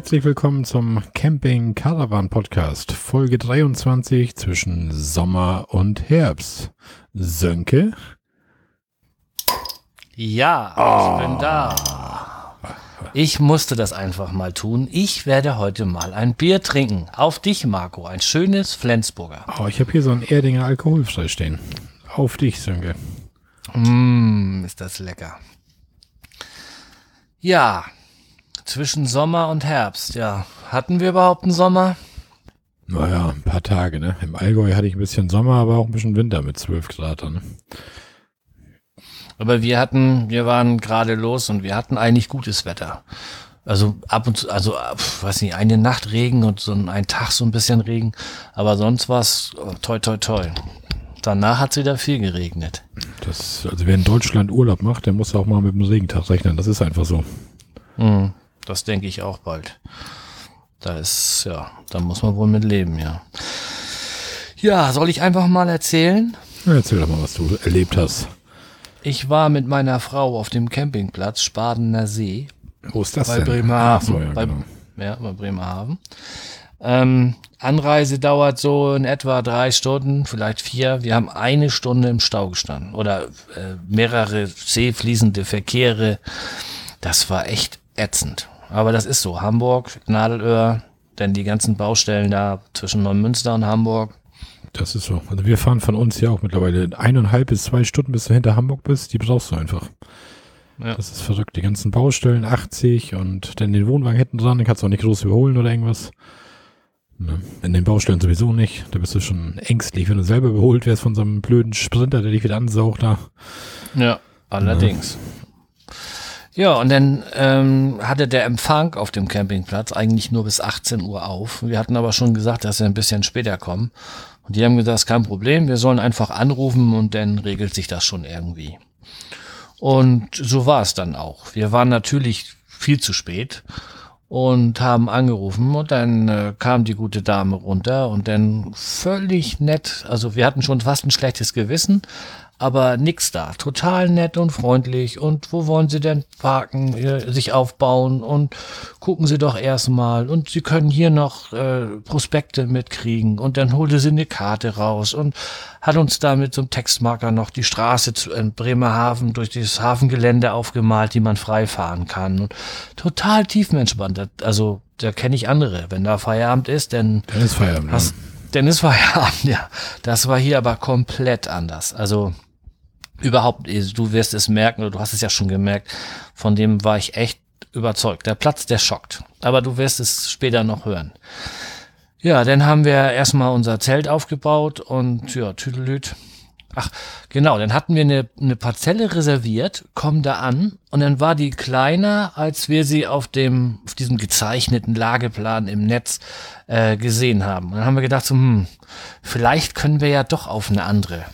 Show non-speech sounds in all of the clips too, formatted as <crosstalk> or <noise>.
Herzlich willkommen zum Camping Caravan Podcast, Folge 23 zwischen Sommer und Herbst. Sönke? Ja, ich bin da. Ich musste das einfach mal tun. Ich werde heute mal ein Bier trinken. Auf dich, Marco. Ein schönes Flensburger. Oh, ich habe hier so ein Erdinger alkoholfrei stehen. Auf dich, Sönke. Mmm, ist das lecker. Ja, zwischen Sommer und Herbst, ja. Hatten wir überhaupt einen Sommer? Naja, ein paar Tage, ne? Im Allgäu hatte ich ein bisschen Sommer, aber auch ein bisschen Winter mit 12 Grad. Ne? Aber wir hatten, wir waren gerade los und wir hatten eigentlich gutes Wetter. Also ab und zu, also weiß nicht, eine Nacht Regen und so ein Tag so ein bisschen Regen. Aber sonst war es oh, toi toi toi. Danach hat es wieder viel geregnet. Das, also wer in Deutschland Urlaub macht, der muss auch mal mit dem Regentag rechnen. Das ist einfach so. Mhm, das denke ich auch bald. Da ist, ja, da muss man wohl mit leben, ja. Ja, soll ich einfach mal erzählen? Erzähl doch mal, was du erlebt hast. Ich war mit meiner Frau auf dem Campingplatz Spadener See. Wo ist das bei denn? Bremerhaven. So, ja, bei, genau. ja, bei Bremerhaven. Ähm, Anreise dauert so in etwa drei Stunden, vielleicht vier. Wir haben eine Stunde im Stau gestanden oder äh, mehrere seefließende Verkehre. Das war echt ätzend. Aber das ist so. Hamburg, Nadelöhr, denn die ganzen Baustellen da zwischen Neumünster und Hamburg. Das ist so. Also wir fahren von uns ja auch mittlerweile eineinhalb bis zwei Stunden, bis du hinter Hamburg bist. Die brauchst du einfach. Ja. Das ist verrückt. Die ganzen Baustellen, 80 und dann den Wohnwagen hinten dran, den kannst du auch nicht groß überholen oder irgendwas. Ne? In den Baustellen sowieso nicht. Da bist du schon ängstlich, wenn du selber überholt wärst von so einem blöden Sprinter, der dich wieder ansaugt da. Ja, allerdings. Ja, und dann ähm, hatte der Empfang auf dem Campingplatz eigentlich nur bis 18 Uhr auf. Wir hatten aber schon gesagt, dass wir ein bisschen später kommen. Und die haben gesagt, kein Problem, wir sollen einfach anrufen und dann regelt sich das schon irgendwie. Und so war es dann auch. Wir waren natürlich viel zu spät und haben angerufen und dann äh, kam die gute Dame runter und dann völlig nett, also wir hatten schon fast ein schlechtes Gewissen, aber nix da. Total nett und freundlich. Und wo wollen Sie denn parken, äh, sich aufbauen? Und gucken Sie doch erstmal. Und Sie können hier noch äh, Prospekte mitkriegen. Und dann holte sie eine Karte raus und hat uns da mit so einem Textmarker noch die Straße zu, in Bremerhaven durch das Hafengelände aufgemalt, die man frei fahren kann. Und total tiefenentspannt. Also da kenne ich andere. Wenn da Feierabend ist, dann Dann ist Feierabend. hast, dann ist Feierabend, <laughs> ja. Das war hier aber komplett anders. Also überhaupt, du wirst es merken, oder du hast es ja schon gemerkt, von dem war ich echt überzeugt. Der Platz, der schockt. Aber du wirst es später noch hören. Ja, dann haben wir erstmal unser Zelt aufgebaut und ja, Tüdelüt. Ach, genau, dann hatten wir eine, eine Parzelle reserviert, kommen da an und dann war die kleiner, als wir sie auf dem, auf diesem gezeichneten Lageplan im Netz äh, gesehen haben. Und dann haben wir gedacht, so, hm, vielleicht können wir ja doch auf eine andere.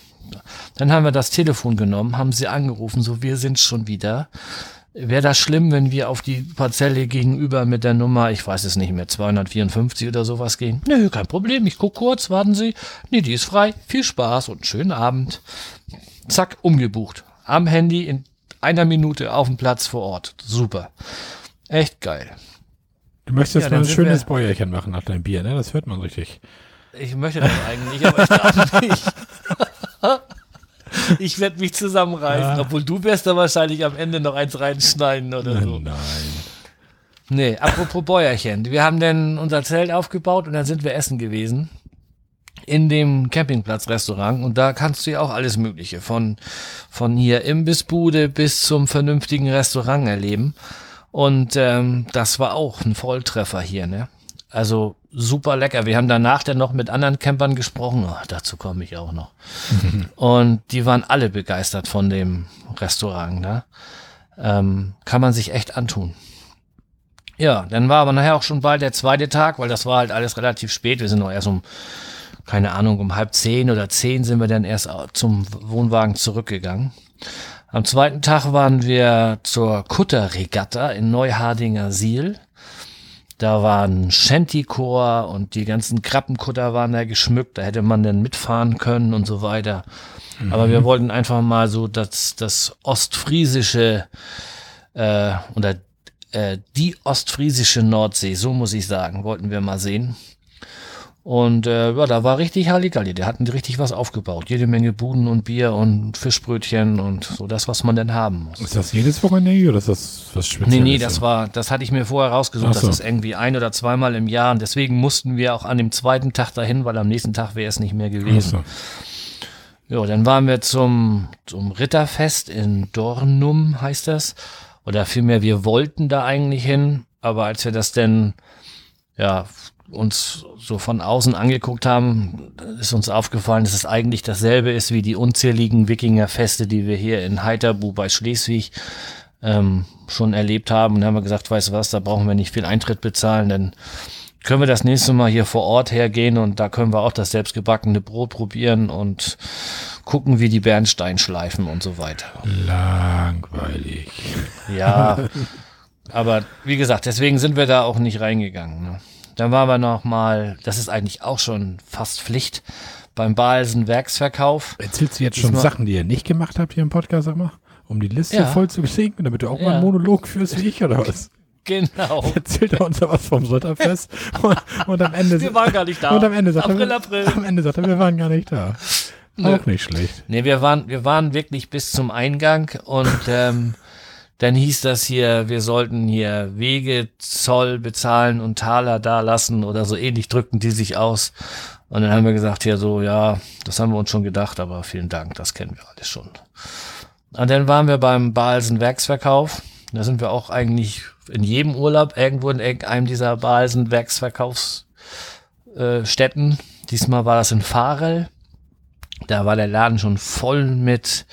Dann haben wir das Telefon genommen, haben sie angerufen, so wir sind schon wieder. Wäre das schlimm, wenn wir auf die Parzelle gegenüber mit der Nummer, ich weiß es nicht mehr, 254 oder sowas gehen? Nö, kein Problem, ich guck kurz, warten Sie. Nee, die ist frei. Viel Spaß und schönen Abend. Zack, umgebucht. Am Handy in einer Minute auf dem Platz vor Ort. Super. Echt geil. Du möchtest Ja, mal ein schönes wir- Bäuerchen machen nach deinem Bier, ne? Das hört man richtig. Ich möchte das eigentlich, aber ich darf <laughs> nicht. Ich werde mich zusammenreißen, Ja. obwohl du wirst da wahrscheinlich am Ende noch eins reinschneiden oder so. Nein. Nee, apropos Bäuerchen. Wir haben dann unser Zelt aufgebaut und dann sind wir essen gewesen. In dem Campingplatz-Restaurant. Und da kannst du ja auch alles Mögliche. Von, von hier Imbissbude bis zum vernünftigen Restaurant erleben. Und ähm, das war auch ein Volltreffer hier, ne? Also super lecker. Wir haben danach dann noch mit anderen Campern gesprochen. Oh, dazu komme ich auch noch. <laughs> Und die waren alle begeistert von dem Restaurant, ne? Ähm, kann man sich echt antun. Ja, dann war aber nachher auch schon bald der zweite Tag, weil das war halt alles relativ spät. Wir sind noch erst um, keine Ahnung, um halb zehn oder zehn sind wir dann erst zum Wohnwagen zurückgegangen. Am zweiten Tag waren wir zur Kutterregatta in Neuhardinger Siel. Da waren Shantychor und die ganzen Krabbenkutter waren da geschmückt. Da hätte man dann mitfahren können und so weiter. Aber wir wollten einfach mal so das, das ostfriesische äh, oder äh, die ostfriesische Nordsee, so muss ich sagen, wollten wir mal sehen. Und äh, ja, da war richtig Halligalli. Der hatten richtig was aufgebaut. Jede Menge Buden und Bier und Fischbrötchen und so das, was man denn haben muss. Ist das jedes Wochenende oder ist das was Spezielles? Nee, nee, das war, das hatte ich mir vorher rausgesucht. So. Das ist irgendwie ein oder zweimal im Jahr. Und deswegen mussten wir auch an dem zweiten Tag dahin, weil am nächsten Tag wäre es nicht mehr gewesen. Achso. Ja, dann waren wir zum, zum Ritterfest in Dornum, heißt das. Oder vielmehr, wir wollten da eigentlich hin, aber als wir das denn, ja, uns so von außen angeguckt haben, ist uns aufgefallen, dass es eigentlich dasselbe ist wie die unzähligen Wikingerfeste, die wir hier in Heiterbu bei Schleswig ähm, schon erlebt haben. Und dann haben wir gesagt, weißt du was, da brauchen wir nicht viel Eintritt bezahlen, denn können wir das nächste Mal hier vor Ort hergehen und da können wir auch das selbstgebackene Brot probieren und gucken, wie die Bernstein schleifen und so weiter. Langweilig. Ja, <laughs> aber wie gesagt, deswegen sind wir da auch nicht reingegangen. Ne? Dann waren wir noch mal, das ist eigentlich auch schon fast Pflicht, beim Balsen Werksverkauf. Erzählst du jetzt schon Diesmal- Sachen, die ihr nicht gemacht habt hier im Podcast, sag mal? Um die Liste Ja. voll zu kriegen, damit du auch mal Ja. einen Monolog führst wie ich oder was? Genau. <laughs> Erzählt er uns da was vom Ritterfest <laughs> und, und am Ende Wir waren gar nicht da. und am Ende sagt April, er, April. am Ende sagt er, wir waren gar nicht da. Auch nicht schlecht. Nee, wir waren, wir waren wirklich bis zum Eingang und ähm, dann hieß das hier, wir sollten hier Wege, Zoll bezahlen und Taler da lassen oder so ähnlich drückten die sich aus. Und dann haben wir gesagt, ja so, ja, das haben wir uns schon gedacht, aber vielen Dank, das kennen wir alles schon. Und dann waren wir beim Balsen Werksverkauf. Da sind wir auch eigentlich in jedem Urlaub irgendwo in irgendeinem dieser Balsen Werksverkaufsstätten. Äh. Diesmal war das in Farel. Da war der Laden schon voll mit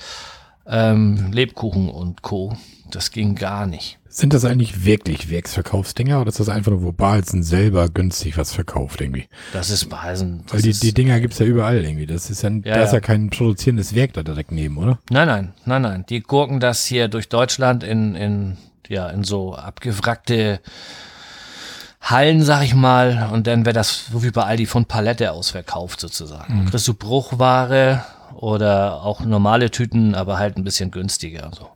ähm, Lebkuchen und Co. Das ging gar nicht. Sind das eigentlich wirklich Werksverkaufsdinger oder ist das einfach nur, wo Balzen selber günstig was verkauft irgendwie? Das ist Balsen. Weil die, die Dinger gibt's ja überall irgendwie. Das ist ja, da ist ja. ja kein produzierendes Werk da direkt neben, oder? nein, nein, nein, nein. Die gurken das hier durch Deutschland in, in, ja, in so abgewrackte Hallen, sag ich mal. Und dann wird das so wie bei Aldi von Palette aus verkauft sozusagen. Kriegst du Bruchware oder auch normale Tüten, aber halt ein bisschen günstiger. So.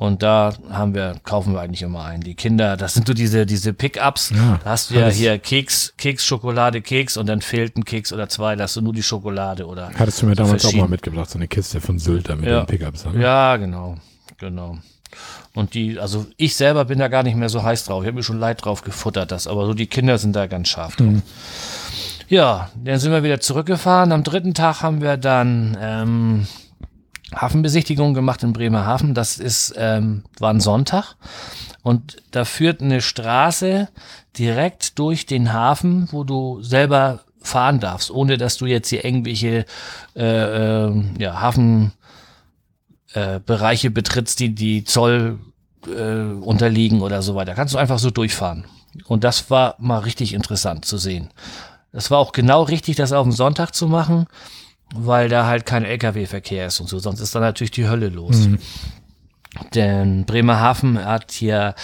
Und da haben wir, kaufen wir eigentlich immer ein. Die Kinder, das sind so diese, diese Pickups. Ja, da hast du ja hier Keks, Keks, Schokolade, Keks und dann fehlt ein Keks oder zwei, da hast du nur die Schokolade oder. Hattest du mir damals auch mal mitgebracht, so eine Kiste von Sylter mit Ja. den Pickups. ne? Ja, genau, genau. Und die, also ich selber bin da gar nicht mehr so heiß drauf. Ich habe mir schon leid drauf gefuttert, das, aber so die Kinder sind da ganz scharf drauf. Ja, dann sind wir wieder zurückgefahren. Am dritten Tag haben wir dann ähm, Hafenbesichtigung gemacht in Bremerhaven. Das ist, ähm, war ein Sonntag. Und da führt eine Straße direkt durch den Hafen, wo du selber fahren darfst, ohne dass du jetzt hier irgendwelche äh, ähm, ja, Hafen äh, betrittst, die die Zoll äh, unterliegen oder so weiter. Kannst du einfach so durchfahren. Und das war mal richtig interessant zu sehen. Das war auch genau richtig, das auf dem Sonntag zu machen, weil da halt kein LKW-Verkehr ist und so. Sonst ist da natürlich die Hölle los. Denn Bremerhaven hat hier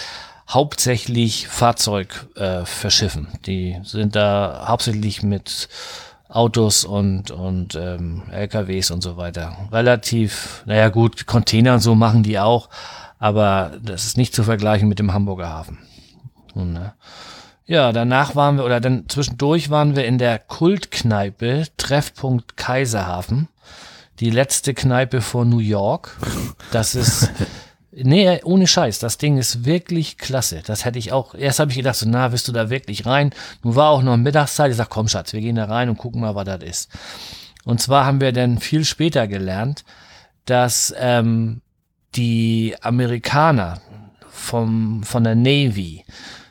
hauptsächlich Fahrzeug äh, verschiffen. Die sind da hauptsächlich mit Autos und, und ähm, LKWs und so weiter. Relativ, naja gut, Container und so machen die auch, aber das ist nicht zu vergleichen mit dem Hamburger Hafen. Und, ne? Ja, danach waren wir, oder dann zwischendurch waren wir in der Kultkneipe Treffpunkt Kaiserhafen. Die letzte Kneipe vor New York. Das ist, <laughs> nee, ohne Scheiß, das Ding ist wirklich klasse. Das hätte ich auch, erst habe ich gedacht, so, na, willst du da wirklich rein? Nun war auch noch Mittagszeit. Ich sag, komm Schatz, wir gehen da rein und gucken mal, was das ist. Und zwar haben wir dann viel später gelernt, dass ähm, die Amerikaner vom, von der Navy,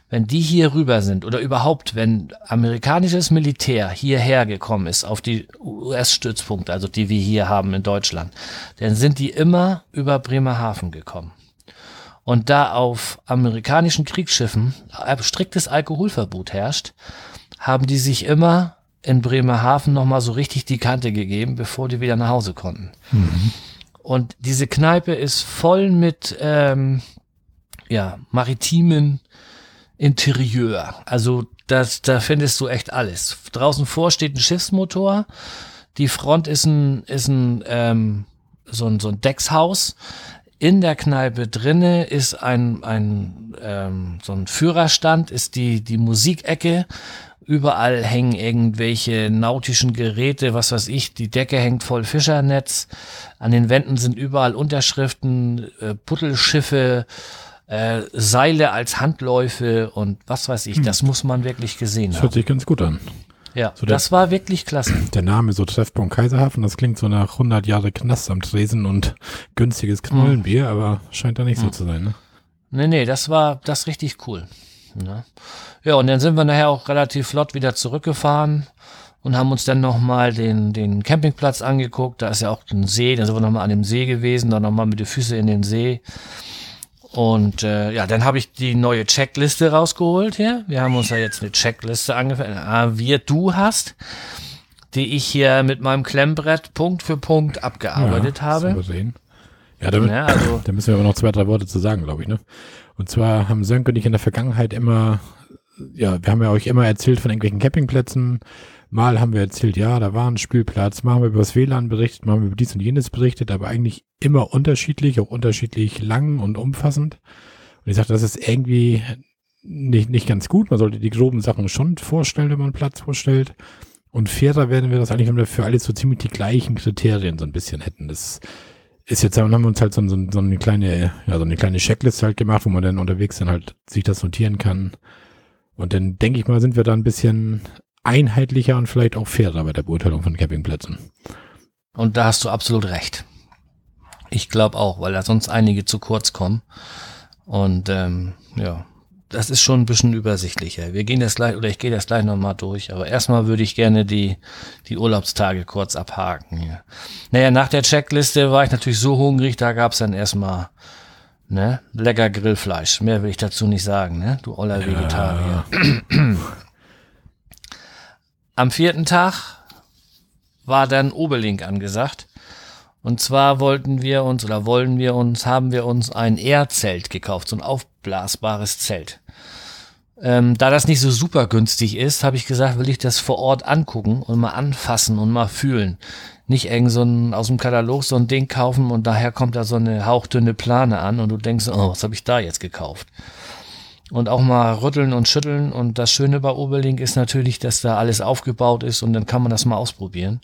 wenn die hier rüber sind oder überhaupt, wenn amerikanisches Militär hierher gekommen ist auf die US-Stützpunkte, also die wir hier haben in Deutschland, dann sind die immer über Bremerhaven gekommen. Und da auf amerikanischen Kriegsschiffen striktes Alkoholverbot herrscht, haben die sich immer in Bremerhaven nochmal so richtig die Kante gegeben, bevor die wieder nach Hause konnten. Und diese Kneipe ist voll mit ähm, ja, maritimen Interieur. Also das, da findest du echt alles. Draußen vor steht ein Schiffsmotor. Die Front ist ein, ist ein, ähm, so ein, so ein Deckshaus. in der Kneipe drinne ist ein, ein ähm, so ein Führerstand, ist die, die Musikecke. Überall hängen irgendwelche nautischen Geräte, was weiß ich, die Decke hängt voll Fischernetz. An den Wänden sind überall Unterschriften, äh, Puttelschiffe, äh, Seile als Handläufe und was weiß ich. Hm. Das muss man wirklich gesehen das haben. hört sich ganz gut an. Ja, so das war wirklich klasse. Der Name so Treffpunkt Kaiserhafen, das klingt so nach 100 Jahre Knast am Tresen und günstiges Knollenbier, mhm. aber scheint da nicht mhm. so zu sein, ne? Nee, nee, das war das richtig cool. Ja. Ne? ja, und dann sind wir nachher auch relativ flott wieder zurückgefahren und haben uns dann nochmal den, den Campingplatz angeguckt. Da ist ja auch ein See, da sind wir nochmal an dem See gewesen, dann nochmal mit den Füßen in den See. Und äh, ja, dann habe ich die neue Checkliste rausgeholt hier. Wir haben uns ja jetzt eine Checkliste angefangen. Ah, wir, du hast, die ich hier mit meinem Klemmbrett Punkt für Punkt abgearbeitet ja, habe. Ja, damit, ja, also, da müssen wir aber noch zwei, drei Worte zu sagen, glaube ich. Ne? Und zwar haben Sönke und ich in der Vergangenheit immer, ja, wir haben ja euch immer erzählt von irgendwelchen Campingplätzen, Mal haben wir erzählt, ja, da war ein Spielplatz, mal haben wir über das WLAN berichtet, mal haben wir über dies und jenes berichtet, aber eigentlich immer unterschiedlich, auch unterschiedlich lang und umfassend. Und ich sagte, das ist irgendwie nicht, nicht ganz gut. Man sollte die groben Sachen schon vorstellen, wenn man einen Platz vorstellt. Und fairer werden wir das eigentlich, wenn wir für alle so ziemlich die gleichen Kriterien so ein bisschen hätten. Das ist jetzt, haben wir uns halt so, so, so eine kleine, ja, so eine kleine Checkliste halt gemacht, wo man dann unterwegs dann halt sich das notieren kann. Und dann denke ich mal, sind wir da ein bisschen einheitlicher und vielleicht auch fairer bei der Beurteilung von Campingplätzen. Und da hast du absolut recht. Ich glaube auch, weil da sonst einige zu kurz kommen. Und ähm, ja, das ist schon ein bisschen übersichtlicher. Wir gehen das gleich, oder ich gehe das gleich nochmal durch, aber erstmal würde ich gerne die, die Urlaubstage kurz abhaken hier. Naja, nach der Checkliste war ich natürlich so hungrig, da gab's dann erstmal ne, lecker Grillfleisch. Mehr will ich dazu nicht sagen, ne? Du oller ja. Vegetarier. Am vierten Tag war dann Oberlink angesagt. Und zwar wollten wir uns oder wollen wir uns, haben wir uns ein Airzelt gekauft, so ein aufblasbares Zelt. Ähm, da das nicht so super günstig ist, habe ich gesagt, will ich das vor Ort angucken und mal anfassen und mal fühlen. Nicht eng so ein, aus dem Katalog so ein Ding kaufen und daher kommt da so eine hauchdünne Plane an und du denkst, oh, was habe ich da jetzt gekauft? Und auch mal rütteln und schütteln. Und das Schöne bei Oberlink ist natürlich, dass da alles aufgebaut ist und dann kann man das mal ausprobieren.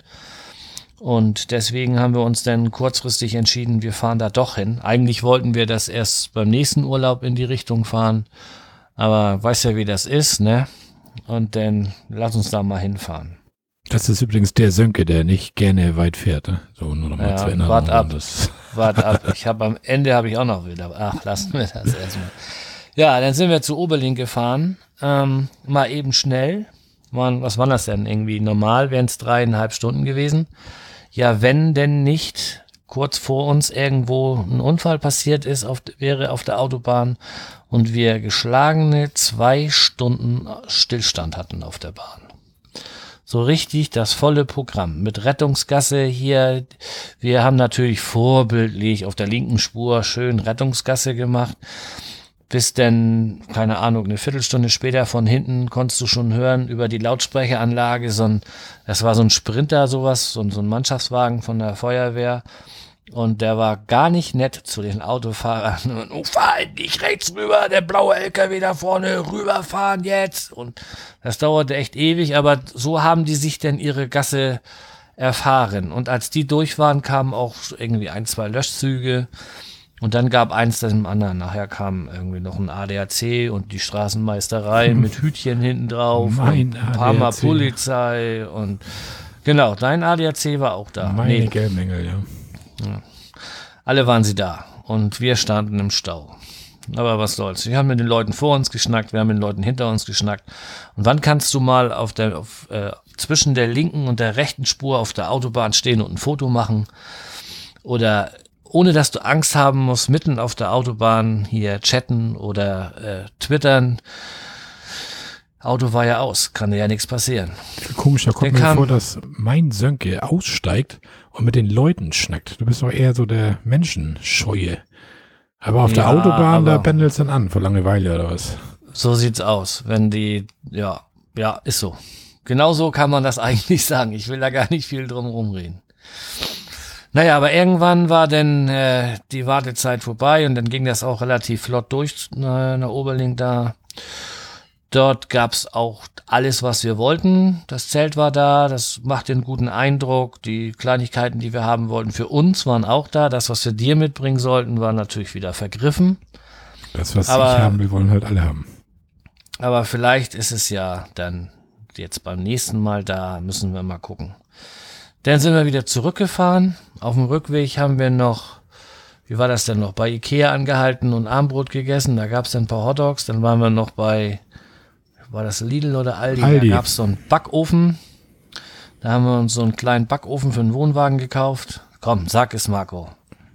Und deswegen haben wir uns dann kurzfristig entschieden, wir fahren da doch hin. Eigentlich wollten wir das erst beim nächsten Urlaub in die Richtung fahren, aber weiß ja, wie das ist, ne? Und dann lass uns da mal hinfahren. Das ist übrigens der Sönke, der nicht gerne weit fährt. Ne? So nur noch mal ja, zu erinnern. Wart ab. Wart <laughs> ab. Ich habe am Ende habe ich auch noch wieder. Ach, lassen wir das erstmal. Ja, dann sind wir zu Oberlink gefahren. Ähm, mal eben schnell. Man, was war das denn? Irgendwie normal wären es dreieinhalb Stunden gewesen. Ja, wenn denn nicht kurz vor uns irgendwo ein Unfall passiert ist, auf, wäre auf der Autobahn und wir geschlagene zwei Stunden Stillstand hatten auf der Bahn. So richtig das volle Programm mit Rettungsgasse hier. Wir haben natürlich vorbildlich auf der linken Spur schön Rettungsgasse gemacht bis denn, keine Ahnung, eine Viertelstunde später von hinten konntest du schon hören über die Lautsprecheranlage, so ein, das war so ein Sprinter, sowas, so ein, so ein Mannschaftswagen von der Feuerwehr. Und der war gar nicht nett zu den Autofahrern. Und, oh, fahr nicht rechts rüber, der blaue LKW da vorne, rüberfahren jetzt. Und das dauerte echt ewig, aber so haben die sich denn ihre Gasse erfahren. Und als die durch waren, kamen auch irgendwie ein, zwei Löschzüge. Und dann gab eins dem anderen. Nachher kam irgendwie noch ein ADAC und die Straßenmeisterei <laughs> mit Hütchen hinten drauf. Mein und Parma Polizei und genau, dein ADAC war auch da. Meine nee. Geldmenge, ja. ja. Alle waren sie da und wir standen im Stau. Aber was soll's. Wir haben mit den Leuten vor uns geschnackt, wir haben mit den Leuten hinter uns geschnackt. Und wann kannst du mal auf der, auf, äh, zwischen der linken und der rechten Spur auf der Autobahn stehen und ein Foto machen? Oder ohne dass du Angst haben musst, mitten auf der Autobahn hier chatten oder äh, twittern. Auto war ja aus, kann dir ja nichts passieren. Komisch, da kommt der mir vor, dass mein Sönke aussteigt und mit den Leuten schnackt. Du bist doch eher so der Menschenscheue. Aber auf ja, der Autobahn, da pendelst du dann an, vor Langeweile oder was? So sieht's aus, wenn die, ja, ja, ist so. Genau so kann man das <laughs> eigentlich sagen. Ich will da gar nicht viel drum rumreden. Naja, aber irgendwann war dann äh, die Wartezeit vorbei und dann ging das auch relativ flott durch äh, nach Oberlink da. Dort gab's auch alles, was wir wollten. Das Zelt war da, das macht den guten Eindruck. Die Kleinigkeiten, die wir haben wollten, für uns waren auch da. Das, was wir dir mitbringen sollten, war natürlich wieder vergriffen. Das, was Aber- ich haben will, wollen halt alle haben. Aber vielleicht ist es ja dann jetzt beim nächsten Mal da, müssen wir mal gucken. Dann sind wir wieder zurückgefahren. Auf dem Rückweg haben wir noch, wie war das denn noch, bei Ikea angehalten und Armbrot gegessen. Da gab es dann ein paar Hotdogs. Dann waren wir noch bei, war das Lidl oder Aldi? Aldi. Da gab es so einen Backofen. Da haben wir uns so einen kleinen Backofen für einen Wohnwagen gekauft. Komm, sag es, Marco.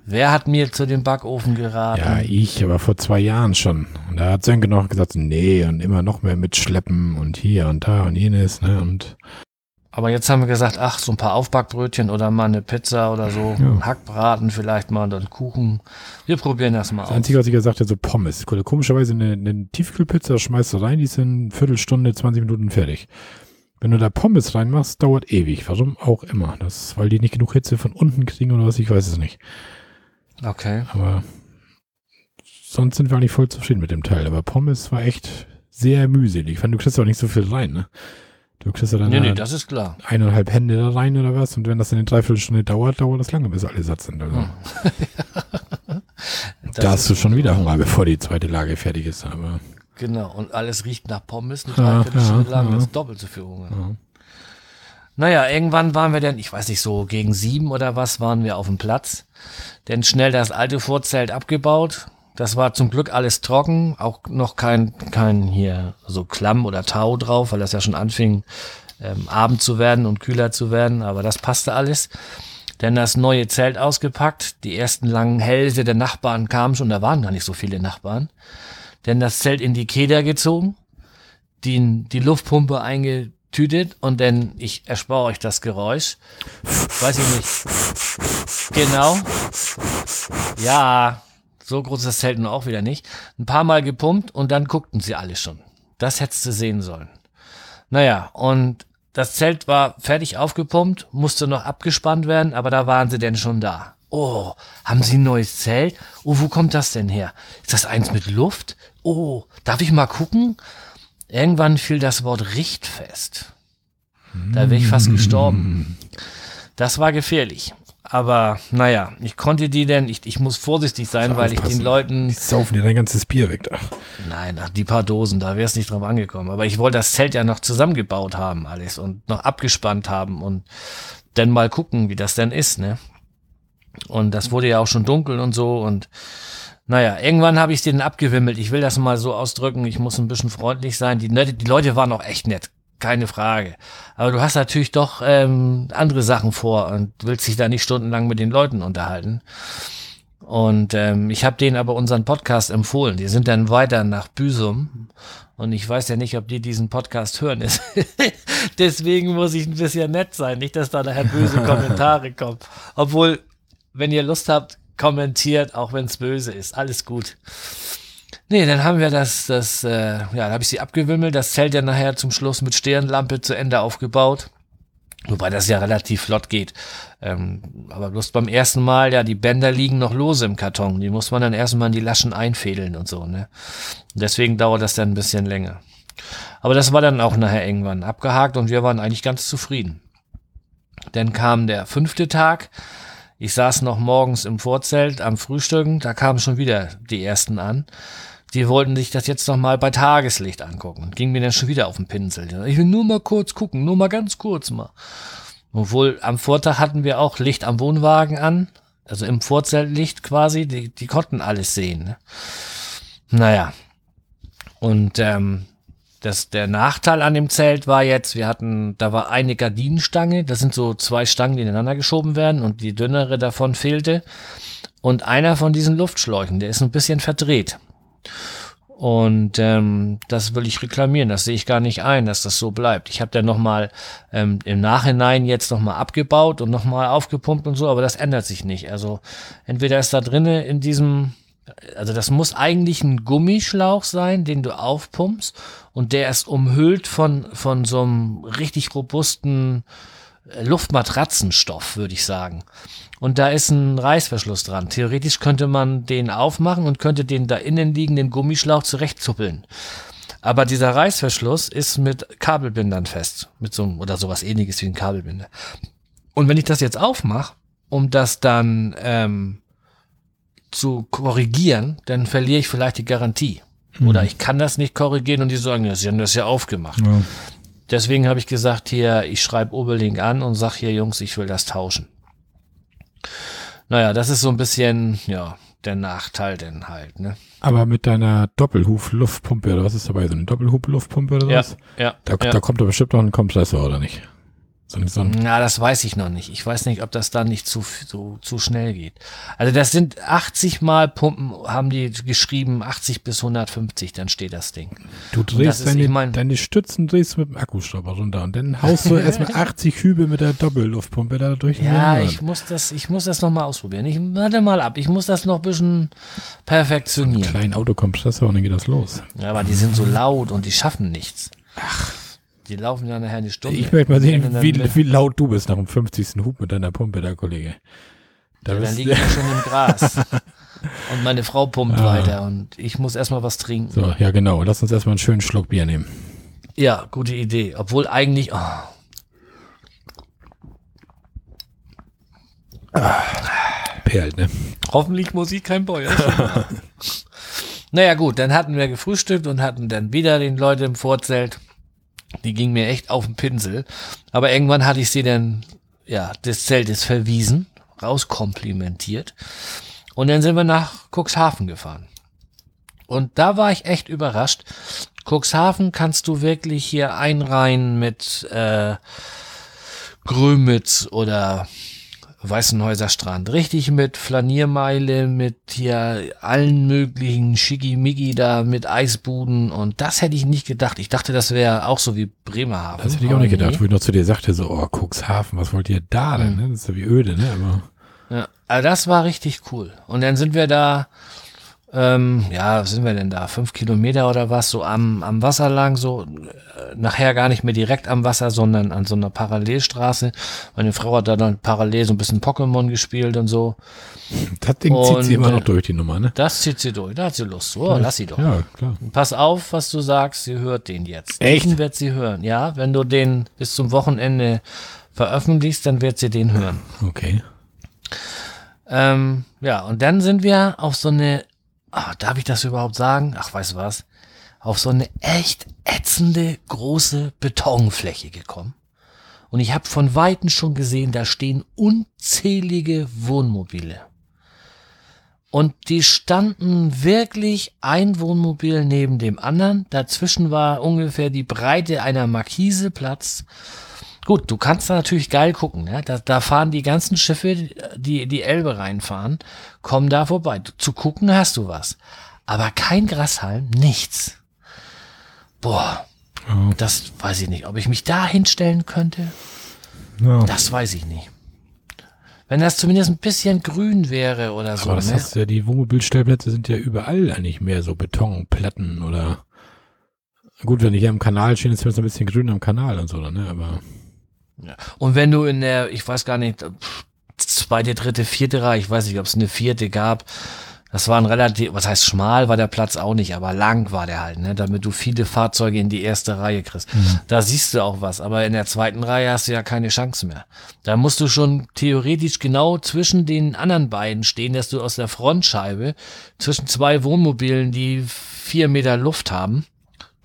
Wer hat mir zu dem Backofen geraten? Ja, ich, aber vor zwei Jahren schon. Und da hat Sönke noch gesagt, nee, und immer noch mehr mitschleppen und hier und da und jenes, ne, und Aber jetzt haben wir gesagt, ach, so ein paar Aufbackbrötchen oder mal eine Pizza oder so, Ja. Hackbraten vielleicht mal einen Kuchen. Wir probieren das mal das aus. Einzige, was ich gesagt habe, so Pommes. Komischerweise eine, eine Tiefkühlpizza schmeißt du rein, die sind Viertelstunde, 20 Minuten fertig. Wenn du da Pommes reinmachst, dauert ewig. Warum auch immer. Das ist, weil die nicht genug Hitze von unten kriegen oder was, ich weiß es nicht. Okay. Aber sonst sind wir eigentlich voll zufrieden mit dem Teil. Aber Pommes war echt sehr mühselig. Ich fand, du kriegst auch nicht so viel rein, ne? Du kriegst ja dann Nee, nee, halt das ist klar. eineinhalb Hände da rein oder was. Und wenn das in eine Dreiviertelstunde dauert, dauert das lange, bis alle satt sind. Also, Hm. Das <laughs> da hast du schon wieder Hunger, bevor die zweite Lage fertig ist. Aber Genau, und alles riecht nach Pommes, eine Dreiviertelstunde ja, lang, ja. das ist doppelt so viel Hunger. ja. Naja, irgendwann waren wir dann, ich weiß nicht, so gegen sieben oder was, waren wir auf dem Platz. Dann schnell das alte Vorzelt abgebaut. Das war zum Glück alles trocken, auch noch kein, kein hier so Klamm oder Tau drauf, weil das ja schon anfing, ähm, Abend zu werden und kühler zu werden, aber das passte alles. Dann das neue Zelt ausgepackt, die ersten langen Hälse der Nachbarn kamen schon, da waren gar nicht so viele Nachbarn. Dann das Zelt in die Keder gezogen, die, die Luftpumpe eingetütet und dann, ich erspare euch das Geräusch, weiß ich nicht. Genau. Ja, so groß ist das Zelt nun auch wieder nicht. Ein paar Mal gepumpt und dann guckten sie alle schon. Das hättest du sehen sollen. Naja, und das Zelt war fertig aufgepumpt, musste noch abgespannt werden, aber da waren sie denn schon da. Oh, haben Sie ein neues Zelt? Oh, wo kommt das denn her? Ist das eins mit Luft? Oh, darf ich mal gucken? Irgendwann fiel das Wort richtfest. Da wäre ich fast gestorben. Das war gefährlich. Aber naja, ich konnte die denn, ich, ich muss vorsichtig sein, Muss weil ich den Leuten die saufen dir dein ganzes Bier weg da. Nein, ach, die paar Dosen, da wäre es nicht drauf angekommen. Aber ich wollte das Zelt ja noch zusammengebaut haben, alles und noch abgespannt haben und dann mal gucken, wie das denn ist, ne? Und das wurde ja auch schon dunkel und so und naja, irgendwann habe ich den abgewimmelt. Ich will das mal so ausdrücken. Ich muss ein bisschen freundlich sein. Die, die Leute waren auch echt nett. Keine Frage. Aber du hast natürlich doch ähm, andere Sachen vor und willst dich da nicht stundenlang mit den Leuten unterhalten. Und ähm, ich habe denen aber unseren Podcast empfohlen. Die sind dann weiter nach Büsum. Und ich weiß ja nicht, ob die diesen Podcast hören. <laughs> Deswegen muss ich ein bisschen nett sein. Nicht, dass da nachher böse <laughs> Kommentare kommen. Obwohl, wenn ihr Lust habt, kommentiert, auch wenn es böse ist. Alles gut. Nee, dann haben wir das, das, äh, ja, da habe ich sie abgewimmelt, das Zelt ja nachher zum Schluss mit Stirnlampe zu Ende aufgebaut. Wobei das ja relativ flott geht. Ähm, aber bloß beim ersten Mal, ja, die Bänder liegen noch lose im Karton. Die muss man dann erstmal in die Laschen einfädeln und so, ne? Deswegen dauert das dann ein bisschen länger. Aber das war dann auch nachher irgendwann abgehakt und wir waren eigentlich ganz zufrieden. Dann kam der fünfte Tag. Ich saß noch morgens im Vorzelt am Frühstücken. Da kamen schon wieder die ersten an. Die wollten sich das jetzt noch mal bei Tageslicht angucken. Ging mir dann schon wieder auf den Pinsel. Ich will nur mal kurz gucken, nur mal ganz kurz mal. Obwohl am Vortag hatten wir auch Licht am Wohnwagen an, also im Vorzeltlicht quasi, die, die konnten alles sehen. Ne? Naja. Und ähm, das, der Nachteil an dem Zelt war jetzt, wir hatten, da war eine Gardinenstange, das sind so zwei Stangen, die ineinander geschoben werden und die dünnere davon fehlte. Und einer von diesen Luftschläuchen, der ist ein bisschen verdreht. Und ähm, das will ich reklamieren. Das sehe ich gar nicht ein, dass das so bleibt. Ich habe dann nochmal ähm, im Nachhinein jetzt nochmal abgebaut und nochmal aufgepumpt und so, aber das ändert sich nicht. Also entweder ist da drinne in diesem, also das muss eigentlich ein Gummischlauch sein, den du aufpumpst und der ist umhüllt von, von so einem richtig robusten Luftmatratzenstoff, würde ich sagen. Und da ist ein Reißverschluss dran. Theoretisch könnte man den aufmachen und könnte den da innen liegenden Gummischlauch zurechtzuppeln. Aber dieser Reißverschluss ist mit Kabelbindern fest. Mit so einem, oder sowas ähnliches wie ein Kabelbinder. Und wenn ich das jetzt aufmache, um das dann ähm, zu korrigieren, dann verliere ich vielleicht die Garantie. Oder ich kann das nicht korrigieren und die sagen, ja, sie haben das ja aufgemacht. Ja. Deswegen habe ich gesagt, hier, ich schreibe Oberlink an und sag hier, Jungs, ich will das tauschen. Naja, das ist so ein bisschen, ja, der Nachteil denn halt, ne? Aber mit deiner Doppelhuf-Luftpumpe oder was ist dabei? So eine Doppelhub-Luftpumpe oder Ja, was? ja. Da, ja. da kommt doch bestimmt noch ein Kompressor, oder nicht? So, ein- so ein, Na, das weiß ich noch nicht. Ich weiß nicht, ob das dann nicht zu, so, zu schnell geht. Also das sind 80 Mal Pumpen, haben die geschrieben, 80 bis 150, dann steht das Ding. du drehst ist, deine, ich mein- deine Stützen drehst mit dem Akkuschrauber runter und dann haust du <laughs> erstmal 80 Hübe mit der Doppelluftpumpe da durch. Ja, ich muss das, ich muss das noch mal ausprobieren. Ich warte mal ab. Ich muss das noch ein bisschen perfektionieren. Kleinen Autokompressor und dann geht das los. Ja, aber die sind so laut und die schaffen nichts. Ach. Die laufen ja nachher eine Stunde. Ich möchte mal sehen, dann- wie, wie laut du bist nach dem 50. Hub mit deiner Pumpe, da Kollege. Da Ja, dann bist liege ich ja schon im Gras. <laughs> Und meine Frau pumpt Ah. weiter und ich muss erstmal was trinken. so, ja genau. Lass uns erstmal einen schönen Schluck Bier nehmen. Ja, gute Idee. Obwohl eigentlich. Oh. Perlt, ne? Hoffentlich Musik kein Bäuerchen. <laughs> naja, gut, dann hatten wir gefrühstückt und hatten dann wieder den Leute im Vorzelt. Die ging mir echt auf den Pinsel. Aber irgendwann hatte ich sie dann, ja, des Zeltes verwiesen, rauskomplimentiert. Und dann sind wir nach Cuxhaven gefahren. Und da war ich echt überrascht. Cuxhaven kannst du wirklich hier einreihen mit äh, Grömitz oder Weißenhäuser Strand. Richtig mit Flaniermeile, mit hier allen möglichen Schickimicki da, mit Eisbuden. Und das hätte ich nicht gedacht. Ich dachte, das wäre auch so wie Bremerhaven. Das hätte ich auch nicht gedacht, wo ich noch zu dir sagte, so, oh, Cuxhaven, was wollt ihr da denn? Ne? Das ist ja wie öde, ne? Aber Ja, also das war richtig cool. Und dann sind wir da, ähm, ja, was sind wir denn da? Fünf Kilometer oder was, so am, am Wasser lang, so äh, nachher gar nicht mehr direkt am Wasser, sondern an so einer Parallelstraße. Meine Frau hat da dann parallel so ein bisschen Pokémon gespielt und so. das Ding zieht sie Und, immer äh, noch durch, die Nummer, ne? Das zieht sie durch, da hat sie Lust. Oh, lass sie doch. Ja, klar. Pass auf, was du sagst, sie hört den jetzt. Echt? Den wird sie hören. Ja, wenn du den bis zum Wochenende veröffentlichst, dann wird sie den hören. Okay. Ähm, ja, und dann sind wir auf so eine, ah, darf ich das überhaupt sagen? Ach, weißt du was? Auf so eine echt ätzende große Betonfläche gekommen. Und ich habe von Weitem schon gesehen, da stehen unzählige Wohnmobile. Und die standen wirklich ein Wohnmobil neben dem anderen. Dazwischen war ungefähr die Breite einer Markise Platz. Gut, du kannst da natürlich geil gucken. Ne? Da, da fahren die ganzen Schiffe, die die Elbe reinfahren, kommen da vorbei. Zu gucken hast du was. Aber kein Grashalm, nichts. Boah, Ja. das weiß ich nicht. Ob ich mich da hinstellen könnte, Ja. das weiß ich nicht. Wenn das zumindest ein bisschen grün wäre oder so. Aber das ne? hast ja, die Wohnmobilstellplätze sind ja überall eigentlich mehr so Betonplatten oder gut, wenn die hier am Kanal stehen, ist es ein bisschen grün am Kanal und so, ne? Aber Ja. Und wenn du in der, ich weiß gar nicht, zweite, dritte, vierte Reihe, ich weiß nicht, ob es eine vierte gab, das war ein relativ, was heißt schmal war der Platz auch nicht, aber lang war der halt, ne, damit du viele Fahrzeuge in die erste Reihe kriegst. Da siehst du auch was, aber in der zweiten Reihe hast du ja keine Chance mehr. Da musst du schon theoretisch genau zwischen den anderen beiden stehen, dass du aus der Frontscheibe zwischen zwei Wohnmobilen, die vier Meter Luft haben,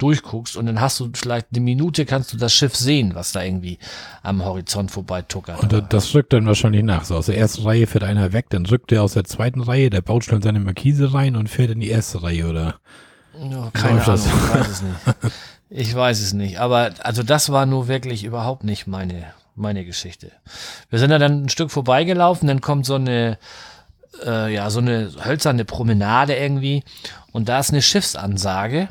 durchguckst und dann hast du vielleicht eine Minute kannst du das Schiff sehen, was da irgendwie am Horizont vorbei tuckert. und das, rückt dann wahrscheinlich nach. So aus der ersten Reihe fährt einer weg, dann rückt der aus der zweiten Reihe, der baut schnell seine Markise rein und fährt in die erste Reihe, oder? Ja, keine Ahnung, ich weiß es nicht. Ich weiß es nicht. Aber also das war nur wirklich überhaupt nicht meine, meine Geschichte. Wir sind da dann ein Stück vorbeigelaufen, dann kommt so eine, äh, ja, so eine hölzerne Promenade irgendwie und da ist eine Schiffsansage.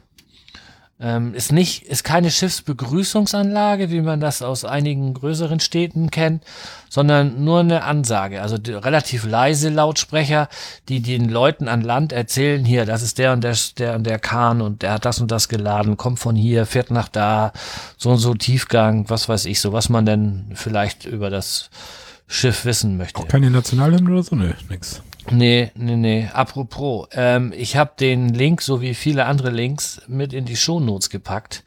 Ähm, ist nicht, ist keine Schiffsbegrüßungsanlage, wie man das aus einigen größeren Städten kennt, sondern nur eine Ansage. Also relativ leise Lautsprecher, die den Leuten an Land erzählen, hier, das ist der und der, der und der Kahn und der hat das und das geladen, kommt von hier, fährt nach da, so und so Tiefgang, was weiß ich, so was man denn vielleicht über das Schiff wissen möchte. Auch keine Nationalhymne oder so? Nö, nix. Nee, nee, nee. Apropos, ähm, ich habe den Link, so wie viele andere Links, mit in die Shownotes gepackt.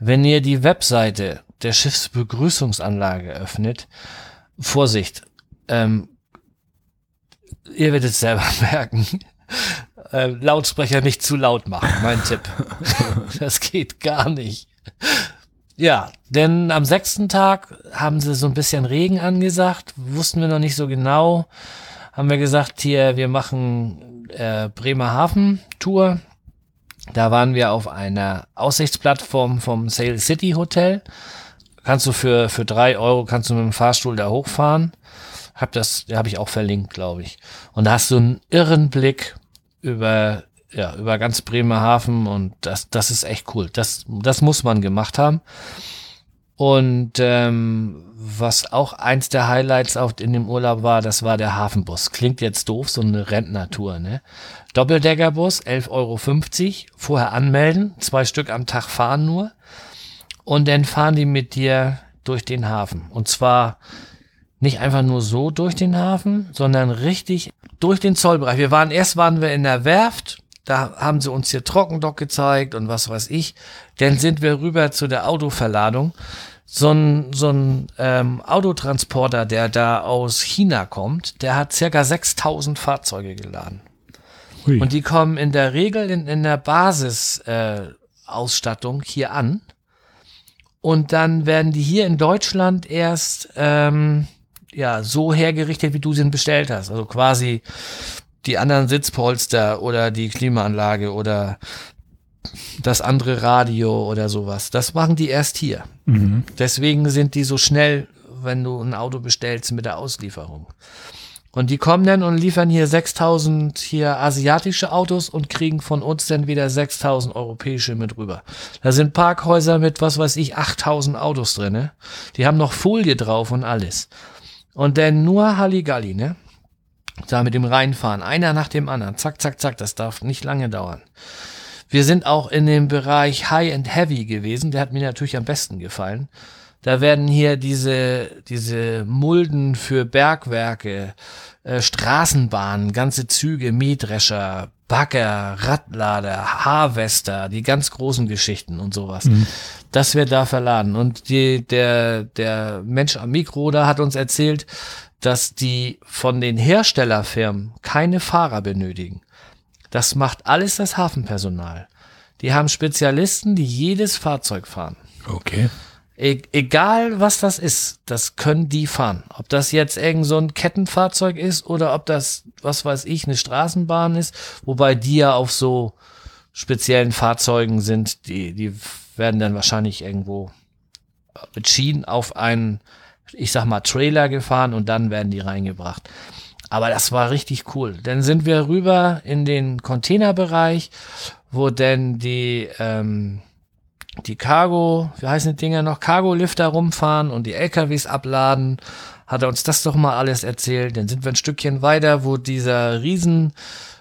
Wenn ihr die Webseite der Schiffsbegrüßungsanlage öffnet, Vorsicht, ähm, ihr werdet es selber <laughs> merken. Äh, Lautsprecher nicht zu laut machen, mein Tipp. <laughs> das geht gar nicht. Ja, denn am sechsten Tag haben sie so ein bisschen Regen angesagt, wussten wir noch nicht so genau haben wir gesagt, hier, wir machen äh, Bremerhaven Tour. Da waren wir auf einer Aussichtsplattform vom Sail City Hotel. Kannst du für, für drei Euro kannst du mit dem Fahrstuhl da hochfahren. Hab das, habe ich auch verlinkt, glaube ich. Und da hast du einen irren Blick über, ja, über ganz Bremerhaven und das, das ist echt cool. Das, das muss man gemacht haben. Und ähm, was auch eins der Highlights auch in dem Urlaub war, das war der Hafenbus. Klingt jetzt doof, so eine Rentnertour, ne? Doppeldeckerbus, 11,50 Euro, vorher anmelden, zwei Stück am Tag fahren nur. Und dann fahren die mit dir durch den Hafen. Und zwar nicht einfach nur so durch den Hafen, sondern richtig durch den Zollbereich. Wir waren, erst waren wir in der Werft, da haben sie uns hier Trockendock gezeigt und was weiß ich. Dann sind wir rüber zu der Autoverladung. So ein, so ein ähm, Autotransporter, der da aus China kommt, der hat circa 6000 Fahrzeuge geladen. Hui. Und die kommen in der Regel in, in der Basisausstattung äh, hier an. Und dann werden die hier in Deutschland erst ähm, ja so hergerichtet, wie du sie bestellt hast. Also quasi die anderen Sitzpolster oder die Klimaanlage oder das andere Radio oder sowas. Das machen die erst hier. Mhm. Deswegen sind die so schnell, wenn du ein Auto bestellst mit der Auslieferung. Und die kommen dann und liefern hier 6000 hier asiatische Autos und kriegen von uns dann wieder 6000 europäische mit rüber. Da sind Parkhäuser mit, was weiß ich, 8000 Autos drin. Ne? Die haben noch Folie drauf und alles. Und dann nur Halligalli, ne? Da mit dem Reinfahren, einer nach dem anderen, zack, zack, zack, das darf nicht lange dauern. Wir sind auch in dem Bereich High and Heavy gewesen, der hat mir natürlich am besten gefallen. Da werden hier diese, diese Mulden für Bergwerke, äh, Straßenbahnen, ganze Züge, Mähdrescher, Bagger, Radlader, Harvester, die ganz großen Geschichten und sowas. Mhm. Das wird da verladen. Und die, der, der Mensch am Mikro da hat uns erzählt, dass die von den Herstellerfirmen keine Fahrer benötigen. Das macht alles das Hafenpersonal. Die haben Spezialisten, die jedes Fahrzeug fahren. Okay. E egal was das ist, das können die fahren. Ob das jetzt irgend so ein Kettenfahrzeug ist oder ob das, was weiß ich, eine Straßenbahn ist, wobei die ja auf so speziellen Fahrzeugen sind, die, die werden dann wahrscheinlich irgendwo mit Schienen auf einen ich sag mal, Trailer gefahren und dann werden die reingebracht. Aber das war richtig cool. Dann sind wir rüber in den Containerbereich, wo denn die, ähm, die Cargo, wie heißen die Dinger noch, Cargo-Lifter rumfahren und die LKWs abladen. Hat er uns das doch mal alles erzählt. Dann sind wir ein Stückchen weiter, wo dieser riesen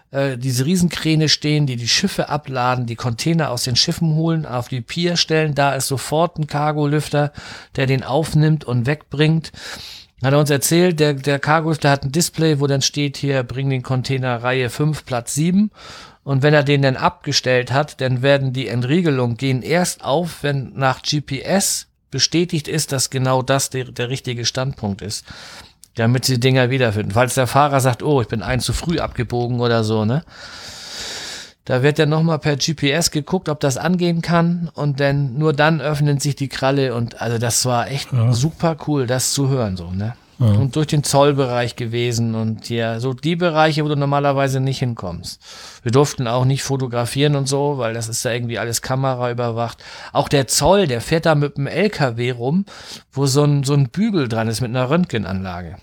äh, diese Riesenkräne stehen, die die Schiffe abladen, die Container aus den Schiffen holen, auf die Pier stellen. Da ist sofort ein Cargolüfter, der den aufnimmt und wegbringt. Hat er uns erzählt, der, der Cargolüfter hat ein Display, wo dann steht hier, bring den Container Reihe 5, Platz 7. Und wenn er den dann abgestellt hat, dann werden die Entriegelungen gehen erst auf, wenn nach GPS bestätigt ist, dass genau das der, der richtige Standpunkt ist damit sie Dinger wiederfinden. Falls der Fahrer sagt, oh, ich bin ein zu früh abgebogen oder so, ne? Da wird dann nochmal per GPS geguckt, ob das angehen kann und dann nur dann öffnen sich die Kralle und also das war echt ja. super cool, das zu hören so, ne? Ja. Und durch den Zollbereich gewesen und ja, so die Bereiche, wo du normalerweise nicht hinkommst. Wir durften auch nicht fotografieren und so, weil das ist da irgendwie alles Kamera überwacht. Auch der Zoll, der fährt da mit dem LKW rum, wo so ein, so ein Bügel dran ist mit einer Röntgenanlage.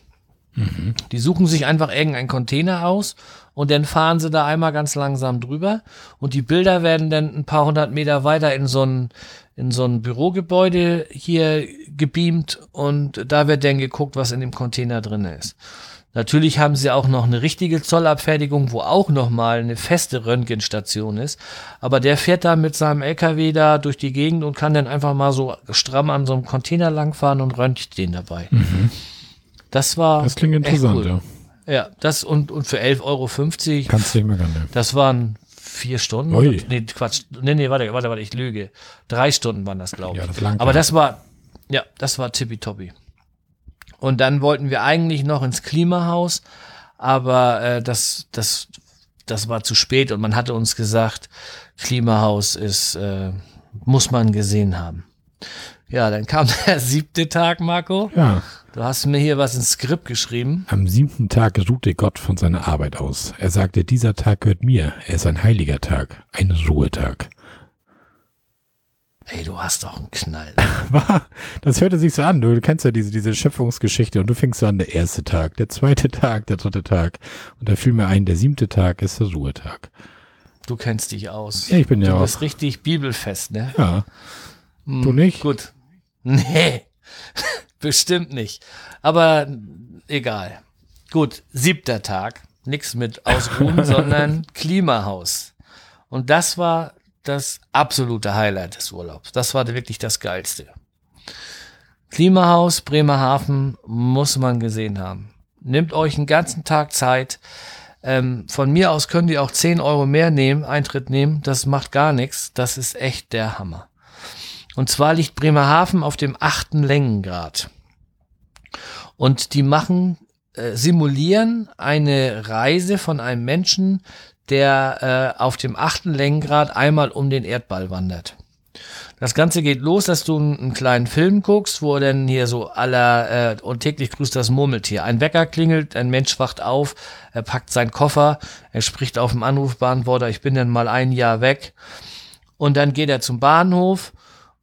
Die suchen sich einfach irgendeinen Container aus und dann fahren sie da einmal ganz langsam drüber und die Bilder werden dann ein paar hundert Meter weiter in so ein, in so ein Bürogebäude hier gebeamt und da wird dann geguckt, was in dem Container drin ist. Natürlich haben sie auch noch eine richtige Zollabfertigung, wo auch nochmal eine feste Röntgenstation ist. Aber der fährt da mit seinem LKW da durch die Gegend und kann dann einfach mal so stramm an so einem Container langfahren und röntgt den dabei. Das war. Das klingt interessant, cool. ja. Ja, das und, und für 11,50 Euro, Kannst du nicht mehr gerne. das waren vier Stunden. Ui. Nee, Quatsch. Nee, nee, warte, warte, warte, ich lüge. Drei Stunden waren das, glaube ich. Ja, das langt Aber das war, ja, das war tippitoppi. Und dann wollten wir eigentlich noch ins Klimahaus, aber äh, das, das, das war zu spät und man hatte uns gesagt, Klimahaus ist, äh, muss man gesehen haben. Ja, dann kam <laughs> der siebte Tag, Marco. Ja. Du hast mir hier was ins Skript geschrieben. Am siebten Tag ruhte Gott von seiner Arbeit aus. Er sagte, dieser Tag gehört mir. Er ist ein heiliger Tag, ein Ruhetag. Ey, du hast doch einen Knall. <laughs> Das hörte sich so an. Du kennst ja diese, diese Schöpfungsgeschichte und du fängst so an, der erste Tag, der zweite Tag, der dritte Tag. Und da fiel mir ein, der siebte Tag ist der Ruhetag. Du kennst dich aus. Ja, ich bin ja du auch. bist richtig bibelfest, ne? Ja. Du nicht? Gut. Nee, <laughs> bestimmt nicht. Aber egal. Gut, siebter Tag. Nix mit Ausruhen, <laughs> sondern Klimahaus. Und das war das absolute Highlight des Urlaubs. Das war wirklich das Geilste. Klimahaus, Bremerhaven muss man gesehen haben. Nehmt euch einen ganzen Tag Zeit. Ähm, von mir aus könnt ihr auch 10 Euro mehr nehmen, Eintritt nehmen. Das macht gar nichts. Das ist echt der Hammer. Und zwar liegt Bremerhaven auf dem achten Längengrad. Und die machen, äh, simulieren eine Reise von einem Menschen, der äh, auf dem achten Längengrad einmal um den Erdball wandert. Das Ganze geht los, dass du einen, einen kleinen Film guckst, wo dann hier so aller äh, und täglich grüßt das Murmeltier. Ein Wecker klingelt, ein Mensch wacht auf, er packt seinen Koffer, er spricht auf dem Anrufbeantworter, ich bin dann mal ein Jahr weg. Und dann geht er zum Bahnhof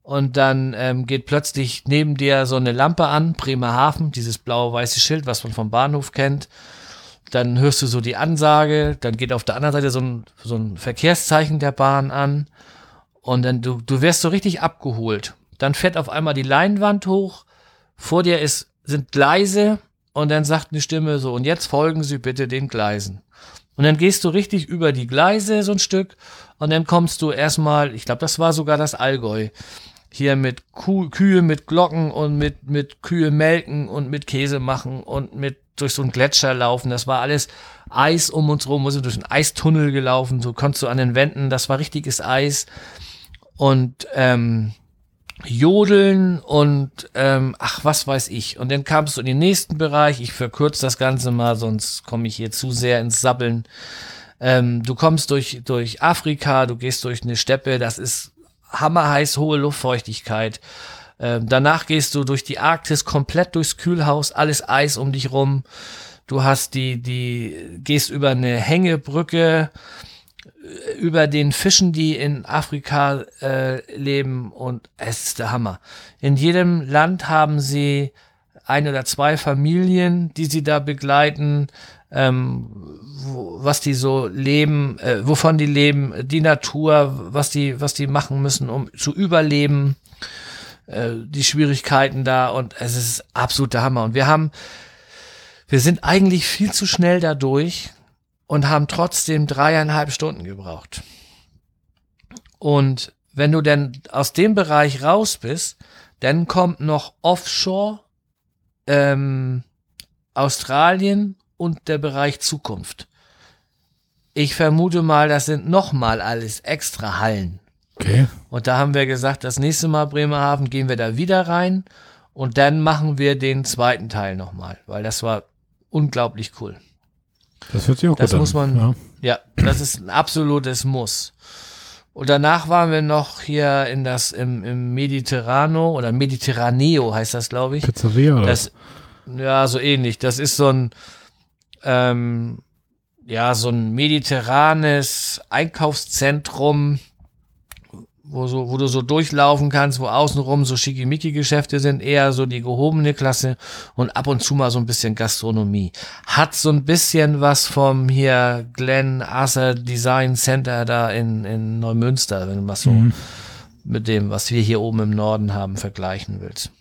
und dann ähm, geht plötzlich neben dir so eine Lampe an, Bremerhaven, dieses blaue-weiße Schild, was man vom Bahnhof kennt. Dann hörst du so die Ansage, dann geht auf der anderen Seite so ein, so ein Verkehrszeichen der Bahn an und dann du, du wirst so richtig abgeholt. Dann fährt auf einmal die Leinwand hoch, vor dir ist, sind Gleise und dann sagt eine Stimme so, und jetzt folgen Sie bitte den Gleisen. Und dann gehst du richtig über die Gleise so ein Stück und dann kommst du erstmal, ich glaube, das war sogar das Allgäu, hier mit Kuh, Kühe mit Glocken und mit, mit Kühe melken und mit Käse machen und mit durch so einen Gletscher laufen. Das war alles Eis um uns rum. Wir sind durch einen Eistunnel gelaufen. So konntest du an den Wänden, das war richtiges Eis. Und ähm, Jodeln und ähm, ach, was weiß ich. Und dann kamst du in den nächsten Bereich. Ich verkürze das Ganze mal, sonst komme ich hier zu sehr ins Sabbeln. Ähm, du kommst durch, durch Afrika, du gehst durch eine Steppe, das ist hammerheiß, hohe Luftfeuchtigkeit. Ähm, danach gehst du durch die Arktis, komplett durchs Kühlhaus, alles Eis um dich rum. Du hast die, die, gehst über eine Hängebrücke, äh, über den Fischen, die in Afrika äh, leben und es ist der Hammer. In jedem Land haben sie ein oder zwei Familien, die sie da begleiten, ähm, wo, was die so leben, äh, wovon die leben, die Natur, was die, was die machen müssen, um zu überleben, äh, die Schwierigkeiten da und es ist absoluter Hammer. Und wir haben, wir sind eigentlich viel zu schnell dadurch und haben trotzdem dreieinhalb Stunden gebraucht. Und wenn du denn aus dem Bereich raus bist, dann kommt noch Offshore, ähm, Australien und der Bereich Zukunft. Ich vermute mal, das sind nochmal alles extra Hallen. Okay. Und da haben wir gesagt, das nächste Mal Bremerhaven gehen wir da wieder rein und dann machen wir den zweiten Teil nochmal, weil das war unglaublich cool. Das hört sich auch Das gut an. muss man- Ja. Ja, das ist ein absolutes Muss. Und danach waren wir noch hier in das im, im Mediterrano oder Mediterraneo heißt das, glaube ich. Pizzeria oder? Das, ja, so ähnlich. Das ist so ein, ähm, ja, so ein mediterranes Einkaufszentrum, wo, so, wo du so durchlaufen kannst, wo außenrum so schickimicki-Geschäfte sind, eher so die gehobene Klasse und ab und zu mal so ein bisschen Gastronomie. Hat so ein bisschen was vom hier Glenn Asser Design Center da in, in Neumünster, wenn du was so mhm. mit dem, was wir hier oben im Norden haben, vergleichen willst.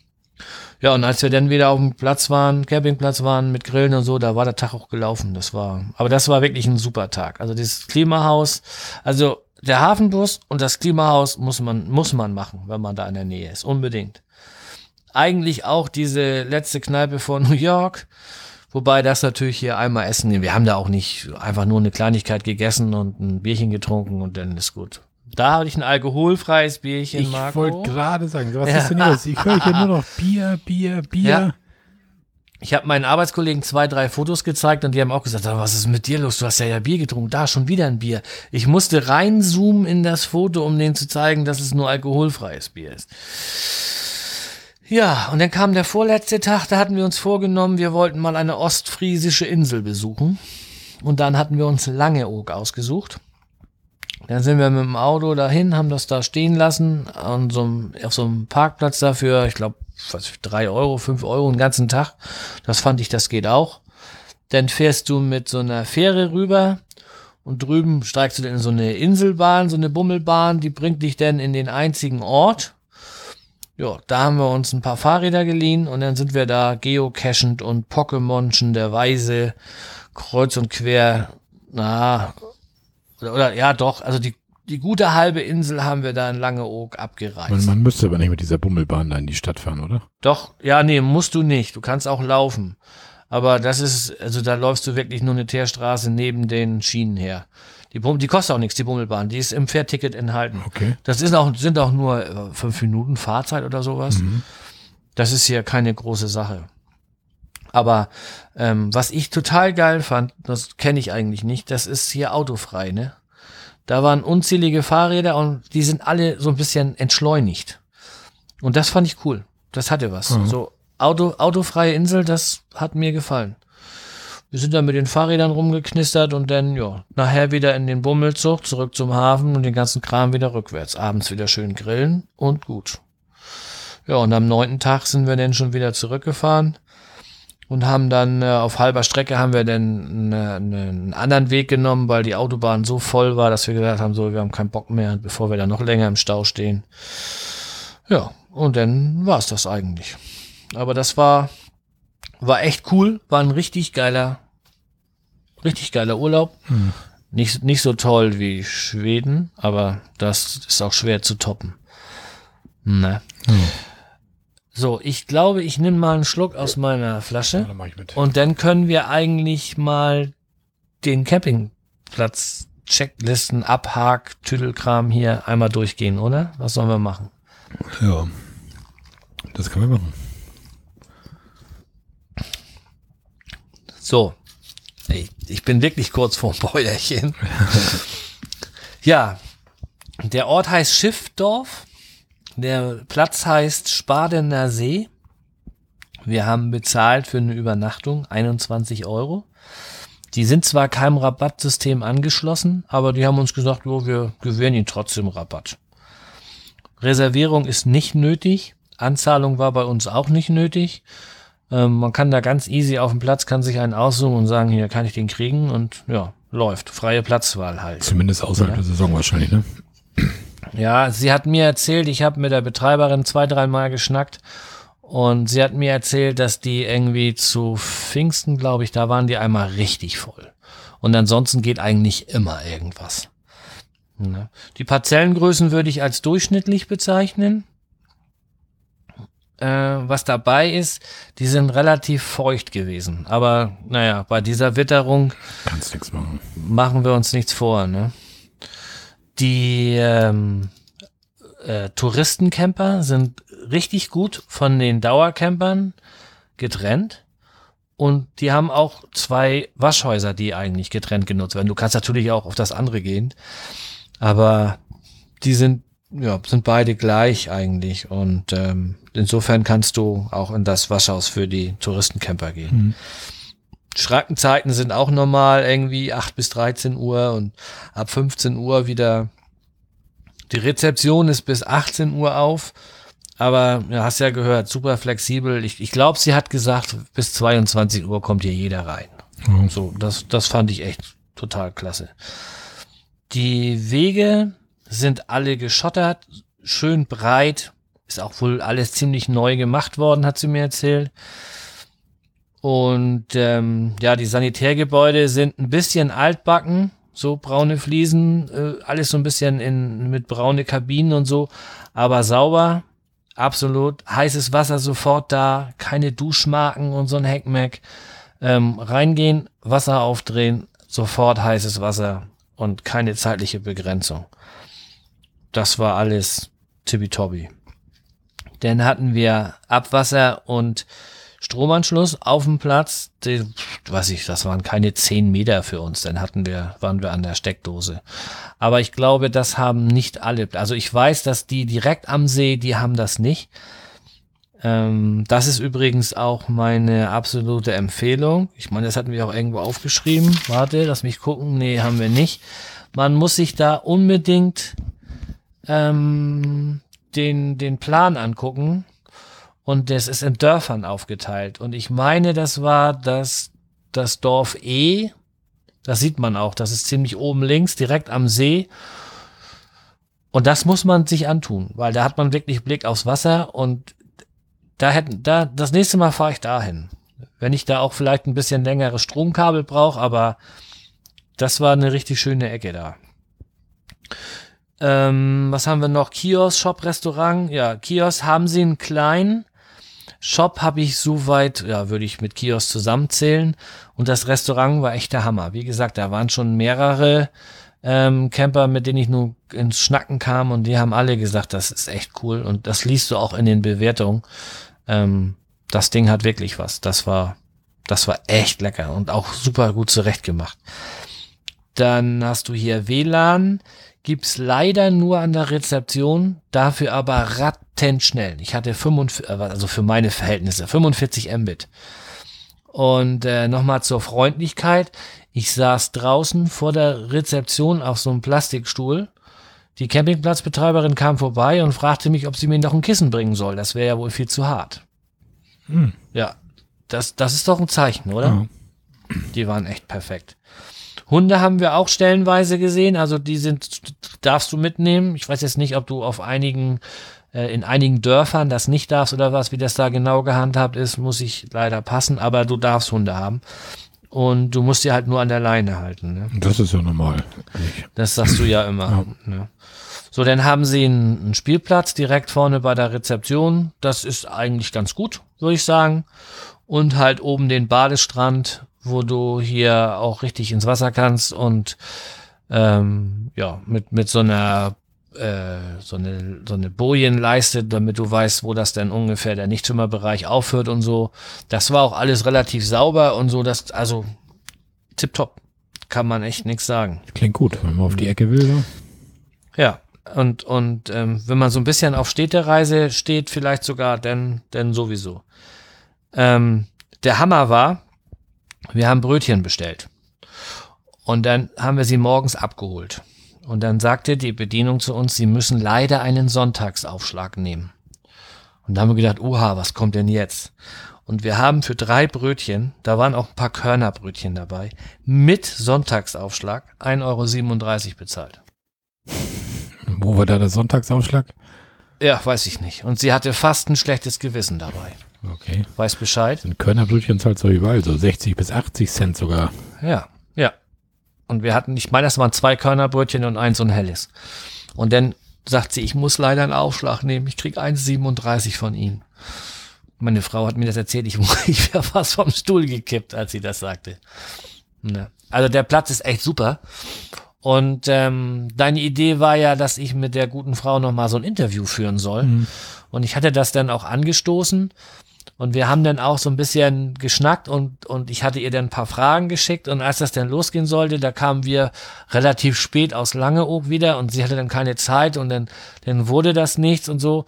Ja, und als wir dann wieder auf dem Platz waren, Campingplatz waren mit Grillen und so, da war der Tag auch gelaufen. Das war, aber das war wirklich ein super Tag. Also dieses Klimahaus, also der Hafenbus und das Klimahaus muss man, muss man machen, wenn man da in der Nähe ist. Unbedingt. Eigentlich auch diese letzte Kneipe von <laughs> New York. Wobei das natürlich hier einmal essen. Wir haben da auch nicht einfach nur eine Kleinigkeit gegessen und ein Bierchen getrunken und dann ist gut. Da habe ich ein alkoholfreies Bierchen, ich Marco. Ich wollte gerade sagen, was ja. ist denn los? Ich höre hier nur noch Bier, Bier, Bier. Ja. Ich habe meinen Arbeitskollegen zwei, drei Fotos gezeigt und die haben auch gesagt, was ist mit dir los? Du hast ja ja Bier getrunken. Da schon wieder ein Bier. Ich musste reinzoomen in das Foto, um denen zu zeigen, dass es nur alkoholfreies Bier ist. Ja, und dann kam der vorletzte Tag, da hatten wir uns vorgenommen, wir wollten mal eine ostfriesische Insel besuchen. Und dann hatten wir uns Langeoog ausgesucht. Dann sind wir mit dem Auto dahin, haben das da stehen lassen, an so einem, auf so einem Parkplatz dafür, ich glaube, was, drei Euro, fünf Euro den ganzen Tag. Das fand ich, das geht auch. Dann fährst du mit so einer Fähre rüber und drüben steigst du dann in so eine Inselbahn, so eine Bummelbahn, die bringt dich dann in den einzigen Ort. Ja, da haben wir uns ein paar Fahrräder geliehen und dann sind wir da geocachend und Pokémonchen der Weise kreuz und quer, na, oder, oder ja doch, also die, die gute halbe Insel haben wir da in Langeoog abgereist. Man, man müsste aber nicht mit dieser Bummelbahn da in die Stadt fahren, oder? Doch, ja, nee, musst du nicht. Du kannst auch laufen. Aber das ist, also da läufst du wirklich nur eine Teerstraße neben den Schienen her. Die, Bum die kostet auch nichts, die Bummelbahn. Die ist im Fährticket enthalten. Okay. Das ist auch, sind auch nur äh, fünf Minuten Fahrzeit oder sowas. Mhm. Das ist hier keine große Sache. Aber ähm, was ich total geil fand, das kenne ich eigentlich nicht, das ist hier autofrei, ne? Da waren unzählige Fahrräder und die sind alle so ein bisschen entschleunigt. Und das fand ich cool. Das hatte was. Mhm. So Auto, autofreie Insel, das hat mir gefallen. Wir sind dann mit den Fahrrädern rumgeknistert und dann, ja, nachher wieder in den Bummelzug, zurück zum Hafen und den ganzen Kram wieder rückwärts. Abends wieder schön grillen und gut. Ja, und am neunten Tag sind wir dann schon wieder zurückgefahren und haben dann äh, auf halber Strecke haben wir dann eine, einen anderen Weg genommen, weil die Autobahn so voll war, dass wir gesagt haben, so, wir haben keinen Bock mehr, bevor wir dann noch länger im Stau stehen. Ja, und dann war es das eigentlich. Aber das war, war echt cool, war ein richtig geiler, richtig geiler Urlaub. Hm. Nicht, nicht so toll wie Schweden, aber das ist auch schwer zu toppen. Ne? Hm. So, ich glaube, ich nehme mal einen Schluck aus meiner Flasche. Ja, dann mach ich mit. Und dann können wir eigentlich mal den Campingplatz Checklisten, Abhak, Tüdelkram hier einmal durchgehen, oder? Was sollen wir machen? Ja, das können wir machen. So, ich, ich bin wirklich kurz vorm <laughs> Bäuerchen. ja, der Ort heißt Schiffdorf. Der Platz heißt Spadener See. Wir haben bezahlt für eine Übernachtung 21 Euro. Die sind zwar keinem Rabattsystem angeschlossen, aber die haben uns gesagt, jo, wir gewähren ihnen trotzdem Rabatt. Reservierung ist nicht nötig. Anzahlung war bei uns auch nicht nötig. Ähm, man kann da ganz easy auf dem Platz, kann sich einen aussuchen und sagen, hier kann ich den kriegen und ja, läuft. Freie Platzwahl halt. Zumindest außerhalb ja. der Saison wahrscheinlich, ne? Ja, sie hat mir erzählt, ich habe mit der Betreiberin zwei, dreimal geschnackt und sie hat mir erzählt, dass die irgendwie zu Pfingsten, glaube ich, da waren die einmal richtig voll. Und ansonsten geht eigentlich immer irgendwas. Ne? Die Parzellengrößen würde ich als durchschnittlich bezeichnen. Äh, was dabei ist, die sind relativ feucht gewesen. Aber naja, bei dieser Witterung Kannst machen. machen wir uns nichts vor. Ne? Die ähm, äh, Touristencamper sind richtig gut von den Dauercampern getrennt. Und die haben auch zwei Waschhäuser, die eigentlich getrennt genutzt werden. Du kannst natürlich auch auf das andere gehen. Aber die sind, ja, sind beide gleich eigentlich. Und ähm, insofern kannst du auch in das Waschhaus für die Touristencamper gehen. Mhm. Schrankenzeiten sind auch normal, irgendwie 8 bis 13 Uhr und ab 15 Uhr wieder Die Rezeption ist bis 18 Uhr auf, aber ja, hast ja gehört, super flexibel. Ich, ich glaube, sie hat gesagt, bis 22 Uhr kommt hier jeder rein. Mhm. So, das, das fand ich echt total klasse. Die Wege sind alle geschottert, schön breit, ist auch wohl alles ziemlich neu gemacht worden, hat sie mir erzählt. Und ähm, ja, die Sanitärgebäude sind ein bisschen altbacken, so braune Fliesen, äh, alles so ein bisschen in, mit braune Kabinen und so, aber sauber, absolut. Heißes Wasser sofort da, keine Duschmarken und so ein Heckmeck. Ähm, reingehen, Wasser aufdrehen, sofort heißes Wasser und keine zeitliche Begrenzung. Das war alles tippitoppi. Dann hatten wir Abwasser und Stromanschluss auf dem Platz. Die, weiß ich, das waren keine zehn Meter für uns. Dann hatten wir, waren wir an der Steckdose. Aber ich glaube, das haben nicht alle. Also ich weiß, dass die direkt am See, die haben das nicht. Ähm, das ist übrigens auch meine absolute Empfehlung. Ich meine, das hatten wir auch irgendwo aufgeschrieben. Warte, lass mich gucken. Nee, haben wir nicht. Man muss sich da unbedingt ähm, den, den Plan angucken. Und das ist in Dörfern aufgeteilt. Und ich meine, das war das, das Dorf E. Das sieht man auch. Das ist ziemlich oben links, direkt am See. Und das muss man sich antun, weil da hat man wirklich Blick aufs Wasser und da hätten, da, das nächste Mal fahre ich dahin. Wenn ich da auch vielleicht ein bisschen längere Stromkabel brauche, aber das war eine richtig schöne Ecke da. Ähm, was haben wir noch? Kiosk, Shop, Restaurant. Ja, Kiosk haben sie einen kleinen. Shop habe ich soweit, ja, würde ich mit Kiosk zusammenzählen. Und das Restaurant war echt der Hammer. Wie gesagt, da waren schon mehrere ähm, Camper, mit denen ich nur ins Schnacken kam und die haben alle gesagt, das ist echt cool. Und das liest du auch in den Bewertungen. Ähm, das Ding hat wirklich was. Das war, das war echt lecker und auch super gut zurechtgemacht. Dann hast du hier WLAN. Gibt's leider nur an der Rezeption, dafür aber rattenschnell. Ich hatte 45, äh, also für meine Verhältnisse 45 Mbit. Und äh, nochmal zur Freundlichkeit. Ich saß draußen vor der Rezeption auf so einem Plastikstuhl. Die Campingplatzbetreiberin kam vorbei und fragte mich, ob sie mir noch ein Kissen bringen soll. Das wäre ja wohl viel zu hart. Hm. Ja, das, das ist doch ein Zeichen, oder? Ja. Die waren echt perfekt. Hunde haben wir auch stellenweise gesehen, also die sind, darfst du mitnehmen. Ich weiß jetzt nicht, ob du auf einigen, äh, in einigen Dörfern das nicht darfst oder was, wie das da genau gehandhabt ist, muss ich leider passen, aber du darfst Hunde haben. Und du musst sie halt nur an der Leine halten. Ne? Das ist ja normal. Das sagst du ja immer. Ja. Ne? So, dann haben sie einen, einen Spielplatz direkt vorne bei der Rezeption. Das ist eigentlich ganz gut, würde ich sagen. Und halt oben den Badestrand, wo du hier auch richtig ins Wasser kannst und ähm, ja, mit, mit so einer äh, so eine, so eine Bojenleiste, damit du weißt, wo das denn ungefähr der Nichtzimmerbereich aufhört und so. Das war auch alles relativ sauber und so, das, also tipptopp. Kann man echt nichts sagen. Klingt gut, wenn man auf die Ecke will, ne? Ja, und, und ähm, wenn man so ein bisschen auf Städtereise steht, vielleicht sogar, denn, denn sowieso. Ähm, der Hammer war, wir haben Brötchen bestellt. Und dann haben wir sie morgens abgeholt. Und dann sagte die Bedienung zu uns, sie müssen leider einen Sonntagsaufschlag nehmen. Und da haben wir gedacht, oha, was kommt denn jetzt? Und wir haben für drei Brötchen, da waren auch ein paar Körnerbrötchen dabei, mit Sonntagsaufschlag 1,37 Euro bezahlt. Wo war da der Sonntagsaufschlag? Ja, weiß ich nicht. Und sie hatte fast ein schlechtes Gewissen dabei. Okay. Weiß Bescheid. Ein Körnerbrötchen zahlt so überall, so 60 bis 80 Cent sogar. Ja, ja. Und wir hatten, ich meine, das waren zwei Körnerbrötchen und eins so ein helles. Und dann sagt sie, ich muss leider einen Aufschlag nehmen. Ich krieg 1,37 von Ihnen. Meine Frau hat mir das erzählt. Ich, <laughs> ich wäre fast vom Stuhl gekippt, als sie das sagte. Ne. Also der Platz ist echt super. Und ähm, deine Idee war ja, dass ich mit der guten Frau noch mal so ein Interview führen soll. Mhm. Und ich hatte das dann auch angestoßen. Und wir haben dann auch so ein bisschen geschnackt und, und ich hatte ihr dann ein paar Fragen geschickt. Und als das dann losgehen sollte, da kamen wir relativ spät aus Langeoog wieder und sie hatte dann keine Zeit und dann, dann wurde das nichts und so.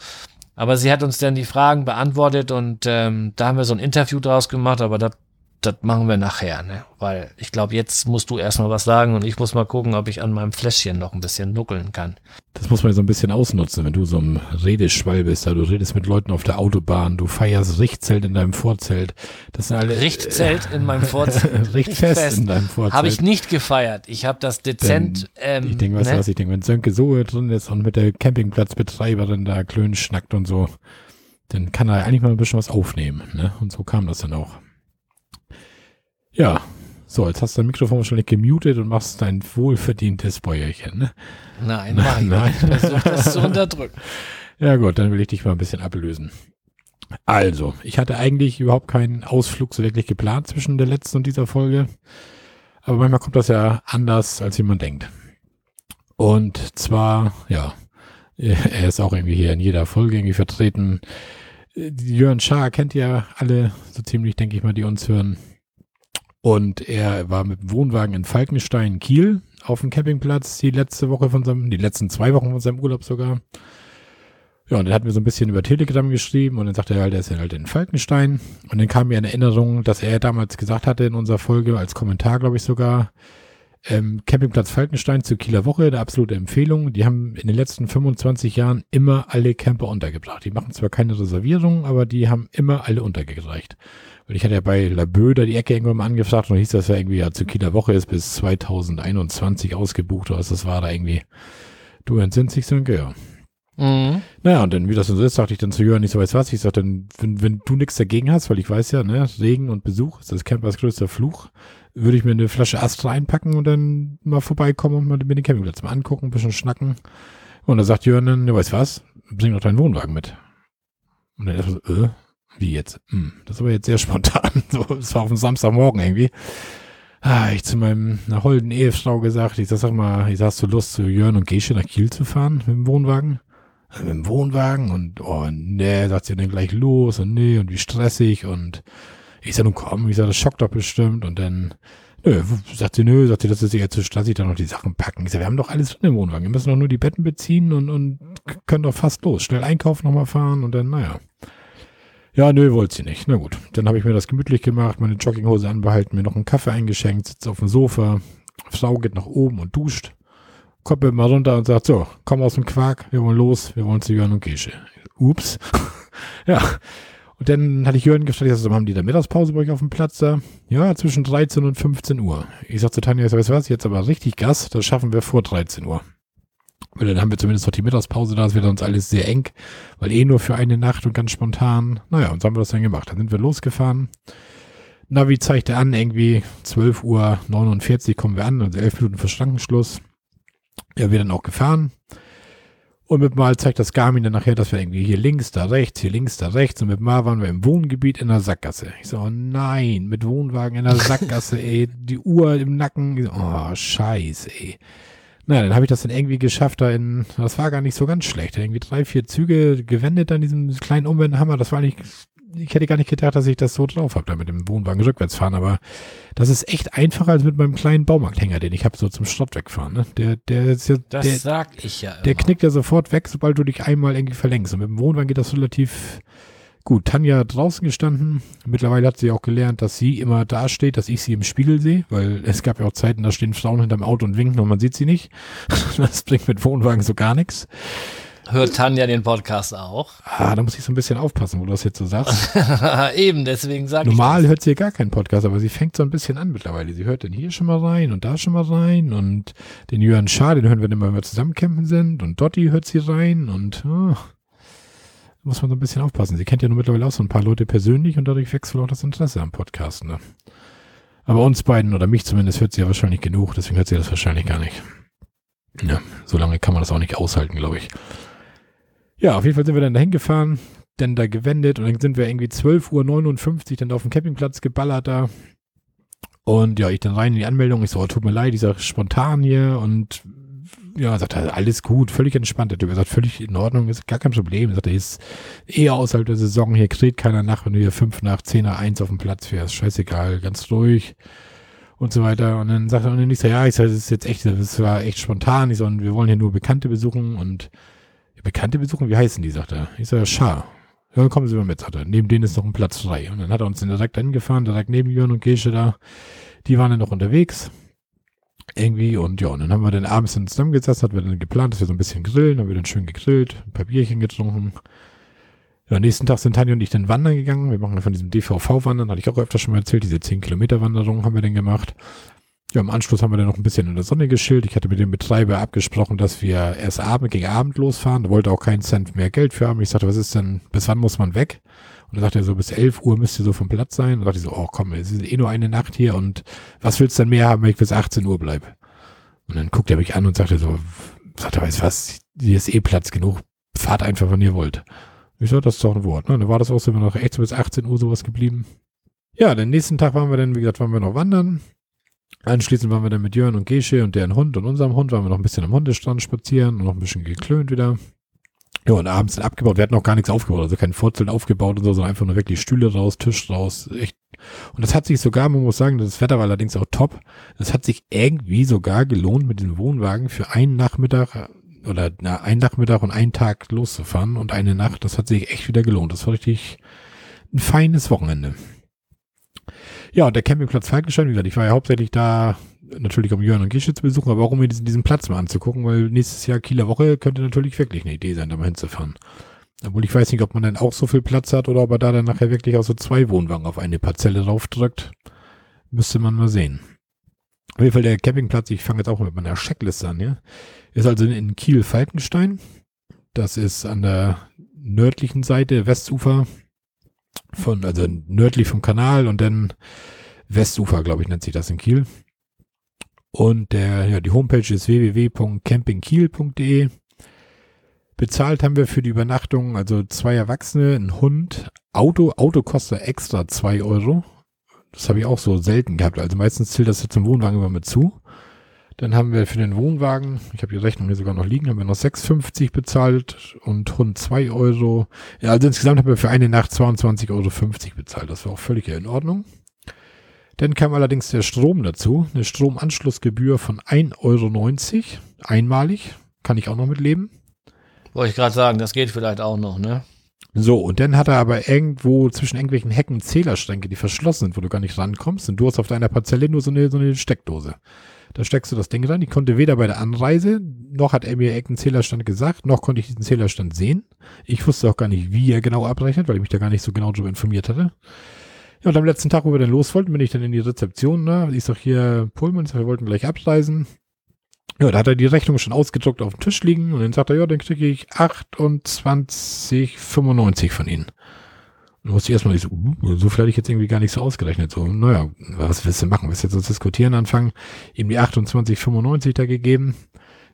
Aber sie hat uns dann die Fragen beantwortet und ähm, da haben wir so ein Interview draus gemacht, aber das das machen wir nachher, ne? Weil ich glaube, jetzt musst du erstmal was sagen und ich muss mal gucken, ob ich an meinem Fläschchen noch ein bisschen nuckeln kann. Das muss man so ein bisschen ausnutzen, wenn du so ein Redeschwall bist. Da du redest mit Leuten auf der Autobahn, du feierst Richtzelt in deinem Vorzelt. Das sind alle. Richtzelt in meinem Vorzelt. <laughs> Richtfest in deinem Vorzelt. Habe ich nicht gefeiert. Ich habe das dezent. Denn, ähm, ich denke, weißt du ne? was, ich denke, wenn Sönke so drin ist und mit der Campingplatzbetreiberin da klön schnackt und so, dann kann er eigentlich mal ein bisschen was aufnehmen. Ne? Und so kam das dann auch. Ja, so, jetzt hast du dein Mikrofon wahrscheinlich gemutet und machst dein wohlverdientes Bäuerchen. Ne? Nein, mach ich Nein. Ich versuche das zu unterdrücken. <laughs> Ja gut, dann will ich dich mal ein bisschen ablösen. Also, ich hatte eigentlich überhaupt keinen Ausflug so wirklich geplant zwischen der letzten und dieser Folge. Aber manchmal kommt das ja anders, als jemand denkt. Und zwar, ja, <laughs> er ist auch irgendwie hier in jeder Folge irgendwie vertreten. Jörn Schaar kennt ihr alle so ziemlich, denke ich mal, die uns hören. Und er war mit dem Wohnwagen in Falkenstein, Kiel, auf dem Campingplatz die letzte Woche von seinem, die letzten zwei Wochen von seinem Urlaub sogar. Ja, und dann hatten wir so ein bisschen über Telegram geschrieben und dann sagte er halt, er ist halt in Falkenstein. Und dann kam mir eine Erinnerung, dass er damals gesagt hatte in unserer Folge, als Kommentar, glaube ich sogar, ähm, Campingplatz Falkenstein zur Kieler Woche, eine absolute Empfehlung. Die haben in den letzten 25 Jahren immer alle Camper untergebracht. Die machen zwar keine Reservierung, aber die haben immer alle untergereicht. Weil ich hatte ja bei Labö da die Ecke irgendwann mal angefragt und hieß das ja irgendwie, ja, zur Kieler Woche ist bis 2021 ausgebucht oder was das war da irgendwie. Du entsinnst dich, Sönke, ja. Mhm. Naja, und dann, wie das so ist, sagte ich dann zu Jörn, ich so, weißt du was, ich sag dann, wenn, wenn du nichts dagegen hast, weil ich weiß ja, ne, Regen und Besuch ist das Campers größter Fluch, würde ich mir eine Flasche Astra einpacken und dann mal vorbeikommen und mal mir den Campingplatz mal angucken, ein bisschen schnacken. Und da sagt Jörn dann, ja, weißt du was, bring doch deinen Wohnwagen mit. Und dann erst so, äh, wie jetzt? Hm, das aber jetzt sehr spontan. <laughs> So, es war auf dem Samstagmorgen irgendwie. Ah, ich zu meinem einer holden Ehefrau gesagt, ich sag, sag mal, ich hast du Lust, zu Jörn und Gesche nach Kiel zu fahren mit dem Wohnwagen? mit dem Wohnwagen und oh nee, sagt sie dann gleich los und nee und wie stressig und ich sag nun komm, ich sag, das schockt doch bestimmt und dann nö, sagt sie, nö, sagt sie, das ist eher zu stressig, dann noch die Sachen packen. Ich sag, wir haben doch alles drin im Wohnwagen, wir müssen doch nur die Betten beziehen und, und können doch fast los, schnell einkaufen nochmal fahren und dann, naja. Ja, nö, wollte sie nicht. Na gut, dann habe ich mir das gemütlich gemacht, meine Jogginghose anbehalten, mir noch einen Kaffee eingeschenkt, sitze auf dem Sofa, Frau geht nach oben und duscht koppelt mal runter und sagt, so, komm aus dem Quark, wir wollen los, wir wollen zu Jörn und Gesche. Ups. <laughs> ja. Und dann hatte ich Jörn gefragt, also haben die da Mittagspause bei euch auf dem Platz da? Ja, zwischen 13 und 15 Uhr. Ich sag zu Tanja, weißt du was, jetzt aber richtig Gas, das schaffen wir vor 13 Uhr. Weil dann haben wir zumindest noch die Mittagspause da, es wird uns alles sehr eng, weil eh nur für eine Nacht und ganz spontan. Naja, und so haben wir das dann gemacht. Dann sind wir losgefahren. Navi zeigte an, irgendwie 12 Uhr 49 kommen wir an, also 11 Minuten vor Schrankenschluss. Ja, wir dann auch gefahren. Und mit Mal zeigt das Garmin dann nachher, dass wir irgendwie hier links, da rechts, hier links, da rechts. Und mit Mal waren wir im Wohngebiet in der Sackgasse. Ich so, oh nein, mit Wohnwagen in der <laughs> Sackgasse, ey. Die Uhr im Nacken. So, oh, scheiße, ey. Na, dann habe ich das dann irgendwie geschafft, da in, das war gar nicht so ganz schlecht. Irgendwie drei, vier Züge gewendet an diesem kleinen Umwendehammer. Das war nicht, ich hätte gar nicht gedacht, dass ich das so drauf habe, da mit dem Wohnwagen rückwärts fahren. Aber das ist echt einfacher als mit meinem kleinen Baumarkthänger, den ich habe, so zum Schrott wegfahren. Ne? Der, der ist ja, Das der, sag ich ja immer. der knickt ja sofort weg, sobald du dich einmal irgendwie verlängst. Und mit dem Wohnwagen geht das relativ gut. Tanja draußen gestanden. Mittlerweile hat sie auch gelernt, dass sie immer da steht, dass ich sie im Spiegel sehe, weil es gab ja auch Zeiten, da stehen Frauen hinterm Auto und winken und man sieht sie nicht. <laughs> Das bringt mit Wohnwagen so gar nichts. Hört Tanja den Podcast auch? Ah, da muss ich so ein bisschen aufpassen, wo du das jetzt so sagst. <laughs> Eben, deswegen sage ich Normal hört sie ja gar keinen Podcast, aber sie fängt so ein bisschen an mittlerweile. Sie hört den hier schon mal rein und da schon mal rein und den Jörn Schaar, den hören wir immer, wenn wir zusammen campen sind und Dotti hört sie rein und oh, muss man so ein bisschen aufpassen. Sie kennt ja nur mittlerweile auch so ein paar Leute persönlich und dadurch wechselt auch das Interesse am Podcast. Ne? Aber uns beiden oder mich zumindest hört sie ja wahrscheinlich genug, deswegen hört sie das wahrscheinlich gar nicht. Ja, so lange kann man das auch nicht aushalten, glaube ich. Ja, auf jeden Fall sind wir dann dahin gefahren, dann da gewendet und dann sind wir irgendwie 12.59 Uhr dann auf dem Campingplatz geballert da. Und ja, ich dann rein in die Anmeldung. Ich so, oh, tut mir leid, sag spontan hier und ja, sagt er, alles gut, völlig entspannt. Der Typ sagt, völlig in Ordnung, ist gar kein Problem. Sagt er, ist eher außerhalb der Saison, hier kräht keiner nach, wenn du hier 5 nach 10 nach 1 auf dem Platz fährst. Scheißegal, ganz ruhig und so weiter. Und dann sagt er, und dann ich so, ja, ich sag, das ist jetzt echt, das war echt spontan. Ich so, und wir wollen hier nur Bekannte besuchen und Bekannte besuchen, wie heißen die, sagt er. Ich sage, Schar. dann kommen Sie mal mit, hat er. Neben denen ist noch ein Platz frei. Und dann hat er uns direkt hingefahren, direkt neben Jörn und Gesche da. Die waren dann noch unterwegs. Irgendwie und ja, und dann haben wir dann abends dann zusammengesetzt, hatten wir dann geplant, dass wir so ein bisschen grillen, haben wir dann schön gegrillt, ein paar Bierchen getrunken. Ja, nächsten Tag sind Tanja und ich dann wandern gegangen. Wir machen von diesem DVV-Wandern, hatte ich auch öfter schon mal erzählt, diese 10 Kilometer Wanderung haben wir dann gemacht. Ja, im Anschluss haben wir dann noch ein bisschen in der Sonne geschillt. Ich hatte mit dem Betreiber abgesprochen, dass wir erst Abend gegen Abend losfahren. Da wollte auch keinen Cent mehr Geld für haben. Ich sagte, was ist denn, bis wann muss man weg? Und dann sagte er so, bis 11 Uhr müsst ihr so vom Platz sein. Und dann dachte ich so, oh komm, es ist eh nur eine Nacht hier und was willst du denn mehr haben, wenn ich bis 18 Uhr bleibe? Und dann guckt er mich an und sagte so, sagte, weißt was, hier ist eh Platz genug. Fahrt einfach, wann ihr wollt. Ich so, das ist doch ein Wort. Ne? Dann war das auch so, wir noch echt so bis 18 Uhr sowas geblieben. Ja, den nächsten Tag waren wir dann, wie gesagt, waren wir noch wandern. Anschließend waren wir dann mit Jörn und Gesche und deren Hund und unserem Hund waren wir noch ein bisschen am Hundestrand spazieren und noch ein bisschen geklönt wieder. Ja, und abends dann abgebaut. Wir hatten noch gar nichts aufgebaut, also kein Furzeln aufgebaut und so, sondern einfach nur wirklich Stühle raus, Tisch raus. Echt. Und das hat sich sogar, man muss sagen, das Wetter war allerdings auch top. Das hat sich irgendwie sogar gelohnt, mit dem Wohnwagen für einen Nachmittag oder na, einen Nachmittag und einen Tag loszufahren und eine Nacht. Das hat sich echt wieder gelohnt. Das war richtig ein feines Wochenende. Ja, der Campingplatz Falkenstein, wie gesagt, ich war ja hauptsächlich da, natürlich um Jörn und Gische zu besuchen, aber auch um mir diesen, diesen Platz mal anzugucken, weil nächstes Jahr Kieler Woche könnte natürlich wirklich eine Idee sein, da mal hinzufahren. Obwohl ich weiß nicht, ob man dann auch so viel Platz hat oder ob er da dann nachher wirklich auch so zwei Wohnwagen auf eine Parzelle draufdrückt. Müsste man mal sehen. Auf jeden Fall der Campingplatz, ich fange jetzt auch mit meiner Checkliste an, ja. Ist also in Kiel-Falkenstein. Das ist an der nördlichen Seite, Westufer von, also nördlich vom Kanal und dann Westufer, glaube ich, nennt sich das in Kiel. Und der, ja, die Homepage ist www.campingkiel.de. Bezahlt haben wir für die Übernachtung, also zwei Erwachsene, ein Hund, Auto, Auto kostet extra zwei Euro. Das habe ich auch so selten gehabt. Also meistens zählt das zum Wohnwagen immer mit zu. Dann haben wir für den Wohnwagen, ich habe die Rechnung hier sogar noch liegen, haben wir noch 6,50 bezahlt und Hund 2 Euro. Ja, also insgesamt haben wir für eine Nacht 22,50 Euro bezahlt. Das war auch völlig in Ordnung. Dann kam allerdings der Strom dazu. Eine Stromanschlussgebühr von 1,90 Euro. Einmalig. Kann ich auch noch mitleben. Wollte ich gerade sagen, das geht vielleicht auch noch, ne? So, und dann hat er aber irgendwo zwischen irgendwelchen Hecken Zählerschränke, die verschlossen sind, wo du gar nicht rankommst. Und du hast auf deiner Parzelle nur so eine, so eine Steckdose. Da steckst du das Ding rein. Ich konnte weder bei der Anreise, noch hat er mir irgendeinen Zählerstand gesagt, noch konnte ich diesen Zählerstand sehen. Ich wusste auch gar nicht, wie er genau abrechnet, weil ich mich da gar nicht so genau darüber informiert hatte. Ja, und am letzten Tag, wo wir dann los wollten, bin ich dann in die Rezeption, ne? Ich sag hier, Pullman, wir wollten gleich abreisen. Ja, da hat er die Rechnung schon ausgedruckt auf dem Tisch liegen und dann sagt er, ja, dann kriege ich 28,95 von Ihnen. Musste ich erstmal so, uh, so viel hatte ich jetzt irgendwie gar nicht so ausgerechnet. So, naja, was willst du machen? Willst du jetzt uns diskutieren anfangen? Ihm die 28,95 da gegeben.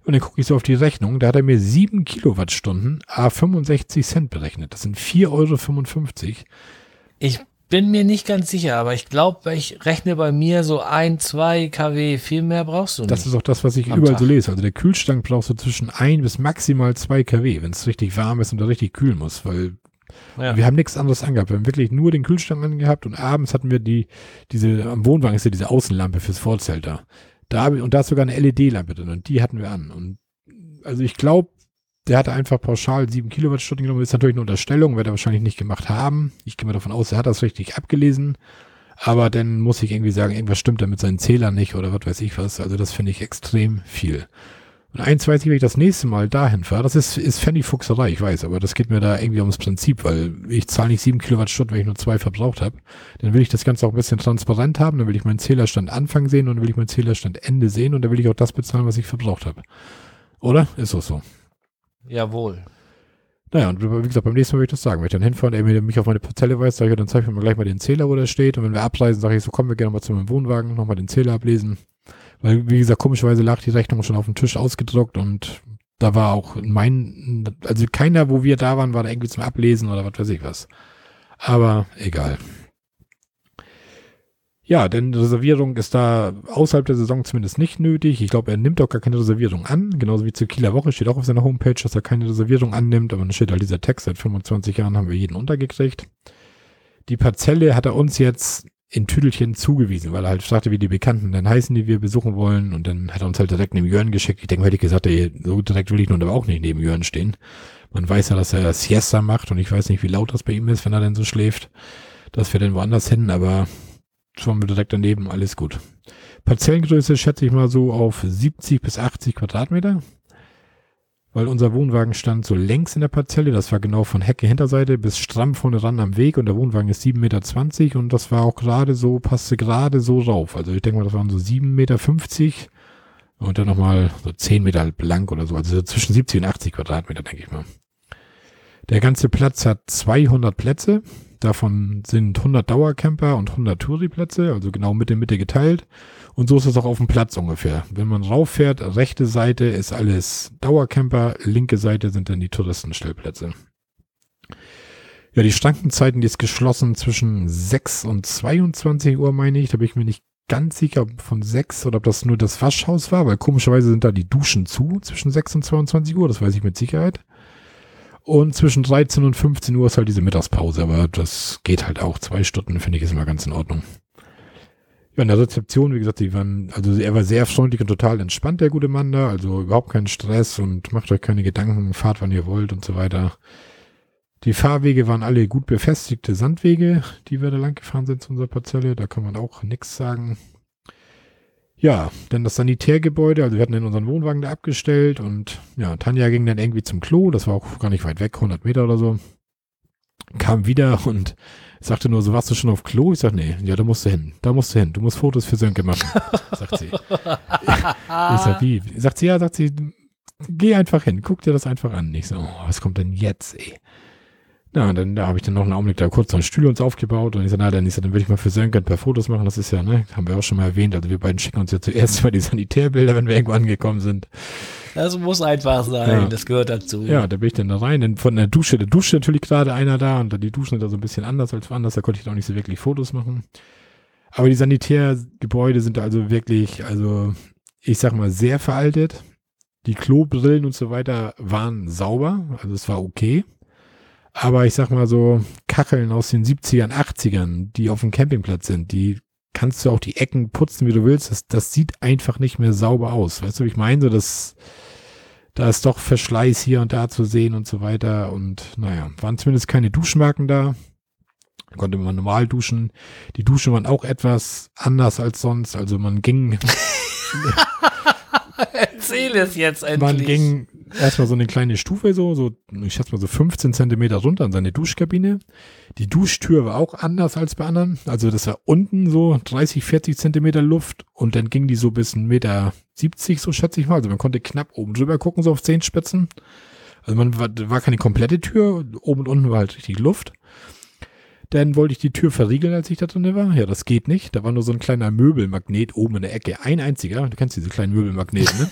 Und dann gucke ich so auf die Rechnung, da hat er mir 7 Kilowattstunden a 65 Cent berechnet. Das sind 4,55 Euro. Ich bin mir nicht ganz sicher, aber ich glaube, ich rechne bei mir so ein, zwei kW, viel mehr brauchst du nicht. Das ist auch das, was ich überall Tag. so lese. Also der Kühlschrank brauchst du zwischen ein bis maximal zwei kW, wenn es richtig warm ist und er richtig kühlen muss, weil ja. wir haben nichts anderes angehabt. Wir haben wirklich nur den Kühlschrank angehabt und abends hatten wir die, diese, am Wohnwagen ist ja diese Außenlampe fürs Vorzelt da. da und da ist sogar eine LED-Lampe drin und die hatten wir an. Und also ich glaube, der hatte einfach pauschal sieben Kilowattstunden genommen. Das ist natürlich eine Unterstellung, wird er wahrscheinlich nicht gemacht haben. Ich gehe mal davon aus, er hat das richtig abgelesen. Aber dann muss ich irgendwie sagen, irgendwas stimmt da mit seinen Zählern nicht oder was weiß ich was. Also das finde ich extrem viel. Und eins weiß ich, wenn ich das nächste Mal dahin fahre, das ist, ist Fanny-Fuchserei, ich weiß, aber das geht mir da irgendwie ums Prinzip, weil ich zahle nicht sieben Kilowattstunden, wenn ich nur zwei verbraucht habe. Dann will ich das Ganze auch ein bisschen transparent haben, dann will ich meinen Zählerstand Anfang sehen und dann will ich meinen Zählerstand Ende sehen und dann will ich auch das bezahlen, was ich verbraucht habe. Oder? Ist auch so. Jawohl. Naja, und wie gesagt, beim nächsten Mal würde ich das sagen. Wenn ich dann hinfahre und er mich auf meine Parzelle weist, sage ich, dann zeige ich mir gleich mal den Zähler, wo der steht. Und wenn wir abreisen, sage ich so, kommen wir gerne mal zu meinem Wohnwagen, nochmal den Zähler ablesen. Weil, wie gesagt, komischerweise lag die Rechnung schon auf dem Tisch ausgedruckt und da war auch mein, also keiner, wo wir da waren, war da irgendwie zum Ablesen oder was weiß ich was. Aber egal. Ja, denn Reservierung ist da außerhalb der Saison zumindest nicht nötig. Ich glaube, er nimmt auch gar keine Reservierung an. Genauso wie zur Kieler Woche steht auch auf seiner Homepage, dass er keine Reservierung annimmt. Aber dann steht halt dieser Text, seit 25 Jahren haben wir jeden untergekriegt. Die Parzelle hat er uns jetzt in Tüdelchen zugewiesen, weil er halt fragte, wie die Bekannten dann heißen, die wir besuchen wollen. Und dann hat er uns halt direkt neben Jörn geschickt. Ich denke, hätte ich gesagt, ey, so direkt will ich nun aber auch nicht neben Jörn stehen. Man weiß ja, dass er Siesta macht und ich weiß nicht, wie laut das bei ihm ist, wenn er denn so schläft. Das wäre dann woanders hin, aber schon direkt daneben, alles gut. Parzellengröße schätze ich mal so auf 70 bis 80 Quadratmeter weil unser Wohnwagen stand so längs in der Parzelle. Das war genau von Hecke Hinterseite bis stramm vorne ran am Weg und der Wohnwagen ist 7,20 Meter und das war auch gerade so, passte gerade so rauf. Also ich denke mal, das waren so 7,50 Meter und dann nochmal so 10 Meter blank oder so. Also so zwischen 70 und 80 Quadratmeter, denke ich mal. Der ganze Platz hat 200 Plätze. Davon sind 100 Dauercamper und 100 Touri-Plätze, also genau Mitte Mitte geteilt. Und so ist es auch auf dem Platz ungefähr. Wenn man rauffährt, rechte Seite ist alles Dauercamper, linke Seite sind dann die Touristenstellplätze. Ja, die Schrankenzeiten, die ist geschlossen zwischen 6 und 22 Uhr, meine ich. Da bin ich mir nicht ganz sicher, ob von 6 oder ob das nur das Waschhaus war, weil komischerweise sind da die Duschen zu zwischen 6 und 22 Uhr, das weiß ich mit Sicherheit. Und zwischen 13 und 15 Uhr ist halt diese Mittagspause, aber das geht halt auch. Zwei Stunden finde ich ist immer ganz in Ordnung. Ja, in der Rezeption, wie gesagt, die waren, also er war sehr freundlich und total entspannt, der gute Mann da, also überhaupt keinen Stress und macht euch keine Gedanken, fahrt wann ihr wollt und so weiter. Die Fahrwege waren alle gut befestigte Sandwege, die wir da lang gefahren sind zu unserer Parzelle, da kann man auch nichts sagen. Ja, dann das Sanitärgebäude, also wir hatten in unseren Wohnwagen da abgestellt und ja, Tanja ging dann irgendwie zum Klo, das war auch gar nicht weit weg, 100 Meter oder so. Kam wieder und sagte nur, so warst du schon auf Klo? Ich sag, nee, ja, da musst du hin. Da musst du hin. Du musst Fotos für Sönke machen, <laughs> sagt sie. ich sag, wie? Sagt sie, ja, sagt sie, geh einfach hin, guck dir das einfach an. Ich so, oh, was kommt denn jetzt, ey? Na, und dann da habe ich dann noch einen Augenblick da kurz so einen Stuhl uns aufgebaut und ich sag, na, dann, ich sag, dann würde ich mal für Sönke ein paar Fotos machen. Das ist ja, ne, haben wir auch schon mal erwähnt. Also wir beiden schicken uns ja zuerst <laughs> mal die Sanitärbilder, wenn wir irgendwo angekommen sind. Das muss einfach sein, ja. das gehört dazu. Ja, da bin ich dann da rein. Dann von der Dusche, der Dusche natürlich gerade einer da und die Duschen sind da so ein bisschen anders als woanders. Da konnte ich auch nicht so wirklich Fotos machen. Aber die Sanitärgebäude sind also wirklich, also ich sag mal, sehr veraltet. Die Klobrillen und so weiter waren sauber, also es war okay. Aber ich sag mal so, Kacheln aus den 70ern, 80ern, die auf dem Campingplatz sind, die kannst du auch die Ecken putzen, wie du willst. Das, das sieht einfach nicht mehr sauber aus. Weißt du, wie ich meine? So, das, da ist doch Verschleiß hier und da zu sehen und so weiter. Und naja, waren zumindest keine Duschmarken da. Konnte man normal duschen. Die Duschen waren auch etwas anders als sonst. Also man ging. <laughs> Erzähl es jetzt endlich. Man ging erstmal so eine kleine Stufe, so, so, ich schätze mal so 15 Zentimeter runter an seine Duschkabine. Die Duschtür war auch anders als bei anderen. Also das war unten so 30, 40 Zentimeter Luft und dann ging die so bis 1,70 Meter, 70, so schätze ich mal. Also man konnte knapp oben drüber gucken, so auf Zehenspitzen. Also man war, war keine komplette Tür, oben und unten war halt richtig Luft. Dann wollte ich die Tür verriegeln, als ich da drin war. Ja, das geht nicht. Da war nur so ein kleiner Möbelmagnet oben in der Ecke. Ein einziger. Du kennst diese kleinen Möbelmagneten, ne?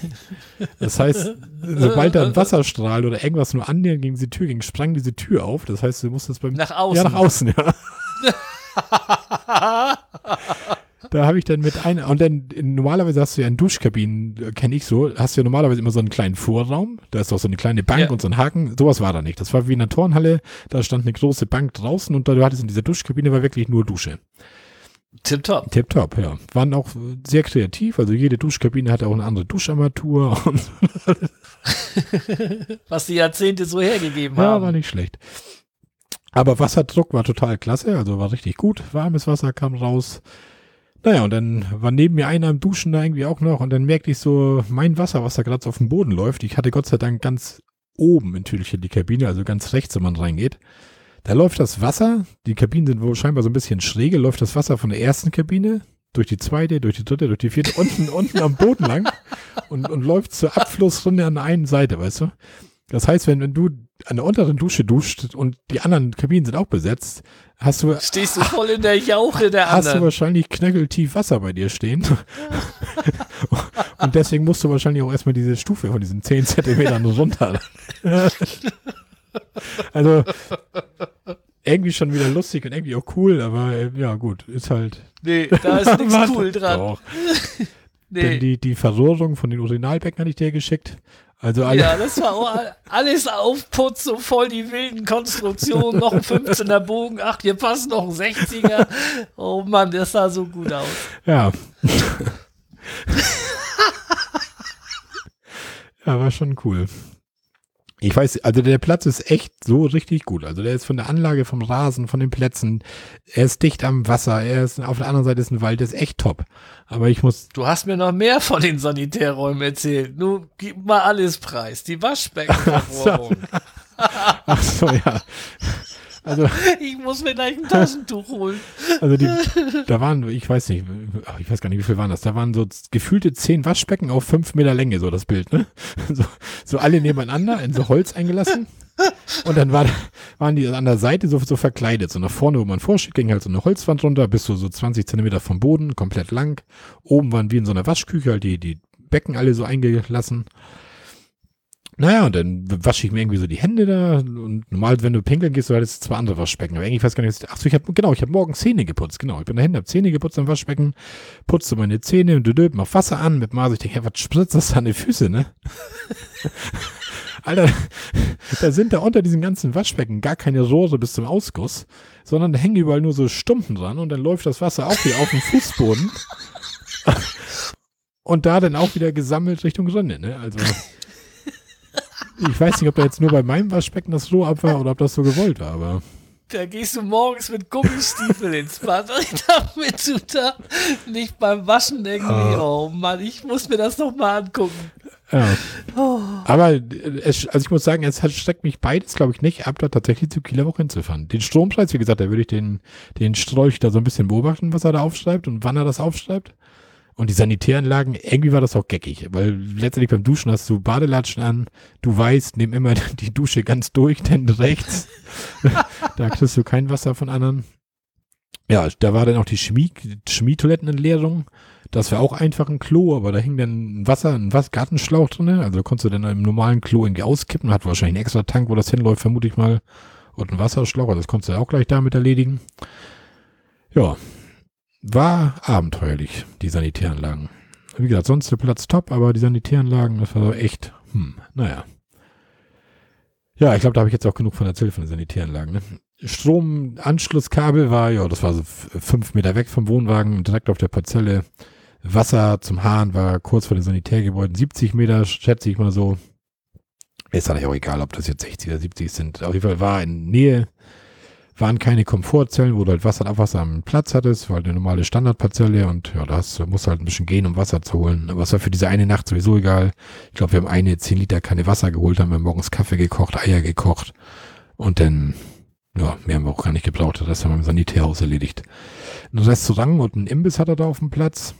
Das heißt, sobald da ein Wasserstrahl oder irgendwas nur annähernd gegen diese Tür ging, sprang diese Tür auf. Das heißt, du musstest beim... Nach außen. Ja, nach außen, ja. <laughs> da habe ich dann mit einer, und dann normalerweise hast du ja in Duschkabinen, kenne ich so, hast du ja normalerweise immer so einen kleinen Vorraum, da ist auch so eine kleine Bank ja. und so ein Haken, sowas war da nicht. Das war wie in einer Turnhalle, da stand eine große Bank draußen und da du hattest in dieser Duschkabine war wirklich nur Dusche. Tipptopp. Tipptopp, ja. Waren auch sehr kreativ, also jede Duschkabine hatte auch eine andere Duscharmatur. <laughs> <laughs> Was die Jahrzehnte so hergegeben ja, haben. Ja, war nicht schlecht. Aber Wasserdruck war total klasse, also war richtig gut. Warmes Wasser kam raus. Naja, und dann war neben mir einer am Duschen da irgendwie auch noch und dann merkte ich so, mein Wasser, was da gerade auf dem Boden läuft, ich hatte Gott sei Dank ganz oben natürlich in die Kabine, also ganz rechts, wenn man reingeht. Da läuft das Wasser, die Kabinen sind wohl scheinbar so ein bisschen schräge, läuft das Wasser von der ersten Kabine durch die zweite, durch die dritte, durch die vierte, unten, unten am Boden lang und, und läuft zur Abflussrunde an der einen Seite, weißt du? Das heißt, wenn, wenn du an der unteren Dusche duscht und die anderen Kabinen sind auch besetzt, hast du. Stehst du voll in der Jauche der anderen. Hast du wahrscheinlich knöcheltief Wasser bei dir stehen. <laughs> und deswegen musst du wahrscheinlich auch erstmal diese Stufe von diesen 10 Zentimetern runter. <laughs> also, irgendwie schon wieder lustig und irgendwie auch cool, aber äh, ja, gut, ist halt. Nee, da ist <laughs> nichts cool dran. Doch. Nee. Denn die, die Verrohrung von den Urinalbecken hatte ich dir geschickt. Also alle ja, das war auch alles aufputz, so voll die wilden Konstruktionen, noch ein 15er Bogen, ach, hier passt noch ein 60er. Oh Mann, das sah so gut aus. Ja. <laughs> ja, war schon cool. Ich weiß, also der Platz ist echt so richtig gut. Also der ist von der Anlage, vom Rasen, von den Plätzen, er ist dicht am Wasser, er ist auf der anderen Seite ist ein Wald, der ist echt top. Aber ich muss. Du hast mir noch mehr von den Sanitärräumen erzählt. Nun gib mal alles preis. Die Waschbecken. <laughs> Ach so. Ach so, ja. Also, <laughs> ich muss mir gleich ein Taschentuch holen. Also die, da waren, ich weiß nicht, ich weiß gar nicht, wie viel waren das. Da waren so gefühlte zehn Waschbecken auf fünf Meter Länge, so das Bild, ne? <laughs> So, so alle nebeneinander in so Holz eingelassen. Und dann war, waren die an der Seite so, so verkleidet. So nach vorne, wo man vorsteht, ging halt so eine Holzwand runter, bis so, so 20 Zentimeter vom Boden, komplett lang. Oben waren wie in so einer Waschküche halt die, die Becken alle so eingelassen. Naja, und dann wasche ich mir irgendwie so die Hände da. Und normal, wenn du pinkeln gehst, du hattest zwei andere Waschbecken. Aber irgendwie weiß gar nicht, ach so, ich habe, genau, ich habe morgen Zähne geputzt. Genau, ich bin da Hände, habe Zähne geputzt am Waschbecken, putzte meine Zähne und du döp, mach Wasser an mit Maß. Ich denke, ja, was spritzt das an die Füße, ne? <laughs> Alter, da sind da unter diesen ganzen Waschbecken gar keine Rohre bis zum Ausguss, sondern da hängen überall nur so Stumpen dran und dann läuft das Wasser auch hier auf dem Fußboden. <laughs> und da dann auch wieder gesammelt Richtung Sonne, ne? Also. Ich weiß nicht, ob da jetzt nur bei meinem Waschbecken das so ab war oder ob das so gewollt war, aber. Da gehst du morgens mit Gummistiefeln ins Bad, <laughs> damit du da nicht beim Waschen irgendwie, oh, oh Mann, ich muss mir das noch mal angucken. Ja. Oh. Aber es, also ich muss sagen, es steckt mich beides, glaube ich, nicht ab, da tatsächlich zu Kieler Woche hinzufahren. Den Strompreis, wie gesagt, da würde ich den, den Strolch da so ein bisschen beobachten, was er da aufschreibt und wann er das aufschreibt. Und die Sanitäranlagen, irgendwie war das auch geckig, weil letztendlich beim Duschen hast du Badelatschen an, du weißt, nimm immer <laughs> die Dusche ganz durch, denn rechts, <laughs> da kriegst du kein Wasser von anderen. Ja, da war dann auch die Chemie, Chemietoilettenentleerung. Das war auch einfach ein Klo, aber da hing dann Wasser, ein was Gartenschlauch drin. Also konntest du dann im normalen Klo irgendwie auskippen, hat wahrscheinlich einen extra Tank, wo das hinläuft, vermute ich mal. Und ein Wasserschlauch, also das konntest du auch gleich damit erledigen. Ja, war abenteuerlich, die Sanitäranlagen. Wie gesagt, sonst der Platz top, aber die Sanitäranlagen, das war echt, hm, naja. Ja, ich glaube, da habe ich jetzt auch genug von erzählt von den Sanitäranlagen. Ne? Stromanschlusskabel war, ja, das war so fünf Meter weg vom Wohnwagen, direkt auf der Parzelle. Wasser zum Hahn war kurz vor den Sanitärgebäuden 70 Meter, schätze ich mal so. Ist eigentlich auch egal, ob das jetzt 60 oder 70 sind. Auf jeden Fall war in Nähe waren keine Komfortzellen, wo du halt Wasser und Abwasser am Platz hattest, war halt eine normale Standardparzelle und ja, da hast, musst halt ein bisschen gehen, um Wasser zu holen. Aber es war für diese eine Nacht sowieso egal. Ich glaube, wir haben eine 10 Liter Kanne Wasser geholt, haben wir morgens Kaffee gekocht, Eier gekocht und dann, ja, mehr haben wir auch gar nicht gebraucht. Das haben wir im Sanitärhaus erledigt. Ein Restaurant und ein Imbiss hat er da auf dem Platz.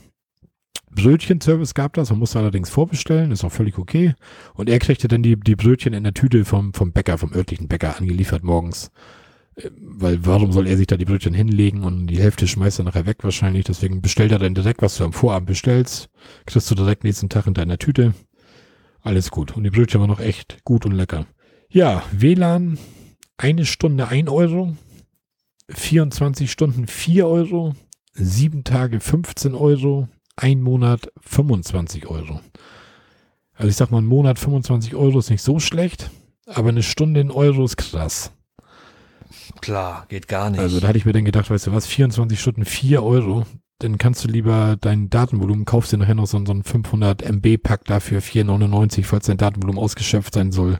Brötchenservice gab das, man musste allerdings vorbestellen, ist auch völlig okay. Und er kriegte dann die, die Brötchen in der Tüte vom, vom Bäcker, vom örtlichen Bäcker angeliefert morgens. Weil warum soll er sich da die Brötchen hinlegen und die Hälfte schmeißt er nachher weg wahrscheinlich. Deswegen bestellt er dann direkt, was du am Vorabend bestellst. Kriegst du direkt nächsten Tag in deiner Tüte. Alles gut. Und die Brötchen waren noch echt gut und lecker. Ja, WLAN, eine Stunde ein Euro, 24 Stunden vier Euro, sieben Tage 15 Euro, ein Monat 25 Euro. Also ich sag mal, ein Monat 25 Euro ist nicht so schlecht, aber eine Stunde in Euro ist krass. Klar, geht gar nicht. Also da hatte ich mir dann gedacht, weißt du was, 24 Stunden 4 Euro, dann kannst du lieber dein Datenvolumen, kaufst dir nachher noch so, einen 500 MB Pack dafür 4,99, falls dein Datenvolumen ausgeschöpft sein soll.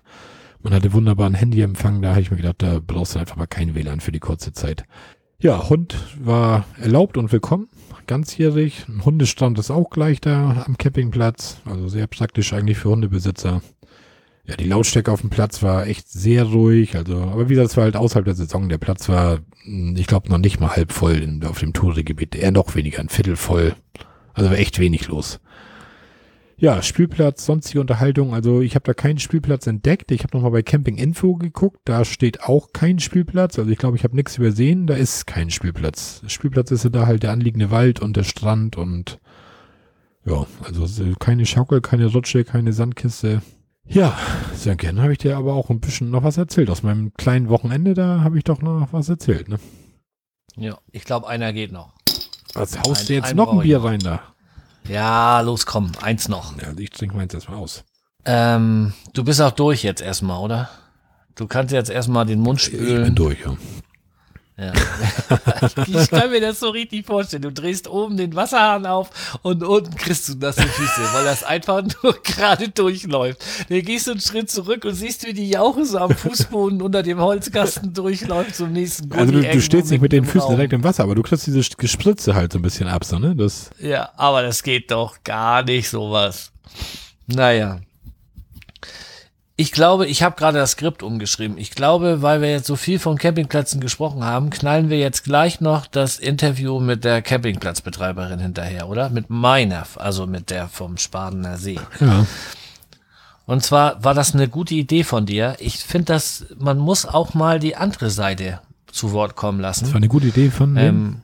Man hatte wunderbaren Handyempfang, da habe ich mir gedacht, da brauchst du einfach mal kein WLAN für die kurze Zeit. Ja, Hund war erlaubt und willkommen, ganzjährig. Ein Hundestrand ist auch gleich da am Campingplatz, also sehr praktisch eigentlich für Hundebesitzer. Ja, die Lautstärke auf dem Platz war echt sehr ruhig. Also, aber wie gesagt, es war halt außerhalb der Saison. Der Platz war, hm, ich glaube, noch nicht mal halb voll in, auf dem Tourgebiet. Eher noch weniger, ein Viertel voll. Also war echt wenig los. Ja, Spielplatz, sonstige Unterhaltung. Also ich habe da keinen Spielplatz entdeckt. Ich habe nochmal bei Camping Info geguckt. Da steht auch kein Spielplatz. Also ich glaube, ich habe nichts übersehen. Da ist kein Spielplatz. Spielplatz ist ja da halt der anliegende Wald und der Strand und ja, also keine Schaukel, keine Rutsche, keine Sandkiste. Ja, sehr gerne habe ich dir aber auch ein bisschen noch was erzählt. Aus meinem kleinen Wochenende, da habe ich doch noch was erzählt, ne? Ja, ich glaube, einer geht noch. Was haust ein, du jetzt noch ein Bier rein da? Ja, los, komm, eins noch. Ja, ich trinke meins erstmal aus. Ähm, du bist auch durch jetzt erstmal, oder? Du kannst jetzt erstmal den Mund spülen. Ich bin durch, ja. Ja. <laughs> ich kann mir das so richtig vorstellen. Du drehst oben den Wasserhahn auf und unten kriegst du nasse Füße, weil das einfach <laughs> nur gerade durchläuft. Dann gehst du einen Schritt zurück und siehst, wie die Jauche so am Fußboden unter dem Holzkasten durchläuft zum nächsten Also du, du stehst nicht mit den Füßen direkt im Wasser, aber du kriegst diese Gespritze halt so ein bisschen ab, so, ne? Das ja, aber das geht doch gar nicht, sowas. Naja. Ich glaube, ich habe gerade das Skript umgeschrieben. Ich glaube, weil wir jetzt so viel von Campingplätzen gesprochen haben, knallen wir jetzt gleich noch das Interview mit der Campingplatzbetreiberin hinterher, oder? Mit meiner, also mit der vom Spadener See. ja. Und zwar war das eine gute Idee von dir. Ich finde, dass man muss auch mal die andere Seite zu Wort kommen lassen. Das war eine gute Idee von wem? Ähm,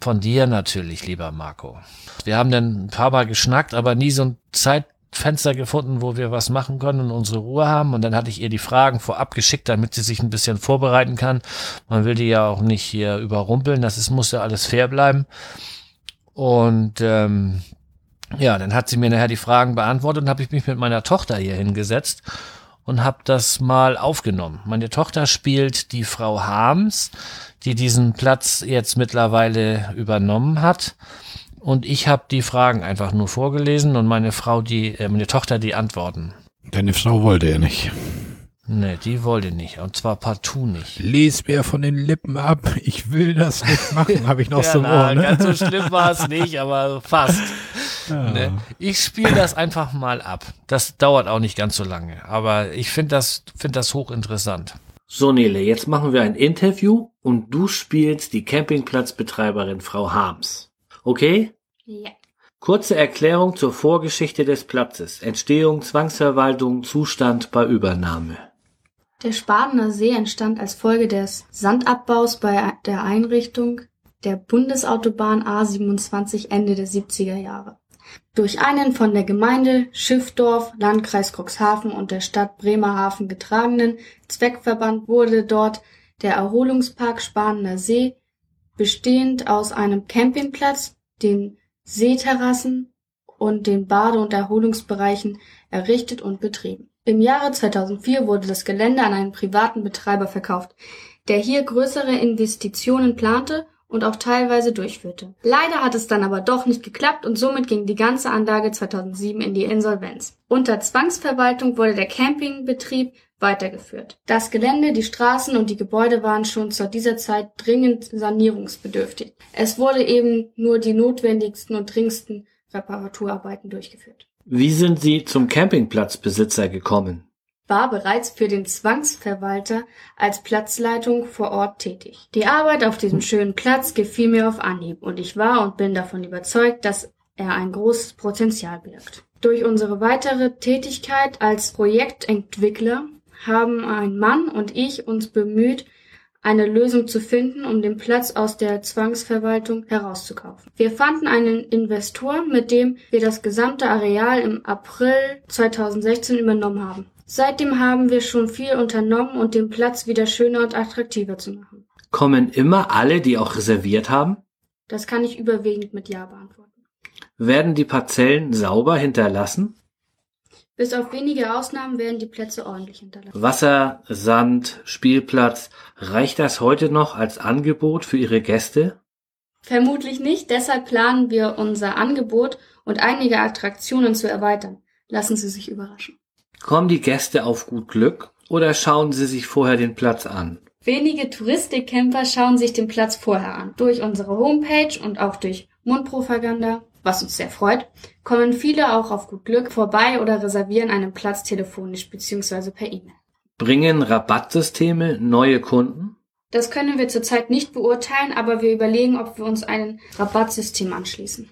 von dir natürlich, lieber Marco. Wir haben dann ein paar Mal geschnackt, aber nie so ein Zeitfenster gefunden, wo wir was machen können und unsere Ruhe haben. Und dann hatte ich ihr die Fragen vorab geschickt, damit sie sich ein bisschen vorbereiten kann. Man will die ja auch nicht hier überrumpeln. Das ist, muss ja alles fair bleiben. Und ähm, ja, dann hat sie mir nachher die Fragen beantwortet und habe ich mich mit meiner Tochter hier hingesetzt und habe das mal aufgenommen. Meine Tochter spielt die Frau Harms, die diesen Platz jetzt mittlerweile übernommen hat. Und ich habe die Fragen einfach nur vorgelesen und meine Frau, die, äh, meine Tochter die Antworten. Deine Frau wollte ja nicht. Nee, die wollte nicht. Und zwar partout nicht. Les mir von den Lippen ab. Ich will das nicht machen, habe ich noch Ja, so im na, Ohr, ne? Ganz so schlimm war es nicht, aber fast. Ja. Ne? Ich spiele das einfach mal ab. Das dauert auch nicht ganz so lange. Aber ich finde das, finde das hochinteressant. So, Nele, jetzt machen wir ein Interview und du spielst die Campingplatzbetreiberin Frau Harms. Okay? Ja. Kurze Erklärung zur Vorgeschichte des Platzes. Entstehung, Zwangsverwaltung, Zustand bei Übernahme. Der Spadener See entstand als Folge des Sandabbaus bei der Einrichtung der Bundesautobahn A27 Ende der 70er Jahre. Durch einen von der Gemeinde Schiffdorf, Landkreis Cuxhaven und der Stadt Bremerhaven getragenen Zweckverband wurde dort der Erholungspark Spadener See, bestehend aus einem Campingplatz, den Seeterrassen und den Bade- und Erholungsbereichen errichtet und betrieben. Im Jahre 2004 wurde das Gelände an einen privaten Betreiber verkauft, der hier größere Investitionen plante und auch teilweise durchführte. Leider hat es dann aber doch nicht geklappt und somit ging die ganze Anlage 2007 in die Insolvenz. Unter Zwangsverwaltung wurde der Campingbetrieb weitergeführt. Das Gelände, die Straßen und die Gebäude waren schon zu dieser Zeit dringend sanierungsbedürftig. Es wurde eben nur die notwendigsten und dringendsten Reparaturarbeiten durchgeführt. Wie sind Sie zum Campingplatzbesitzer gekommen? war bereits für den Zwangsverwalter als Platzleitung vor Ort tätig. Die Arbeit auf diesem schönen Platz gefiel mir auf Anhieb und ich war und bin davon überzeugt, dass er ein großes Potenzial birgt. Durch unsere weitere Tätigkeit als Projektentwickler haben ein Mann und ich uns bemüht, eine Lösung zu finden, um den Platz aus der Zwangsverwaltung herauszukaufen. Wir fanden einen Investor, mit dem wir das gesamte Areal im April 2016 übernommen haben. Seitdem haben wir schon viel unternommen, um den Platz wieder schöner und attraktiver zu machen. Kommen immer alle, die auch reserviert haben? Das kann ich überwiegend mit Ja beantworten. Werden die Parzellen sauber hinterlassen? Bis auf wenige Ausnahmen werden die Plätze ordentlich hinterlassen. Wasser, Sand, Spielplatz, reicht das heute noch als Angebot für Ihre Gäste? Vermutlich nicht, deshalb planen wir unser Angebot und einige Attraktionen zu erweitern. Lassen Sie sich überraschen. Kommen die Gäste auf gut Glück oder schauen sie sich vorher den Platz an? Wenige Touristikcamper schauen sich den Platz vorher an. Durch unsere Homepage und auch durch Mundpropaganda, was uns sehr freut, kommen viele auch auf gut Glück vorbei oder reservieren einen Platz telefonisch bzw. per E-Mail. Bringen Rabattsysteme neue Kunden? Das können wir zurzeit nicht beurteilen, aber wir überlegen, ob wir uns einem Rabattsystem anschließen.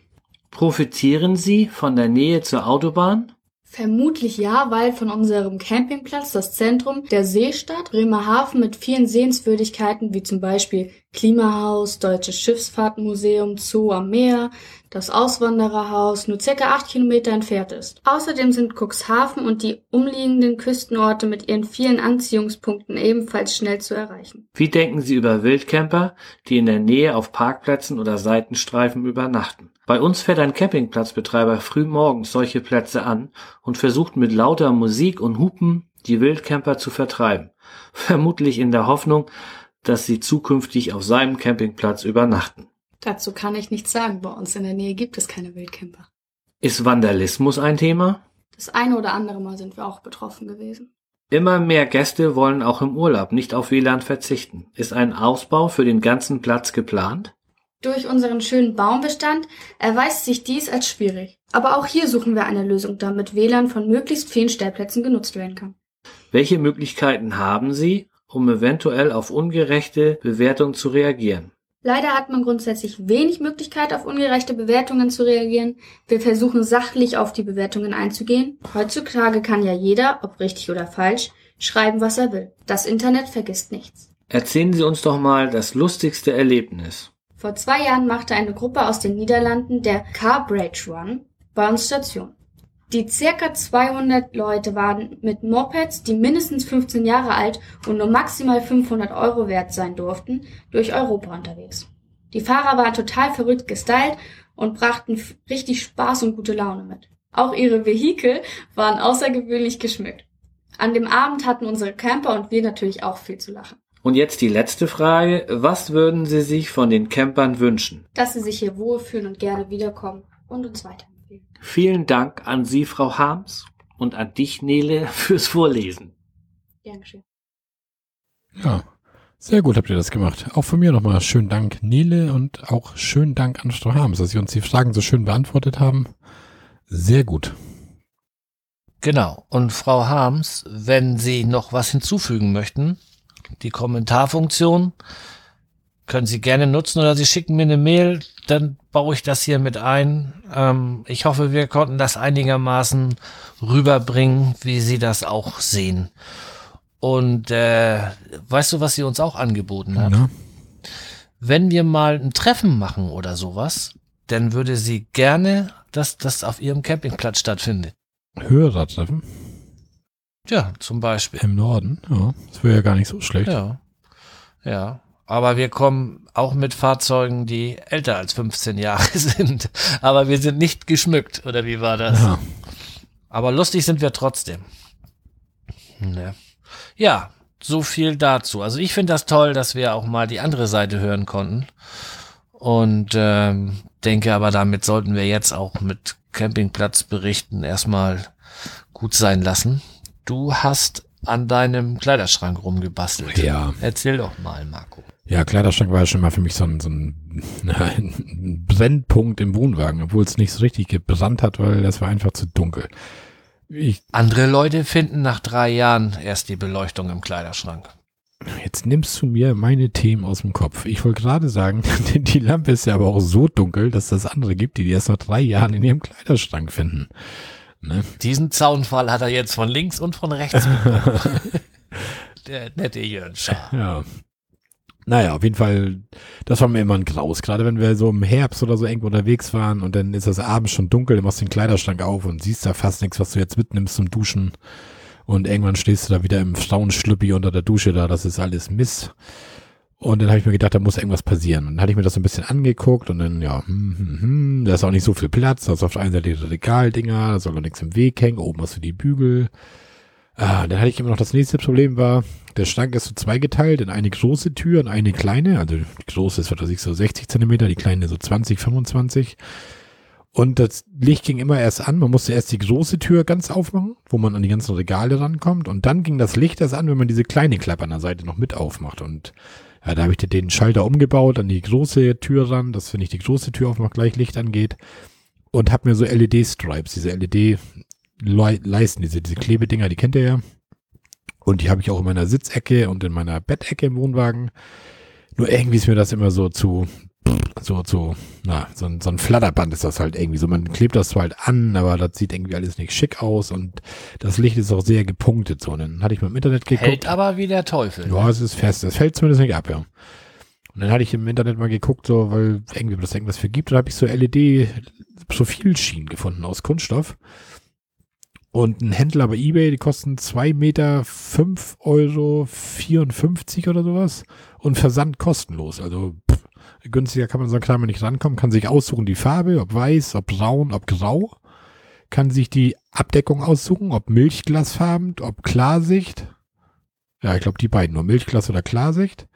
Profitieren Sie von der Nähe zur Autobahn? Vermutlich ja, weil von unserem Campingplatz das Zentrum der Seestadt Bremerhaven mit vielen Sehenswürdigkeiten wie zum Beispiel Klimahaus, Deutsches Schiffsfahrtmuseum, Zoo am Meer, das Auswandererhaus nur circa acht Kilometer entfernt ist. Außerdem sind Cuxhaven und die umliegenden Küstenorte mit ihren vielen Anziehungspunkten ebenfalls schnell zu erreichen. Wie denken Sie über Wildcamper, die in der Nähe auf Parkplätzen oder Seitenstreifen übernachten? Bei uns fährt ein Campingplatzbetreiber früh morgens solche Plätze an und versucht mit lauter Musik und Hupen die Wildcamper zu vertreiben. <laughs> Vermutlich in der Hoffnung, dass sie zukünftig auf seinem Campingplatz übernachten. Dazu kann ich nichts sagen. Bei uns in der Nähe gibt es keine Wildcamper. Ist Vandalismus ein Thema? Das eine oder andere Mal sind wir auch betroffen gewesen. Immer mehr Gäste wollen auch im Urlaub nicht auf WLAN verzichten. Ist ein Ausbau für den ganzen Platz geplant? Durch unseren schönen Baumbestand erweist sich dies als schwierig. Aber auch hier suchen wir eine Lösung, damit WLAN von möglichst vielen Stellplätzen genutzt werden kann. Welche Möglichkeiten haben Sie, um eventuell auf ungerechte Bewertungen zu reagieren? Leider hat man grundsätzlich wenig Möglichkeit, auf ungerechte Bewertungen zu reagieren. Wir versuchen sachlich auf die Bewertungen einzugehen. Heutzutage kann ja jeder, ob richtig oder falsch, schreiben, was er will. Das Internet vergisst nichts. Erzählen Sie uns doch mal das lustigste Erlebnis. Vor zwei Jahren machte eine Gruppe aus den Niederlanden der Car Bridge Run bei uns Station. Die circa 200 Leute waren mit Mopeds, die mindestens 15 Jahre alt und nur maximal 500 Euro wert sein durften, durch Europa unterwegs. Die Fahrer waren total verrückt gestylt und brachten richtig Spaß und gute Laune mit. Auch ihre Vehikel waren außergewöhnlich geschmückt. An dem Abend hatten unsere Camper und wir natürlich auch viel zu lachen. Und jetzt die letzte Frage. Was würden Sie sich von den Campern wünschen? Dass sie sich hier wohlfühlen und gerne wiederkommen und uns weiterempfehlen. Vielen Dank an Sie, Frau Harms, und an dich, Nele, <laughs> fürs Vorlesen. Dankeschön. Ja, sehr gut habt ihr das gemacht. Auch von mir nochmal schönen Dank, Nele, und auch schönen Dank an Frau Harms, dass Sie uns die Fragen so schön beantwortet haben. Sehr gut. Genau. Und Frau Harms, wenn Sie noch was hinzufügen möchten, die Kommentarfunktion können Sie gerne nutzen oder Sie schicken mir eine Mail, dann baue ich das hier mit ein. Ähm, ich hoffe, wir konnten das einigermaßen rüberbringen, wie Sie das auch sehen. Und äh, weißt du, was sie uns auch angeboten hat? Ja. Wenn wir mal ein Treffen machen oder sowas, dann würde sie gerne, dass das auf ihrem Campingplatz stattfindet. Hörertreffen Ja, zum Beispiel. im Norden. Ja, das wäre ja gar nicht so schlecht. Ja. Ja. Aber wir kommen auch mit Fahrzeugen, die älter als 15 Jahre <laughs> sind. Aber wir sind nicht geschmückt, oder wie war das? Ja. Aber lustig sind wir trotzdem. Ne. Ja, so viel dazu. Also ich finde das toll, dass wir auch mal die andere Seite hören konnten. Und ähm, denke aber, damit sollten wir jetzt auch mit Campingplatzberichten erstmal gut sein lassen. Du hast an deinem Kleiderschrank rumgebastelt. Ja. Erzähl doch mal, Marco. Ja, Kleiderschrank war ja schon mal für mich so ein, so ein, <laughs> ein Brennpunkt im Wohnwagen, obwohl es nicht so richtig gebrannt hat, weil das war einfach zu dunkel. Ich, Andere Leute finden nach drei Jahren erst die Beleuchtung im Kleiderschrank. jetzt nimmst du mir meine Themen aus dem Kopf. Ich wollte gerade sagen, <laughs> die Lampe ist ja aber auch so dunkel, dass das andere gibt, die die erst nach drei Jahren in ihrem Kleiderschrank finden. Ne? Diesen Zaunfall hat er jetzt von links und von rechts. <laughs> Der nette Jörn Schaar. Ja. Naja, auf jeden Fall, das war mir immer ein Graus. Gerade wenn wir so im Herbst oder so irgendwo unterwegs waren und dann ist es abends schon dunkel, dann machst du den Kleiderschrank auf und siehst da fast nichts, was du jetzt mitnimmst zum Duschen. Und irgendwann stehst du da wieder im Frauenschlüppi unter der Dusche da, das ist alles Mist. Und dann habe ich mir gedacht, da muss irgendwas passieren. Und dann hatte ich mir das so ein bisschen angeguckt und dann, ja, hm, hm, hm, da ist auch nicht so viel Platz. Da ist auf der einen Seite die Regaldinger, da soll auch nichts im Weg hängen, oben hast du die Bügel. Ah, dann hatte ich immer noch das nächste Problem war, der Schrank ist so zweigeteilt in eine große Tür und eine kleine. Also die große ist, was weiß ich, so 60 Zentimeter, die kleine so 20, 25. Und das Licht ging immer erst an. Man musste erst die große Tür ganz aufmachen, wo man an die ganzen Regale rankommt. Und dann ging das Licht erst an, wenn man diese kleine Klappe an der Seite noch mit aufmacht. Und ja, da habe ich den Schalter umgebaut an die große Tür ran, dass wenn ich die große Tür aufmache, gleich Licht angeht. Und habe mir so LED-Stripes, diese LED-Leisten, diese, diese Klebedinger, die kennt ihr ja. Und die habe ich auch in meiner Sitzecke und in meiner Bettecke im Wohnwagen. Nur irgendwie ist mir das immer so zu, so, zu, na, so ein, so ein Flatterband ist das halt irgendwie so. Man klebt das zwar halt an, aber das sieht irgendwie alles nicht schick aus und das Licht ist auch sehr gepunktet so. Und dann hatte ich mal im Internet geguckt. Hält aber wie der Teufel. Ja, es ist fest. Es fällt zumindest nicht ab, ja. Und dann hatte ich im Internet mal geguckt, so, weil irgendwie das irgendwas für gibt. Da habe ich so LED-Profilschienen gefunden aus Kunststoff. Und ein Händler bei Ebay, die kosten zwei Meter fünf Euro 54 oder sowas. Und Versand kostenlos. Also pff, günstiger kann man sagen, klar, nicht rankommen. Kann sich aussuchen die Farbe, ob weiß, ob braun, ob grau. Kann sich die Abdeckung aussuchen, ob Milchglasfarben, ob Klarsicht. Ja, ich glaube die beiden, nur Milchglas oder Klarsicht.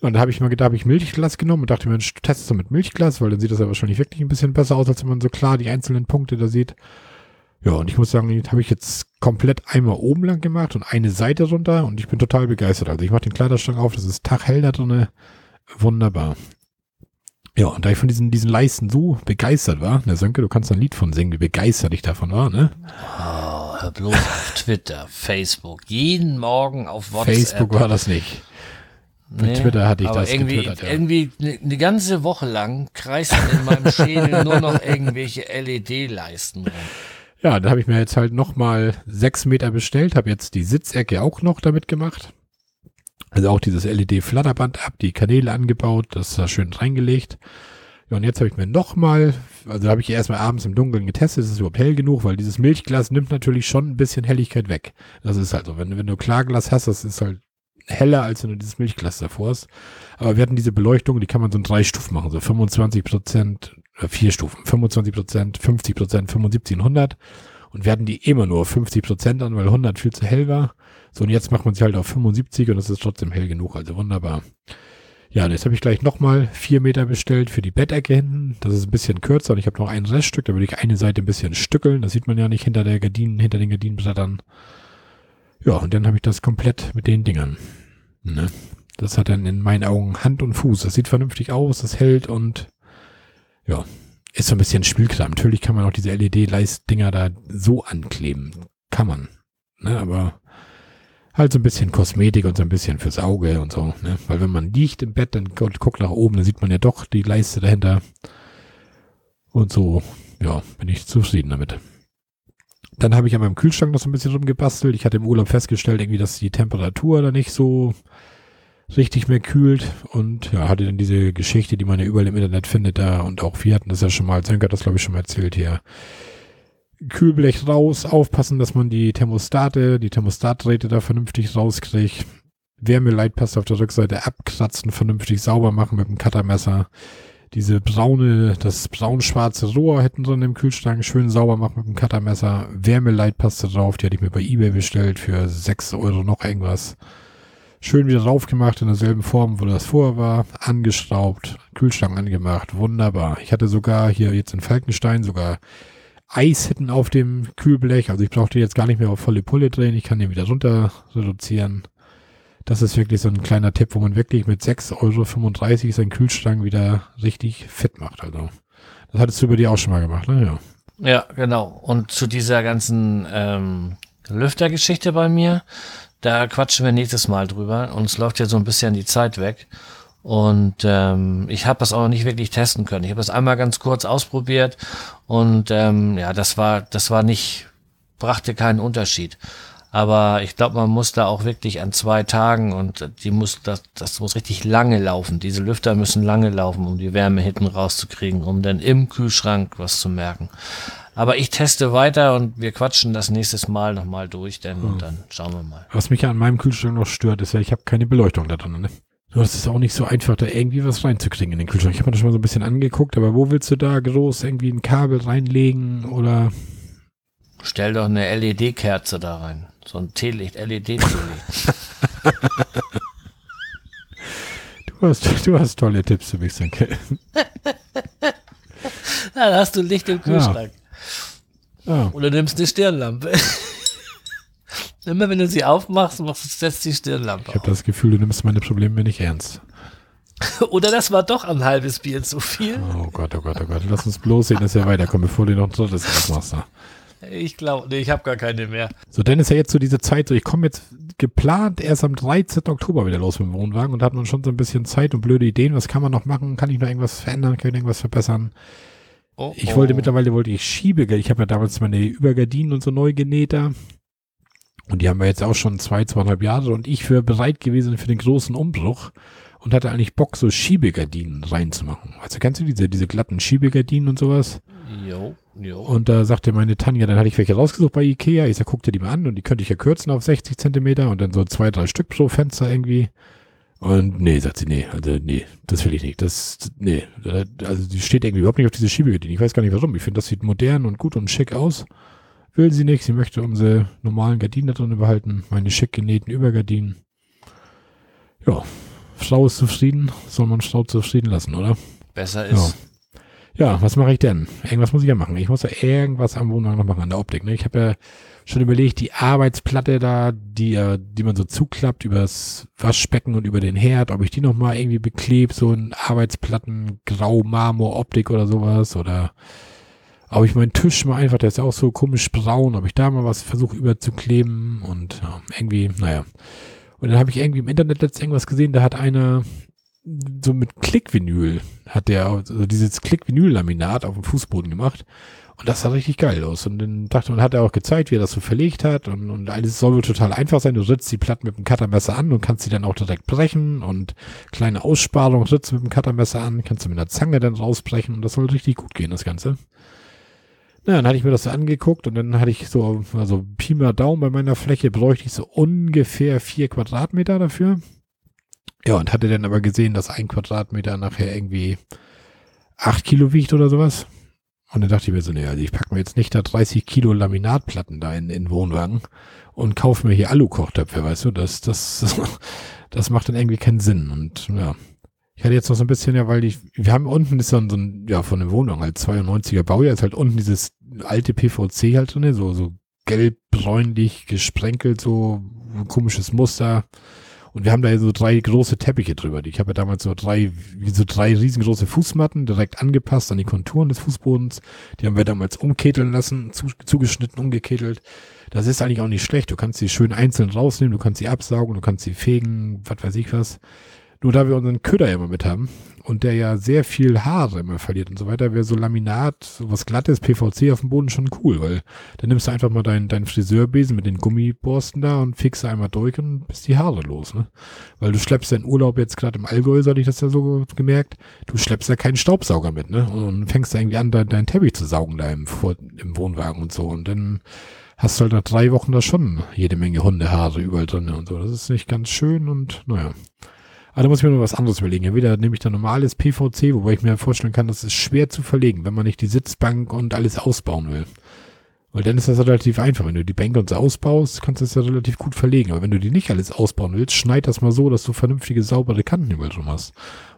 Und da habe ich mal gedacht, habe ich Milchglas genommen und dachte mir, teste mit Milchglas, weil dann sieht das ja wahrscheinlich wirklich ein bisschen besser aus, als wenn man so klar die einzelnen Punkte da sieht. Ja, und ich muss sagen, den habe ich jetzt komplett einmal oben lang gemacht und eine Seite runter und ich bin total begeistert. Also ich mache den Kleiderschrank auf, das ist taghell da drin. Wunderbar. Ja, und da ich von diesen, diesen Leisten so begeistert war, ne Sönke, du kannst ein Lied von singen, wie begeistert ich davon war, ne? Oh, hör bloß auf Twitter, Facebook, jeden Morgen auf WhatsApp. Facebook war das nicht. Mit nee, Twitter hatte ich aber das irgendwie, getwittert, ja. irgendwie eine, eine ganze Woche lang kreisen in meinem Schädel nur noch <laughs> irgendwelche LED-Leisten rum. Ja, dann habe ich mir jetzt halt nochmal sechs Meter bestellt, habe jetzt die Sitzecke auch noch damit gemacht. Also auch dieses LED-Flatterband ab, die Kanäle angebaut, das da schön reingelegt. Ja, und jetzt habe ich mir nochmal, also habe ich erstmal abends im Dunkeln getestet, ist es überhaupt hell genug, weil dieses Milchglas nimmt natürlich schon ein bisschen Helligkeit weg. Das ist halt so, wenn, wenn du Klarglas hast, das ist halt heller, als wenn du dieses Milchglas davor hast. Aber wir hatten diese Beleuchtung, die kann man so in drei Stufen machen, so 25 Prozent, vier Stufen, 25 Prozent, 50 Prozent, 75 und 100. Und hatten die immer nur 50 Prozent an, weil 100 viel zu hell war. So, und jetzt macht man sie halt auf 75 und es ist trotzdem hell genug, also wunderbar. Ja, und jetzt habe ich gleich nochmal vier Meter bestellt für die Bettecke hinten. Das ist ein bisschen kürzer und ich habe noch ein Reststück, da würde ich eine Seite ein bisschen stückeln. Das sieht man ja nicht hinter der Gardinen, hinter den Gardinenblättern. Ja, und dann habe ich das komplett mit den Dingern. Ne? Das hat dann in meinen Augen Hand und Fuß. Das sieht vernünftig aus, das hält und ja, ist so ein bisschen Spielkram. Natürlich kann man auch diese LED-Leist-Dinger da so ankleben. Kann man. Ne? Aber halt so ein bisschen Kosmetik und so ein bisschen fürs Auge und so. Ne? Weil wenn man liegt im Bett, dann guckt nach oben, dann sieht man ja doch die Leiste dahinter. Und so, ja, bin ich zufrieden damit. Dann habe ich an meinem Kühlschrank noch so ein bisschen rumgebastelt. Ich hatte im Urlaub festgestellt, irgendwie, dass die Temperatur da nicht so richtig mehr kühlt und ja, hatte dann diese Geschichte, die man ja überall im Internet findet da und auch wir hatten das ja schon mal, Sönke hat das glaube ich schon mal erzählt hier. Kühlblech raus, aufpassen, dass man die Thermostate, die Thermostatdrähte da vernünftig rauskriegt. Wärmeleitpaste auf der Rückseite abkratzen, vernünftig sauber machen mit dem Cuttermesser diese braune, das braun-schwarze Rohr hätten drin im Kühlschrank schön sauber machen mit dem Cuttermesser. Wärmeleitpaste drauf, die hatte ich mir bei Ebay bestellt für 6 Euro noch irgendwas. Schön wieder drauf gemacht in derselben Form, wo das vorher war. Angeschraubt, Kühlschrank angemacht, wunderbar. Ich hatte sogar hier jetzt in Falkenstein sogar Eishitten auf dem Kühlblech. Also ich brauchte jetzt gar nicht mehr auf volle Pulle drehen. Ich kann den wieder runter reduzieren das ist wirklich so ein kleiner Tipp, wo man wirklich mit 6,35 Euro seinen Kühlschrank wieder richtig fit macht. Also, das hattest du über die auch schon mal gemacht, ne? Ja. Ja, genau. Und zu dieser ganzen ähm, Lüftergeschichte bei mir, da quatschen wir nächstes Mal drüber. Uns läuft ja so ein bisschen die Zeit weg. Und ähm, ich habe das auch noch nicht wirklich testen können. Ich habe das einmal ganz kurz ausprobiert und ähm, ja, das war, das war nicht, brachte keinen Unterschied. Aber ich glaube, man muss da auch wirklich an zwei Tagen und die muss, das, das muss richtig lange laufen. Diese Lüfter müssen lange laufen, um die Wärme hinten rauszukriegen, um dann im Kühlschrank was zu merken. Aber ich teste weiter und wir quatschen das nächstes Mal nochmal durch, denn hm. dann schauen wir mal. Was mich ja an meinem Kühlschrank noch stört, ist ja, ich habe keine Beleuchtung da drin. Ne? Das ist auch nicht so einfach, da irgendwie was reinzukriegen in den Kühlschrank. Ich habe mir das schon mal so ein bisschen angeguckt, aber wo willst du da groß irgendwie ein Kabel reinlegen oder? Stell doch eine LED-Kerze da rein. So ein Teelicht, LED-Teelicht. <laughs> du, hast, du hast tolle Tipps für mich, Sanke. <laughs> Dann hast du Licht im Kühlschrank. Ja. Ja. Oder nimmst eine Stirnlampe. <laughs> Immer wenn du sie aufmachst, machst du setzt die Stirnlampe Ich habe das Gefühl, du nimmst meine Probleme nicht ernst. <laughs> Oder das war doch ein halbes Bier zu viel. Oh Gott, oh Gott, oh Gott. Lass uns bloß sehen, dass wir weiterkommen, bevor du noch ein drittes machst. Ich glaube, nee, ich habe gar keine mehr. So, dann ist ja jetzt so diese Zeit, so ich komme jetzt geplant erst am 13. Oktober wieder los mit dem Wohnwagen und da hat man schon so ein bisschen Zeit und blöde Ideen. Was kann man noch machen? Kann ich noch irgendwas verändern? Kann ich irgendwas verbessern? Oh, ich wollte oh. mittlerweile, wollte ich Schiebegeld. Ich habe ja damals meine Übergardinen und so neu genäht da. Und die haben wir jetzt auch schon zwei, zweieinhalb Jahre und ich wäre bereit gewesen für den großen Umbruch und hatte eigentlich Bock, so Schiebegardinen reinzumachen. Also kennst du diese, diese glatten Schiebegardinen und sowas? Jo. Jo. Und da sagte meine Tanja, dann hatte ich welche rausgesucht bei Ikea. Ich sag, guck dir die mal an und die könnte ich ja kürzen auf 60 Zentimeter und dann so zwei, drei Stück pro Fenster irgendwie. Und nee, sagt sie, nee, also nee, das will ich nicht. Das, nee, also die steht irgendwie überhaupt nicht auf diese Schiebegardinen. Ich weiß gar nicht warum. Ich finde, das sieht modern und gut und schick aus. Will sie nicht. Sie möchte unsere normalen Gardinen da drin behalten. Meine schick genähten Übergardinen. Ja, Frau ist zufrieden, soll man Frau zufrieden lassen, oder? Besser ist. Ja, ja was mache ich denn? Irgendwas muss ich ja machen. Ich muss ja irgendwas am Wohnwagen noch machen, an der Optik. Ne? Ich habe ja schon überlegt, die Arbeitsplatte da, die, äh, die man so zuklappt übers Waschbecken und über den Herd, ob ich die nochmal irgendwie beklebe, so in Arbeitsplatten, Grau, Marmor, Optik oder sowas, oder ob ich meinen Tisch mal einfach, der ist ja auch so komisch braun, ob ich da mal was versuche überzukleben und ja, irgendwie, naja. Und dann habe ich irgendwie im Internet letztens irgendwas gesehen, da hat einer so mit Klickvinyl, hat der also dieses Klickvinyl-Laminat auf dem Fußboden gemacht. Und das sah richtig geil aus. Und dann dachte man, hat er auch gezeigt, wie er das so verlegt hat. Und, und alles soll wohl total einfach sein. Du ritzt die Platten mit dem Cuttermesser an und kannst sie dann auch direkt brechen. Und kleine Aussparung ritzt mit dem Cuttermesser an, kannst du mit einer Zange dann rausbrechen. Und das soll richtig gut gehen, das Ganze. Na, dann hatte ich mir das so angeguckt und dann hatte ich so, also Pi mal Daumen bei meiner Fläche bräuchte ich so ungefähr vier Quadratmeter dafür. Ja, und hatte dann aber gesehen, dass ein Quadratmeter nachher irgendwie acht Kilo wiegt oder sowas. Und dann dachte ich mir so, nee, also ich packe mir jetzt nicht da 30 Kilo Laminatplatten da in, in Wohnwagen und kaufe mir hier Alu-Kochtöpfe, weißt du, das, das, <laughs> das macht dann irgendwie keinen Sinn. Und ja, ich hatte jetzt noch so ein bisschen, ja, weil ich, wir haben unten ist ein, so ein ja, von der Wohnung halt 92er Baujahr, ist halt unten dieses alte PVC halt drin, so, so gelb-bräunlich gesprenkelt, so komisches Muster. Und wir haben da so drei große Teppiche drüber. Ich habe ja damals so drei, wie so drei riesengroße Fußmatten direkt angepasst an die Konturen des Fußbodens. Die haben wir damals umketeln lassen, zu, zugeschnitten, umgeketelt. Das ist eigentlich auch nicht schlecht. Du kannst sie schön einzeln rausnehmen, du kannst sie absaugen, du kannst sie fegen, was weiß ich was. Nur da wir unseren Köder immer mit haben und der ja sehr viel Haare immer verliert und so weiter, wäre so Laminat, so was glattes, PVC auf dem Boden schon cool, weil dann nimmst du einfach mal deinen, deinen Friseurbesen mit den Gummiborsten da und fixst einmal durch und bist die Haare los, ne? Weil du schleppst deinen Urlaub jetzt gerade im Allgäu, so hatte ich das ja so gemerkt, du schleppst ja keinen Staubsauger mit, ne? Und fängst da irgendwie an, deinen dein Teppich zu saugen da im, im Wohnwagen und so und dann hast du halt nach drei Wochen da schon jede Menge Hundehaare überall drin und so. Das ist nicht ganz schön und naja. Aber da muss ich mir noch was anderes überlegen. Entweder nehme ich da normales PVC, wobei ich mir vorstellen kann, das ist schwer zu verlegen, wenn man nicht die Sitzbank und alles ausbauen will. Weil dann ist das relativ einfach. Wenn du die Bänke und so ausbaust, kannst du das ja relativ gut verlegen. Aber wenn du die nicht alles ausbauen willst, schneid das mal so, dass du vernünftige, saubere Kanten überall drum hast.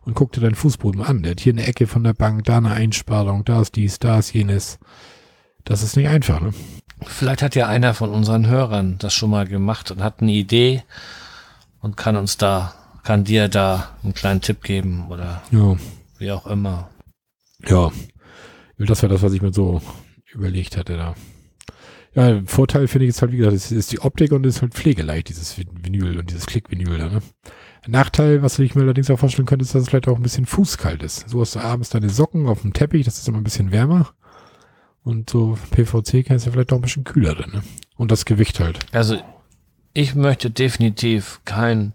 Und guck dir deinen Fußboden an. Der hat hier eine Ecke von der Bank, da eine Einsparung, da ist dies, da ist jenes. Das ist nicht einfach, ne? Vielleicht hat ja einer von unseren Hörern das schon mal gemacht und hat eine Idee und kann uns da kann dir da einen kleinen Tipp geben oder ja. wie auch immer. Ja, das wäre das, was ich mir so überlegt hatte da. Ja, Vorteil finde ich jetzt halt, wie gesagt, es ist die Optik und es ist halt pflegeleicht, dieses Vinyl und dieses Klickvinyl da, ne? Nachteil, was ich mir allerdings auch vorstellen könnte, ist, dass es vielleicht auch ein bisschen fußkalt ist. So hast du abends deine Socken auf dem Teppich, das ist immer ein bisschen wärmer. Und so PVC kann es ja vielleicht auch ein bisschen kühler drin, ne? Und das Gewicht halt. Also, ich möchte definitiv kein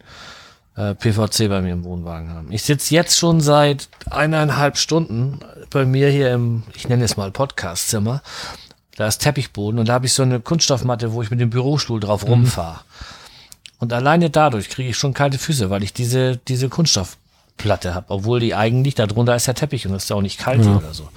äh, PVC bei mir im Wohnwagen haben. Ich sitze jetzt schon seit eineinhalb Stunden bei mir hier im, ich nenne es mal Podcastzimmer. Da ist Teppichboden und da habe ich so eine Kunststoffmatte, wo ich mit dem Bürostuhl drauf mhm. rumfahre. Und alleine dadurch kriege ich schon kalte Füße, weil ich diese, diese Kunststoffplatte habe, obwohl die eigentlich, darunter ist ja Teppich und es ist auch nicht kalt ja. oder so.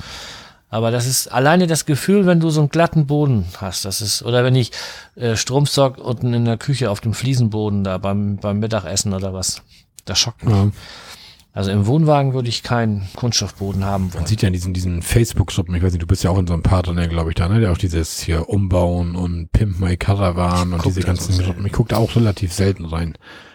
Aber das ist alleine das Gefühl, wenn du so einen glatten Boden hast. Das ist, oder wenn ich äh, Stromstock unten in der Küche auf dem Fliesenboden da beim, beim Mittagessen oder was. Das schockt mich. Ja. Also im Wohnwagen würde ich keinen Kunststoffboden haben wollen. Man sieht ja in diesen, diesen Facebook-Gruppen, ich weiß nicht, du bist ja auch in so einem Part drin, glaube ich, da, ne? Der auch dieses hier Umbauen und Pimp My Caravan und diese ganzen Gruppen. Ich gucke da auch relativ selten rein.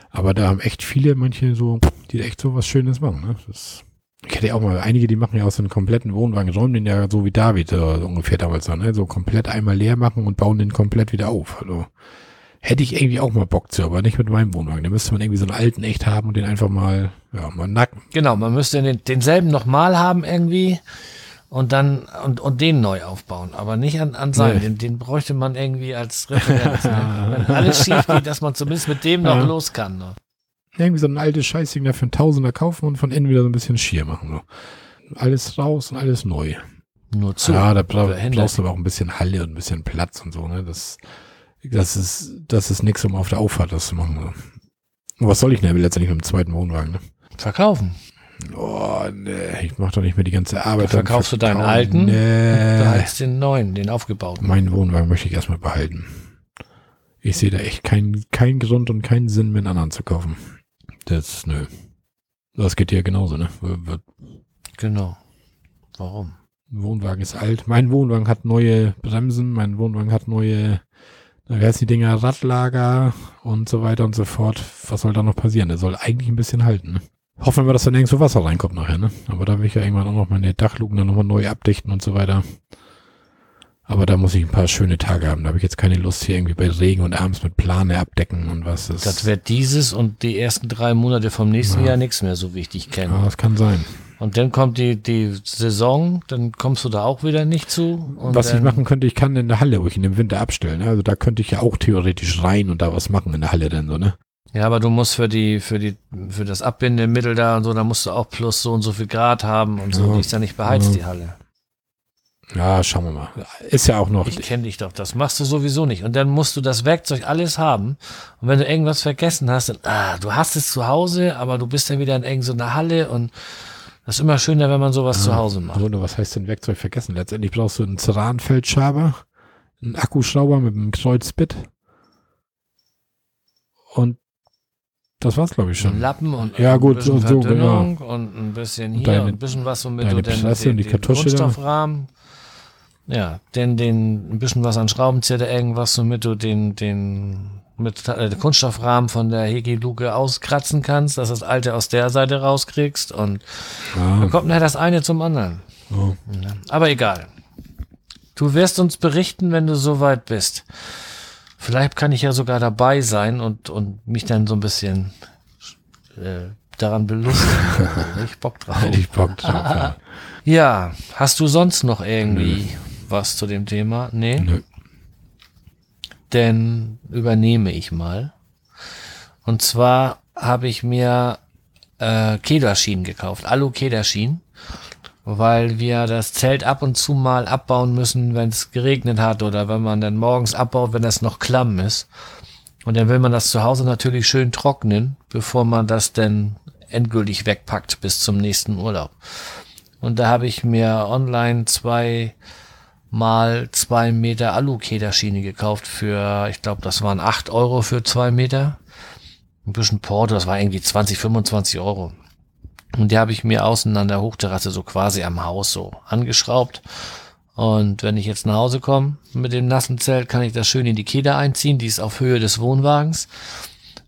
Aber da haben echt viele, manche so, die echt so was Schönes machen, ne? Das ich hätte ja auch mal einige, die machen ja aus so einem kompletten Wohnwagen, räumen den ja so wie David äh, ungefähr damals so, ne? So komplett einmal leer machen und bauen den komplett wieder auf. Also hätte ich irgendwie auch mal Bock zu, aber nicht mit meinem Wohnwagen. Da müsste man irgendwie so einen alten echt haben und den einfach mal, ja, mal nacken. Genau, man müsste den, denselben nochmal haben irgendwie und dann und, und den neu aufbauen, aber nicht an, an seinen. Nee. Den, den bräuchte man irgendwie als Referenz. ne? Wenn alles schief geht, dass man zumindest mit dem noch ja. los kann. Ne? Irgendwie so ein altes Scheißding da für einen Tausender kaufen und von innen wieder so ein bisschen schier machen. So. Alles raus und alles neu. Nur zu. Ja, da bra brauchst du aber auch ein bisschen Halle und ein bisschen Platz und so, ne? Das, das ist, das ist nix, um auf der Auffahrt das zu machen. So. Und was soll ich denn letztendlich mit dem zweiten Wohnwagen, ne? Verkaufen. Oh, ne, ich mach doch nicht mehr die ganze Arbeit. Da verkaufst du deinen alten, nee. da hast den neuen, den aufgebauten. Meinen Wohnwagen möchte ich erstmal behalten. Ich sehe da echt keinen kein Grund und keinen Sinn, mir einen anderen zu kaufen. Das, nö. Das geht hier genauso, ne? Genau. Warum? Wohnwagen ist alt. Mein Wohnwagen hat neue Bremsen, mein Wohnwagen hat neue, wie heißt die Dinger, Radlager und so weiter und so fort. Was soll da noch passieren? Der soll eigentlich ein bisschen halten. Ne? Hoffen wir, dass da nirgendwo Wasser reinkommt nachher, ne? Aber da will ich ja irgendwann auch noch meine Dachluken dann nochmal neu abdichten und so weiter. Aber da muss ich ein paar schöne Tage haben. Da habe ich jetzt keine Lust, hier irgendwie bei Regen und abends mit Plane abdecken und was. Das, Das wird dieses und die ersten drei Monate vom nächsten Ja. Jahr nichts mehr, so wie ich dich kenne. ja, das kann sein. Und dann kommt die, die Saison, dann kommst du da auch wieder nicht zu. Was ich machen könnte, ich kann in der Halle, wo ich in dem Winter abstellen. ne? Also da könnte ich ja auch theoretisch rein und da was machen in der Halle dann so, ne? Ja, aber du musst für die, für die, für das Abbindemittel da und so, da musst du auch plus so und so viel Grad haben und so. Ja. Die ist ja nicht beheizt, Ja. die Halle. Ja, schauen wir mal. Ist ja auch noch. Ich kenne dich doch, das machst du sowieso nicht. Und dann musst du das Werkzeug alles haben. Und wenn du irgendwas vergessen hast, dann, ah, du hast es zu Hause, aber du bist dann wieder in irgendeiner so einer Halle und das ist immer schöner, wenn man sowas zu Hause macht. Ne, was heißt denn Werkzeug vergessen? Letztendlich brauchst du einen Ceranfeldschaber, einen Akkuschrauber mit einem Kreuzbit und das war's, glaube ich, Ein schon. Lappen und Ja, gut, so- Verdünnung und ein bisschen hier deine- und ein bisschen was, womit du dann den, und die den. Kunststoffrahmen, ja, den, den, ein bisschen was an Schraubenzieher, irgendwas, womit du den, den, mit äh, Kunststoffrahmen von der Hegi-Luke auskratzen kannst, dass das alte aus der Seite rauskriegst und Ja, dann kommt nachher das eine zum anderen. Ja, Aber egal. Du wirst uns berichten, wenn du soweit bist. Vielleicht kann ich ja sogar dabei sein und, und mich dann so ein bisschen äh, daran belustigen. <laughs> Ich Bock drauf. Ich Bock drauf. ja. Ja, hast du sonst noch irgendwie was zu dem Thema? Nee? Nö. Denn übernehme ich mal. Und zwar habe ich mir äh, Kederschienen gekauft, Alu-Kederschienen, weil wir das Zelt ab und zu mal abbauen müssen, wenn es geregnet hat oder wenn man dann morgens abbaut, wenn das noch klamm ist. Und dann will man das zu Hause natürlich schön trocknen, bevor man das dann endgültig wegpackt bis zum nächsten Urlaub. Und da habe ich mir online zwei mal zwei Meter Alu-Kederschiene gekauft für, ich glaube, das waren acht Euro für zwei Meter. Ein bisschen Porto, das war irgendwie 20, 25 Euro. Und die habe ich mir außen an der Hochterrasse so quasi am Haus so angeschraubt. Und wenn ich jetzt nach Hause komme mit dem nassen Zelt, kann ich das schön in die Keder einziehen. Die ist auf Höhe des Wohnwagens.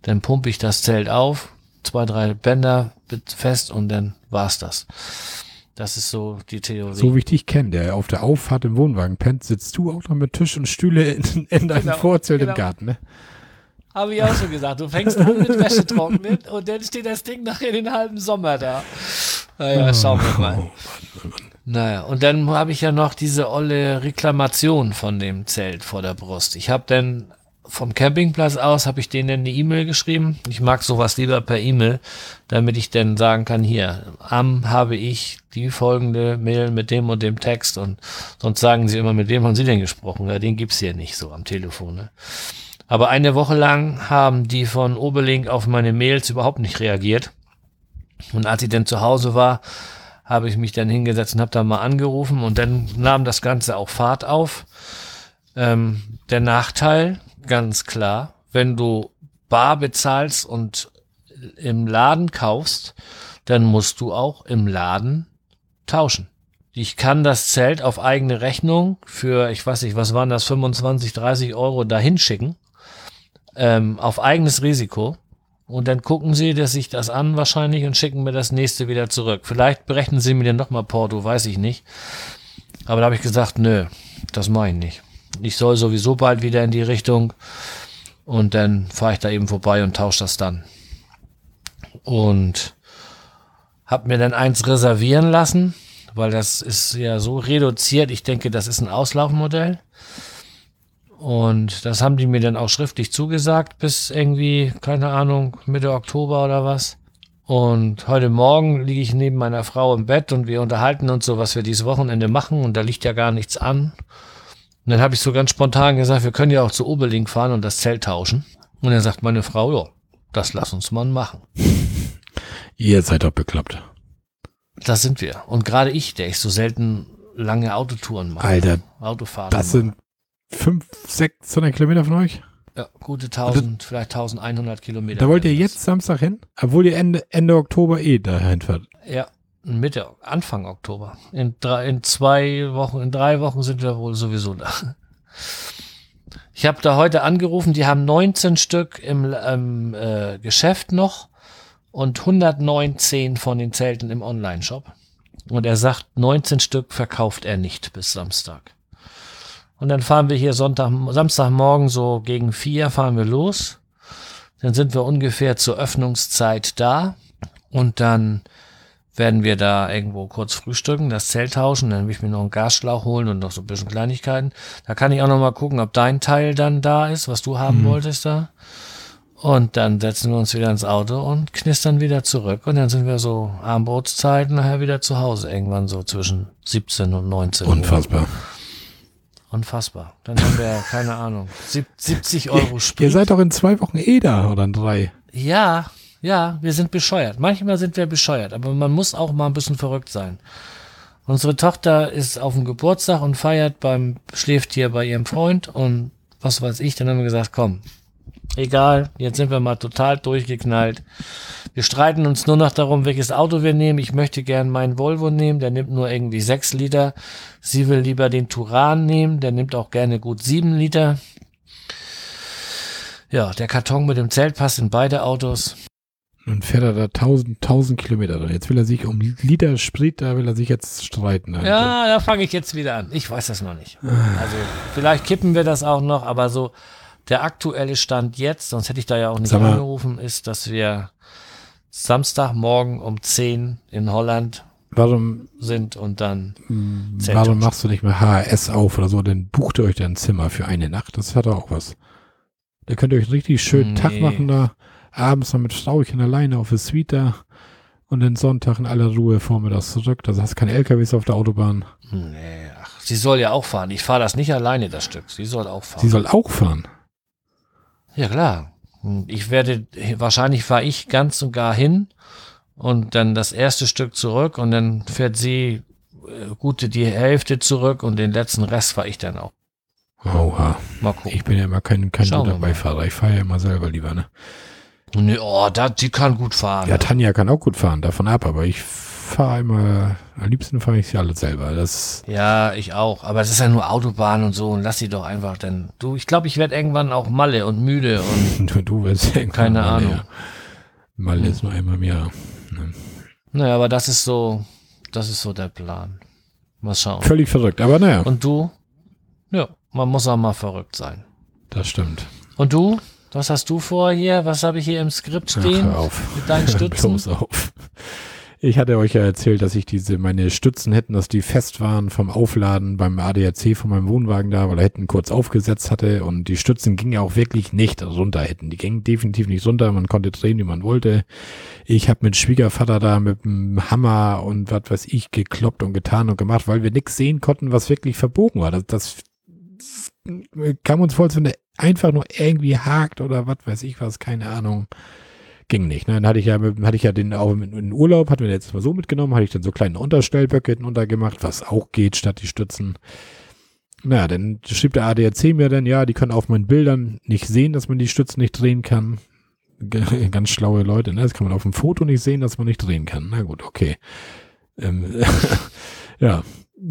Dann pumpe ich das Zelt auf, zwei, drei Bänder fest und dann war's das. Das ist so die Theorie. So wie ich dich kenne, der auf der Auffahrt im Wohnwagen pennt, sitzt du auch noch mit Tisch und Stühle in, in deinem Genau, Vorzelt genau. im Garten, ne? Habe ich auch schon gesagt. Du fängst an mit Wäsche trocknen und dann steht das Ding nachher den halben Sommer da. Naja, schauen wir mal. Naja, und dann habe ich ja noch diese olle Reklamation von dem Zelt vor der Brust. Ich habe dann vom Campingplatz aus, habe ich denen eine E-Mail geschrieben. Ich mag sowas lieber per E-Mail, damit ich dann sagen kann, hier, am habe ich die folgende Mail mit dem und dem Text und sonst sagen sie immer, mit wem haben sie denn gesprochen? Ja, den gibt's hier nicht so am Telefon. Ne? Aber eine Woche lang haben die von Oberlink auf meine Mails überhaupt nicht reagiert. Und als ich dann zu Hause war, habe ich mich dann hingesetzt und habe da mal angerufen und dann nahm das Ganze auch Fahrt auf. Ähm, der Nachteil, ganz klar, wenn du bar bezahlst und im Laden kaufst, dann musst du auch im Laden tauschen. Ich kann das Zelt auf eigene Rechnung für, ich weiß nicht, was waren das, 25, 30 Euro dahin schicken, ähm, auf eigenes Risiko. Und dann gucken sie sich das an wahrscheinlich und schicken mir das nächste wieder zurück. Vielleicht berechnen sie mir dann nochmal Porto, weiß ich nicht. Aber da habe ich gesagt, nö, das mache ich nicht. Ich soll sowieso bald wieder in die Richtung und dann fahre ich da eben vorbei und tausche das dann. Und habe mir dann eins reservieren lassen, weil das ist ja so reduziert. Ich denke, das ist ein Auslaufmodell. Und das haben die mir dann auch schriftlich zugesagt bis irgendwie, keine Ahnung, Mitte Oktober oder was. Und heute Morgen liege ich neben meiner Frau im Bett und wir unterhalten uns so, was wir dieses Wochenende machen und da liegt ja gar nichts an. Und dann habe ich so ganz spontan gesagt, wir können ja auch zu Oberlink fahren und das Zelt tauschen. Und dann sagt meine Frau, ja, das lass uns mal machen. Ihr seid doch bekloppt. Das sind wir. Und gerade ich, der ich so selten lange Autotouren mache. Alter, Autofahrten das mache. sind fünf, 600 Kilometer von euch? Ja, gute 1000, vielleicht 1100 Kilometer. Da wollt ihr das. jetzt Samstag hin? Obwohl ihr Ende, Ende Oktober eh dahin fahrt. Ja, Mitte, Anfang Oktober. In drei, in zwei Wochen, in drei Wochen sind wir wohl sowieso da. Ich habe da heute angerufen, die haben 19 Stück im, im äh, Geschäft noch und 119 von den Zelten im Online-Shop. Und er sagt, 19 Stück verkauft er nicht bis Samstag. Und dann fahren wir hier Sonntag, Samstagmorgen so gegen vier fahren wir los. Dann sind wir ungefähr zur Öffnungszeit da. Und dann werden wir da irgendwo kurz frühstücken, das Zelt tauschen, dann will ich mir noch einen Gasschlauch holen und noch so ein bisschen Kleinigkeiten. Da kann ich auch noch mal gucken, ob dein Teil dann da ist, was du haben wolltest da. Und dann setzen wir uns wieder ins Auto und knistern wieder zurück. Und dann sind wir so Armbrotszeit nachher wieder zu Hause, irgendwann so zwischen 17 und 19 Uhr. Unfassbar. Unfassbar. Dann haben wir, keine Ahnung, sieb- 70 Euro Sprit. Ihr seid doch in zwei Wochen eh da oder in drei. Ja, ja, wir sind bescheuert. Manchmal sind wir bescheuert, aber man muss auch mal ein bisschen verrückt sein. Unsere Tochter ist auf dem Geburtstag und feiert beim, schläft hier bei ihrem Freund und was weiß ich, dann haben wir gesagt, komm, egal, jetzt sind wir mal total durchgeknallt. Wir streiten uns nur noch darum, welches Auto wir nehmen. Ich möchte gern meinen Volvo nehmen, der nimmt nur irgendwie sechs Liter. Sie will lieber den Turan nehmen, der nimmt auch gerne gut sieben Liter. Ja, der Karton mit dem Zelt passt in beide Autos. Und fährt er da 1000, 1000 Kilometer dran. Jetzt will er sich um Liter Sprit, da will er sich jetzt streiten. Alter. Ja, da fange ich jetzt wieder an. Ich weiß das noch nicht. Also vielleicht kippen wir das auch noch, aber so der aktuelle Stand jetzt, sonst hätte ich da ja auch nicht mal- angerufen, ist, dass wir Samstagmorgen um 10 in Holland Warum, sind und dann Zelt warum machst du nicht mal HRS auf oder so? Dann bucht ihr euch da ein Zimmer für eine Nacht. Das hat doch auch was. Da könnt ihr euch einen richtig schönen Nee. Tag machen da. Abends noch mit Frauchen alleine auf der Suite. Und dann Sonntag in aller Ruhe vormittags zurück. Da hast du keine LKWs auf der Autobahn. Nee, ach, sie soll ja auch fahren. Ich fahre das nicht alleine, das Stück. Sie soll auch fahren. Sie soll auch fahren. Ja, klar. Ich werde, wahrscheinlich fahre ich ganz und gar hin und dann das erste Stück zurück und dann fährt sie äh, gute die Hälfte zurück und den letzten Rest fahre ich dann auch. Oha. Mal gucken. Ich bin ja immer kein, kein Schauen wir guter. Beifahrer. Ich fahre ja immer selber lieber, ne? Nee, oh, da, die kann gut fahren. Ja, Tanja kann auch gut fahren, davon ab, aber ich fahre immer, am liebsten fahre ich sie alle selber. Das, Ja, ich auch. Aber es ist ja nur Autobahn und so und lass sie doch einfach dann. Du, ich glaube, ich werde irgendwann auch Malle und müde und <laughs> du, du wirst irgendwann Keine mal Ahnung. mehr. Mal ist nur einmal im Jahr. naja, aber das ist so, das ist so der Plan. Mal schauen. Völlig verrückt, aber naja, Und du? Ja, man muss auch mal verrückt sein. das stimmt. Und du? Was hast du vor hier? Was habe ich hier im Skript stehen? Ach, auf. Mit deinen <laughs> Stützen? Bloß auf. Ich hatte euch ja erzählt, dass ich diese, meine Stützen hätten, dass die fest waren vom Aufladen beim ADAC von meinem Wohnwagen da, weil er hätten kurz aufgesetzt hatte und die Stützen gingen ja auch wirklich nicht runter hätten. Die gingen definitiv nicht runter, man konnte drehen, wie man wollte. Ich habe mit Schwiegervater da mit dem Hammer und was weiß ich gekloppt und getan und gemacht, weil wir nichts sehen konnten, was wirklich verbogen war. Das, das kam uns vor, als wenn der einfach nur irgendwie hakt oder was weiß ich was, keine Ahnung. Ging nicht. Ne? Dann hatte ich ja, hatte ich ja den auch in, in Urlaub, hatten den jetzt mal so mitgenommen, hatte ich dann so kleine Unterstellböcke hinten untergemacht, was auch geht, statt die Stützen. Naja, dann schrieb der ADAC mir dann, ja, die können auf meinen Bildern nicht sehen, dass man die Stützen nicht drehen kann. <laughs> Ganz schlaue Leute, ne? Das kann man auf dem Foto nicht sehen, dass man nicht drehen kann. Na gut, okay. Ähm, <laughs> ja,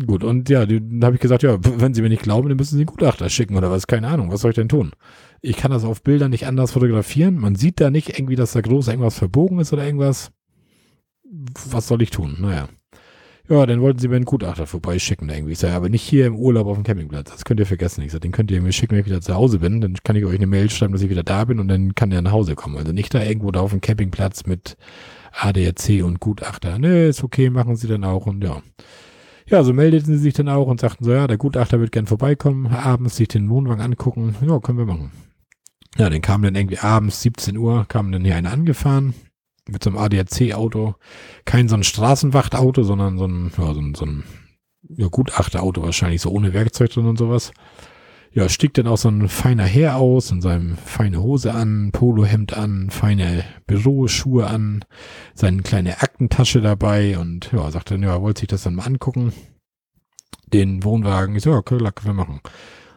gut. Und ja, dann habe ich gesagt, ja, wenn Sie mir nicht glauben, dann müssen Sie einen Gutachter schicken oder was, keine Ahnung. Was soll ich denn tun? Ich kann das auf Bildern nicht anders fotografieren. Man sieht da nicht irgendwie, dass da groß irgendwas verbogen ist oder irgendwas. Was soll ich tun? Naja. Ja, dann wollten sie mir einen Gutachter vorbeischicken irgendwie. Ich sage, aber nicht hier im Urlaub auf dem Campingplatz. Das könnt ihr vergessen. Ich sage, den könnt ihr mir schicken, wenn ich wieder zu Hause bin. Dann kann ich euch eine Mail schreiben, dass ich wieder da bin und dann kann der nach Hause kommen. Also nicht da irgendwo da auf dem Campingplatz mit ADAC und Gutachter. Ne, ist okay, machen sie dann auch und ja. Ja, so meldeten sie sich dann auch und sagten so, ja, der Gutachter wird gern vorbeikommen, abends sich den Wohnwagen angucken. Ja, können wir machen. Ja, dann kam dann irgendwie abends 17 Uhr, kam dann hier einer angefahren mit so einem ADAC-Auto. Kein so ein Straßenwachtauto, sondern so ein, ja, so ein, so ein ja, Gutachterauto wahrscheinlich, so ohne Werkzeug drin und sowas. Ja, stieg dann auch so ein feiner Herr aus, in seinem feine Hose an, Polohemd an, feine Büroschuhe an, seine kleine Aktentasche dabei und ja, sagte dann, ja, wollte sich das dann mal angucken. Den Wohnwagen, ich so, ja, okay, können wir machen.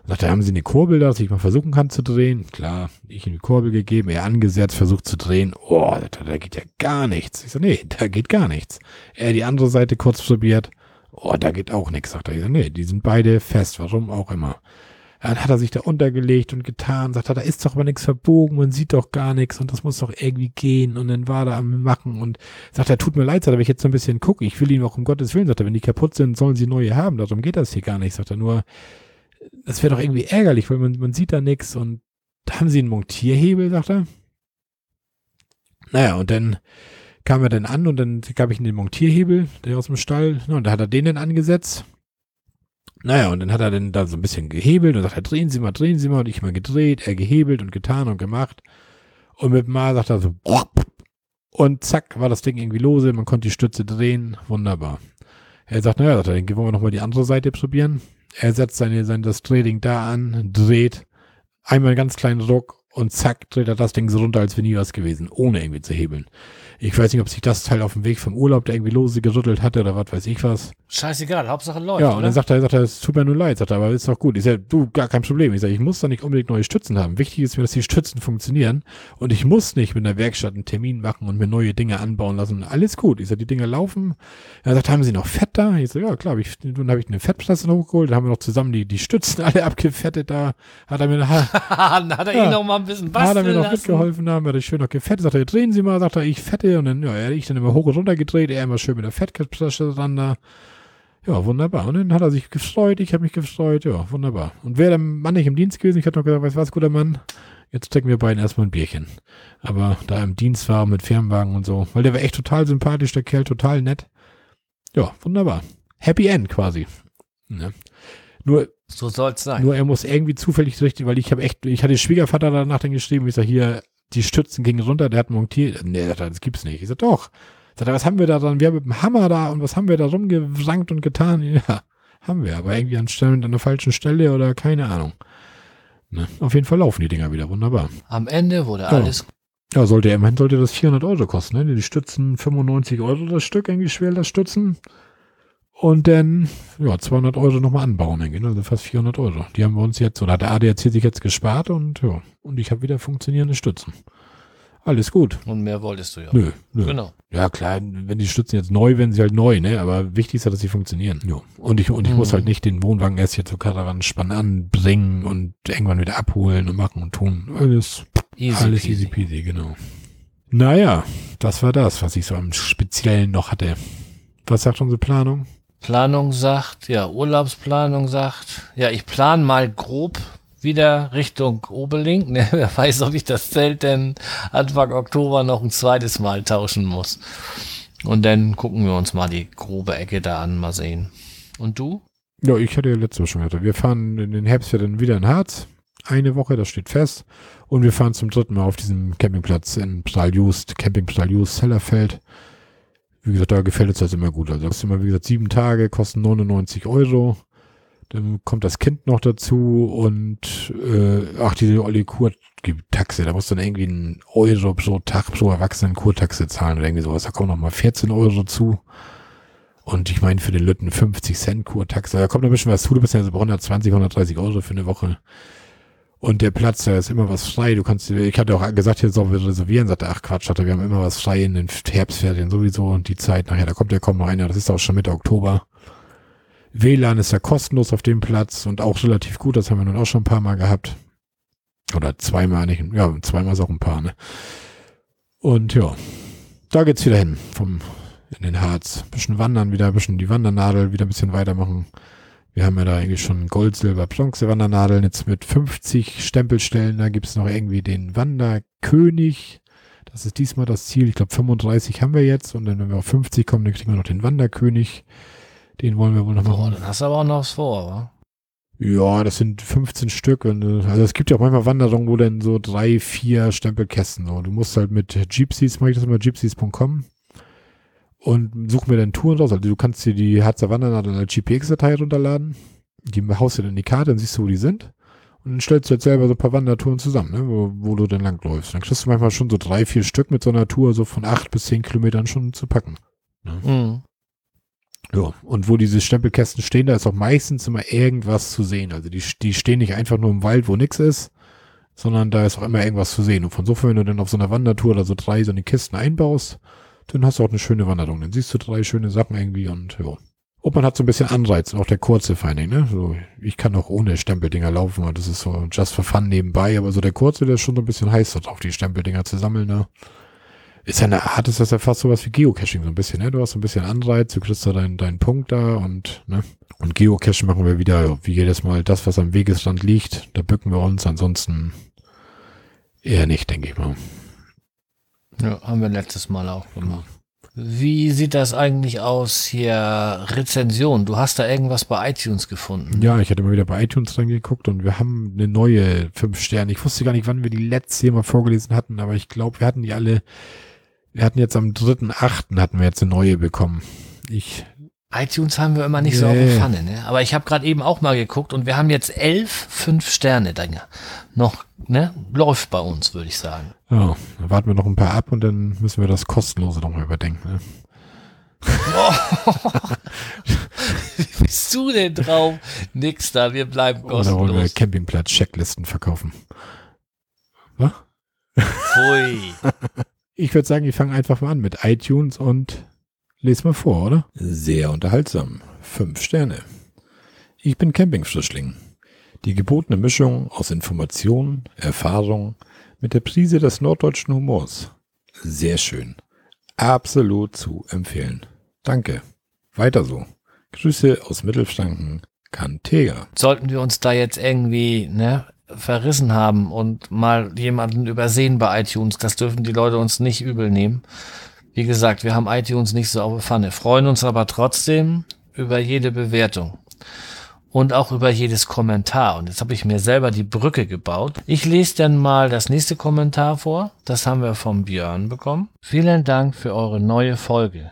Sagt er, haben Sie eine Kurbel da, dass ich mal versuchen kann zu drehen? Klar, ich ihm die Kurbel gegeben, er angesetzt, versucht zu drehen. Oh, da, da geht ja gar nichts. Ich so, nee, da geht gar nichts. Er die andere Seite kurz probiert. Oh, da geht auch nichts, sagt er. Ich so, nee, die sind beide fest, warum auch immer. Dann hat er sich da untergelegt und getan, sagt er, da ist doch aber nichts verbogen, man sieht doch gar nichts und das muss doch irgendwie gehen. Und dann war er am Machen und sagt er, tut mir leid, sagt er, wenn ich jetzt so ein bisschen gucke, ich will ihn auch um Gottes Willen, sagt er, wenn die kaputt sind, sollen sie neue haben, darum geht das hier gar nicht, sagt er, nur, das wäre doch irgendwie ärgerlich, weil man, man sieht da nichts und haben sie einen Montierhebel, sagt er. Naja, und dann kam er dann an und dann gab ich ihm den Montierhebel, der aus dem Stall, und da hat er den dann angesetzt naja, und dann hat er dann da so ein bisschen gehebelt und sagt er, drehen Sie mal, drehen Sie mal. Und ich mal gedreht, er gehebelt und getan und gemacht. Und mit Mal sagt er so, und zack, war das Ding irgendwie lose, man konnte die Stütze drehen, wunderbar. Er sagt, naja, sagt er, dann wollen wir nochmal die andere Seite probieren. Er setzt seine, sein, das Drehding da an, dreht, einmal einen ganz kleinen Druck und zack, dreht er das Ding so runter, als wäre nie was gewesen, ohne irgendwie zu hebeln. Ich weiß nicht, ob sich das Teil auf dem Weg vom Urlaub da irgendwie lose gerüttelt hatte oder was weiß ich was. Scheißegal, Hauptsache läuft. Ja, und dann sagt er, sagt er, es tut mir nur leid, sagt er, aber ist doch gut. Ich sage, du, gar kein Problem. Ich sage, ich muss da nicht unbedingt neue Stützen haben. Wichtig ist mir, dass die Stützen funktionieren und ich muss nicht mit der Werkstatt einen Termin machen und mir neue Dinge anbauen lassen. Alles gut. Ich sage, die Dinge laufen. Er sagt, haben Sie noch Fett da? Ich sage, ja klar, ich, dann habe ich eine Fettpresse hochgeholt, dann haben wir noch zusammen die, die Stützen <laughs> alle abgefettet da. Hat er mir, hat, <laughs> hat er ja, ihn noch mal ein bisschen basteln Hat er mir noch lassen. mitgeholfen, haben wir das schön noch gefettet. Sagt er, drehen Sie mal, sagt er, ich fette und dann, ja, ich dann immer hoch und runter gedreht, er immer schön mit der Fettpresse dran da. Ja, wunderbar. Und dann hat er sich gefreut, ich habe mich gefreut. Ja, wunderbar. Und wäre der Mann nicht im Dienst gewesen, ich hätte noch gesagt, weißt du was, guter Mann, jetzt trinken wir beiden erstmal ein Bierchen. Aber da er im Dienst war mit Firmenwagen und so, weil der war echt total sympathisch, der Kerl, total nett. Ja, wunderbar. Happy End quasi. Ja. Nur, so soll's sein. Nur er muss irgendwie zufällig richtig, weil ich habe echt, ich hatte Schwiegervater danach dann geschrieben, ich sag hier, die Stützen gingen runter, der hat montiert. Nee, das gibt's nicht. Ich sag doch. Sagt er, was haben wir da dann? Wir haben mit dem Hammer da und was haben wir da rumgesankt und getan? Ja, haben wir, aber irgendwie an, Stellen, an der falschen Stelle oder keine Ahnung. Ne? Auf jeden Fall laufen die Dinger wieder wunderbar. Am Ende wurde ja. alles. Ja, sollte immerhin sollte das 400 Euro kosten, ne? Die Stützen 95 Euro das Stück, irgendwie schwer das Stützen. Und dann, ja, 200 Euro nochmal anbauen, denke ich, ne? also fast 400 Euro. Die haben wir uns jetzt, oder hat der ADAC sich jetzt gespart und ja, und ich habe wieder funktionierende Stützen. Alles gut. Und mehr wolltest du ja. Nö, nö. Genau. Ja, klar, wenn die Stützen jetzt neu werden, sie halt neu, ne? Aber wichtig ist ja, dass sie funktionieren. Ja. Und ich, und ich mhm. muss halt nicht den Wohnwagen erst hier zur Karawanspann anbringen und irgendwann wieder abholen und machen und tun. Alles easy, alles peasy. easy peasy, genau. Naja, das war das, was ich so am Speziellen noch hatte. Was sagt unsere Planung? Planung sagt, ja, Urlaubsplanung sagt, ja, ich plane mal grob wieder Richtung Oberlink. <laughs> Ne, wer weiß, ob ich das Zelt denn Anfang Oktober noch ein zweites Mal tauschen muss. Und dann gucken wir uns mal die grobe Ecke da an, mal sehen. Und du? Ja, ich hatte ja letztes Mal schon gesagt, wir fahren in den Herbst dann wieder in Harz. Eine Woche, das steht fest. Und wir fahren zum dritten Mal auf diesem Campingplatz in Pstaljust, Camping Pstaljust, Hellerfeld. Wie gesagt, da gefällt uns das immer gut. Also das ist immer, wie gesagt, sieben Tage, kosten 99 Euro. Dann kommt das Kind noch dazu und äh, ach, diese Olli Kurtaxe, da musst du dann irgendwie einen Euro pro Tag pro Erwachsenen Kurtaxe zahlen oder irgendwie sowas. Da kommen noch mal 14 Euro zu. Und ich meine für den Lütten 50 Cent Kurtaxe. Da kommt ein bisschen was zu. Du bist ja so bei 120, 130 Euro für eine Woche. Und der Platz, da ist immer was frei. Du kannst, ich hatte auch gesagt, hier sollen wir reservieren. Sagte, ach Quatsch, hatte, wir haben immer was frei in den Herbstferien sowieso und die Zeit nachher, da kommt ja kaum noch einer. Das ist auch schon Mitte Oktober. WLAN ist ja kostenlos auf dem Platz und auch relativ gut. Das haben wir nun auch schon ein paar Mal gehabt. Oder zweimal nicht. Ja, zweimal ist auch ein paar, ne? Und ja, da geht's wieder hin. Vom, in den Harz. bisschen wandern wieder, bisschen die Wandernadel wieder ein bisschen weitermachen. Wir haben ja da eigentlich schon Gold, Silber, Bronze Wandernadeln. Jetzt mit 50 Stempelstellen. Da gibt's noch irgendwie den Wanderkönig. Das ist diesmal das Ziel. Ich glaube 35 haben wir jetzt. Und dann, wenn wir auf 50 kommen, dann kriegen wir noch den Wanderkönig. Den wollen wir wohl noch machen. Oh, dann hast du aber auch noch was vor, wa? Ja, das sind 15 Stück. Und, äh, also es gibt ja auch manchmal Wanderungen, wo dann so drei, vier Stempelkästen so. Du musst halt mit Gypsies, mache ich das immer, gypsies.com und such mir dann Touren raus. Also du kannst dir die Harzer Wandernadel als GPX-Datei runterladen. Die haust du dann in die Karte, dann siehst du, wo die sind. Und dann stellst du jetzt selber so ein paar Wandertouren zusammen, ne, wo, wo du dann langläufst. Dann kriegst du manchmal schon so drei, vier Stück mit so einer Tour so von acht bis zehn Kilometern schon zu packen. Ne? Mhm. Ja, und wo diese Stempelkästen stehen, da ist auch meistens immer irgendwas zu sehen. Also die, die stehen nicht einfach nur im Wald, wo nix ist, sondern da ist auch immer irgendwas zu sehen. Und von so wenn du dann auf so einer Wandertour oder so drei so eine Kisten einbaust, dann hast du auch eine schöne Wanderung. Dann siehst du drei schöne Sachen irgendwie und ja. Und man hat so ein bisschen Anreiz, auch der kurze Finding, ne? So, ich kann auch ohne Stempeldinger laufen, weil das ist so just for fun nebenbei, aber so der kurze, der ist schon so ein bisschen heiß darauf, die Stempeldinger zu sammeln, ne? Ist ja eine Art, ist das ja fast sowas wie Geocaching, so ein bisschen, ne? Du hast so ein bisschen Anreiz, du kriegst da deinen, deinen Punkt da und, ne? Und Geocaching machen wir wieder, wie jedes Mal, das, was am Wegesrand liegt, da bücken wir uns, ansonsten eher nicht, denke ich mal. Ja, haben wir letztes Mal auch gemacht. Wie sieht das eigentlich aus hier Rezension? Du hast da irgendwas bei iTunes gefunden. Ja, ich hatte mal wieder bei iTunes reingeguckt und wir haben eine neue fünf Sterne. Ich wusste gar nicht, wann wir die letzte mal vorgelesen hatten, aber ich glaube, wir hatten die alle, wir hatten jetzt am 3.8. hatten wir jetzt eine neue bekommen. Ich iTunes haben wir immer nicht so auf Nee. der Pfanne, ne? Aber ich habe gerade eben auch mal geguckt und wir haben jetzt elf fünf Sterne Dinger. Noch, ne? Läuft bei uns, würde ich sagen. Ja, dann warten wir noch ein paar ab und dann müssen wir das kostenlose nochmal überdenken. Ne? Wie <laughs> bist du denn drauf? Nix da, wir bleiben Oder wollen wir kostenlos. Campingplatz-Checklisten verkaufen? Was? Pfui. <laughs> Ich würde sagen, ich fange einfach mal an mit iTunes und lese mal vor, oder? Sehr unterhaltsam. Fünf Sterne. Ich bin Campingfrischling. Die gebotene Mischung aus Information, Erfahrung mit der Prise des norddeutschen Humors. Sehr schön. Absolut zu empfehlen. Danke. Weiter so. Grüße aus Mittelfranken, Cantega. Sollten wir uns da jetzt irgendwie, ne? verrissen haben und mal jemanden übersehen bei iTunes, das dürfen die Leute uns nicht übel nehmen. Wie gesagt, wir haben iTunes nicht so auf der Pfanne, freuen uns aber trotzdem über jede Bewertung und auch über jedes Kommentar. Und jetzt habe ich mir selber die Brücke gebaut. Ich lese dann mal das nächste Kommentar vor. Das haben wir vom Björn bekommen. Vielen Dank für eure neue Folge.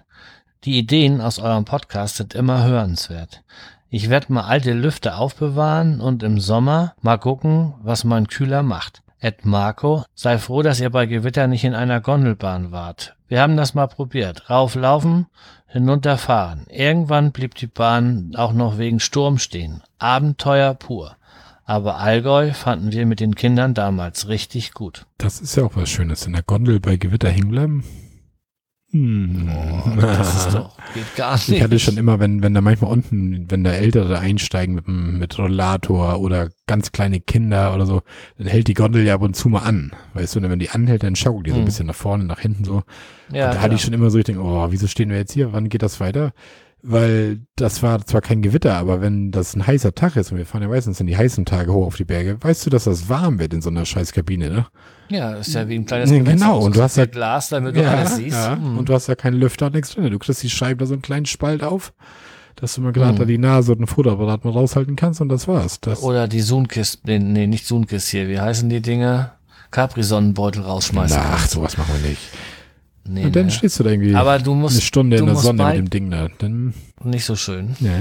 Die Ideen aus eurem Podcast sind immer hörenswert. Ich werde mal alte Lüfter aufbewahren und im Sommer mal gucken, was mein Kühler macht. Ed Marco, sei froh, dass ihr bei Gewitter nicht in einer Gondelbahn wart. Wir haben das mal probiert. Rauflaufen, hinunterfahren. Irgendwann blieb die Bahn auch noch wegen Sturm stehen. Abenteuer pur. Aber Allgäu fanden wir mit den Kindern damals richtig gut. Das ist ja auch was Schönes. In der Gondel bei Gewitter hängen bleiben. Hm. Das ist doch, geht gar nicht. Ich hatte schon immer, wenn, wenn da manchmal unten, wenn da Ältere einsteigen mit, mit Rollator oder ganz kleine Kinder oder so, dann hält die Gondel ja ab und zu mal an. Weißt du, und wenn die anhält, dann schaukelt die so ein Hm. bisschen nach vorne, nach hinten so. ja, und da hatte ich schon immer so, ich denke, oh, wieso stehen wir jetzt hier? Wann geht das weiter? Weil das war zwar kein Gewitter, aber wenn das ein heißer Tag ist, und wir fahren ja meistens in die heißen Tage hoch auf die Berge, weißt du, dass das warm wird in so einer scheiß Kabine, ne? ja, ist ja wie ein kleines Nee, genau, und du hast ja- Glas, damit du alles siehst. Ja, Hm. und du hast ja keinen Lüfter und nichts drin. Du kriegst die Scheibe da so einen kleinen Spalt auf, dass du mal gerade Mhm. da die Nase und ein Fotoapparat mal raushalten kannst und das war's. Das, Oder die Sunkist, nee, nee, nicht Sunkist hier, wie heißen die Dinge? Capri-Sonnenbeutel rausschmeißen. Ach, sowas machen wir nicht. Nee, und dann ne? stehst du da irgendwie Aber du musst, eine Stunde du in der Sonne mit dem Ding da. Dann, nicht so schön. ja.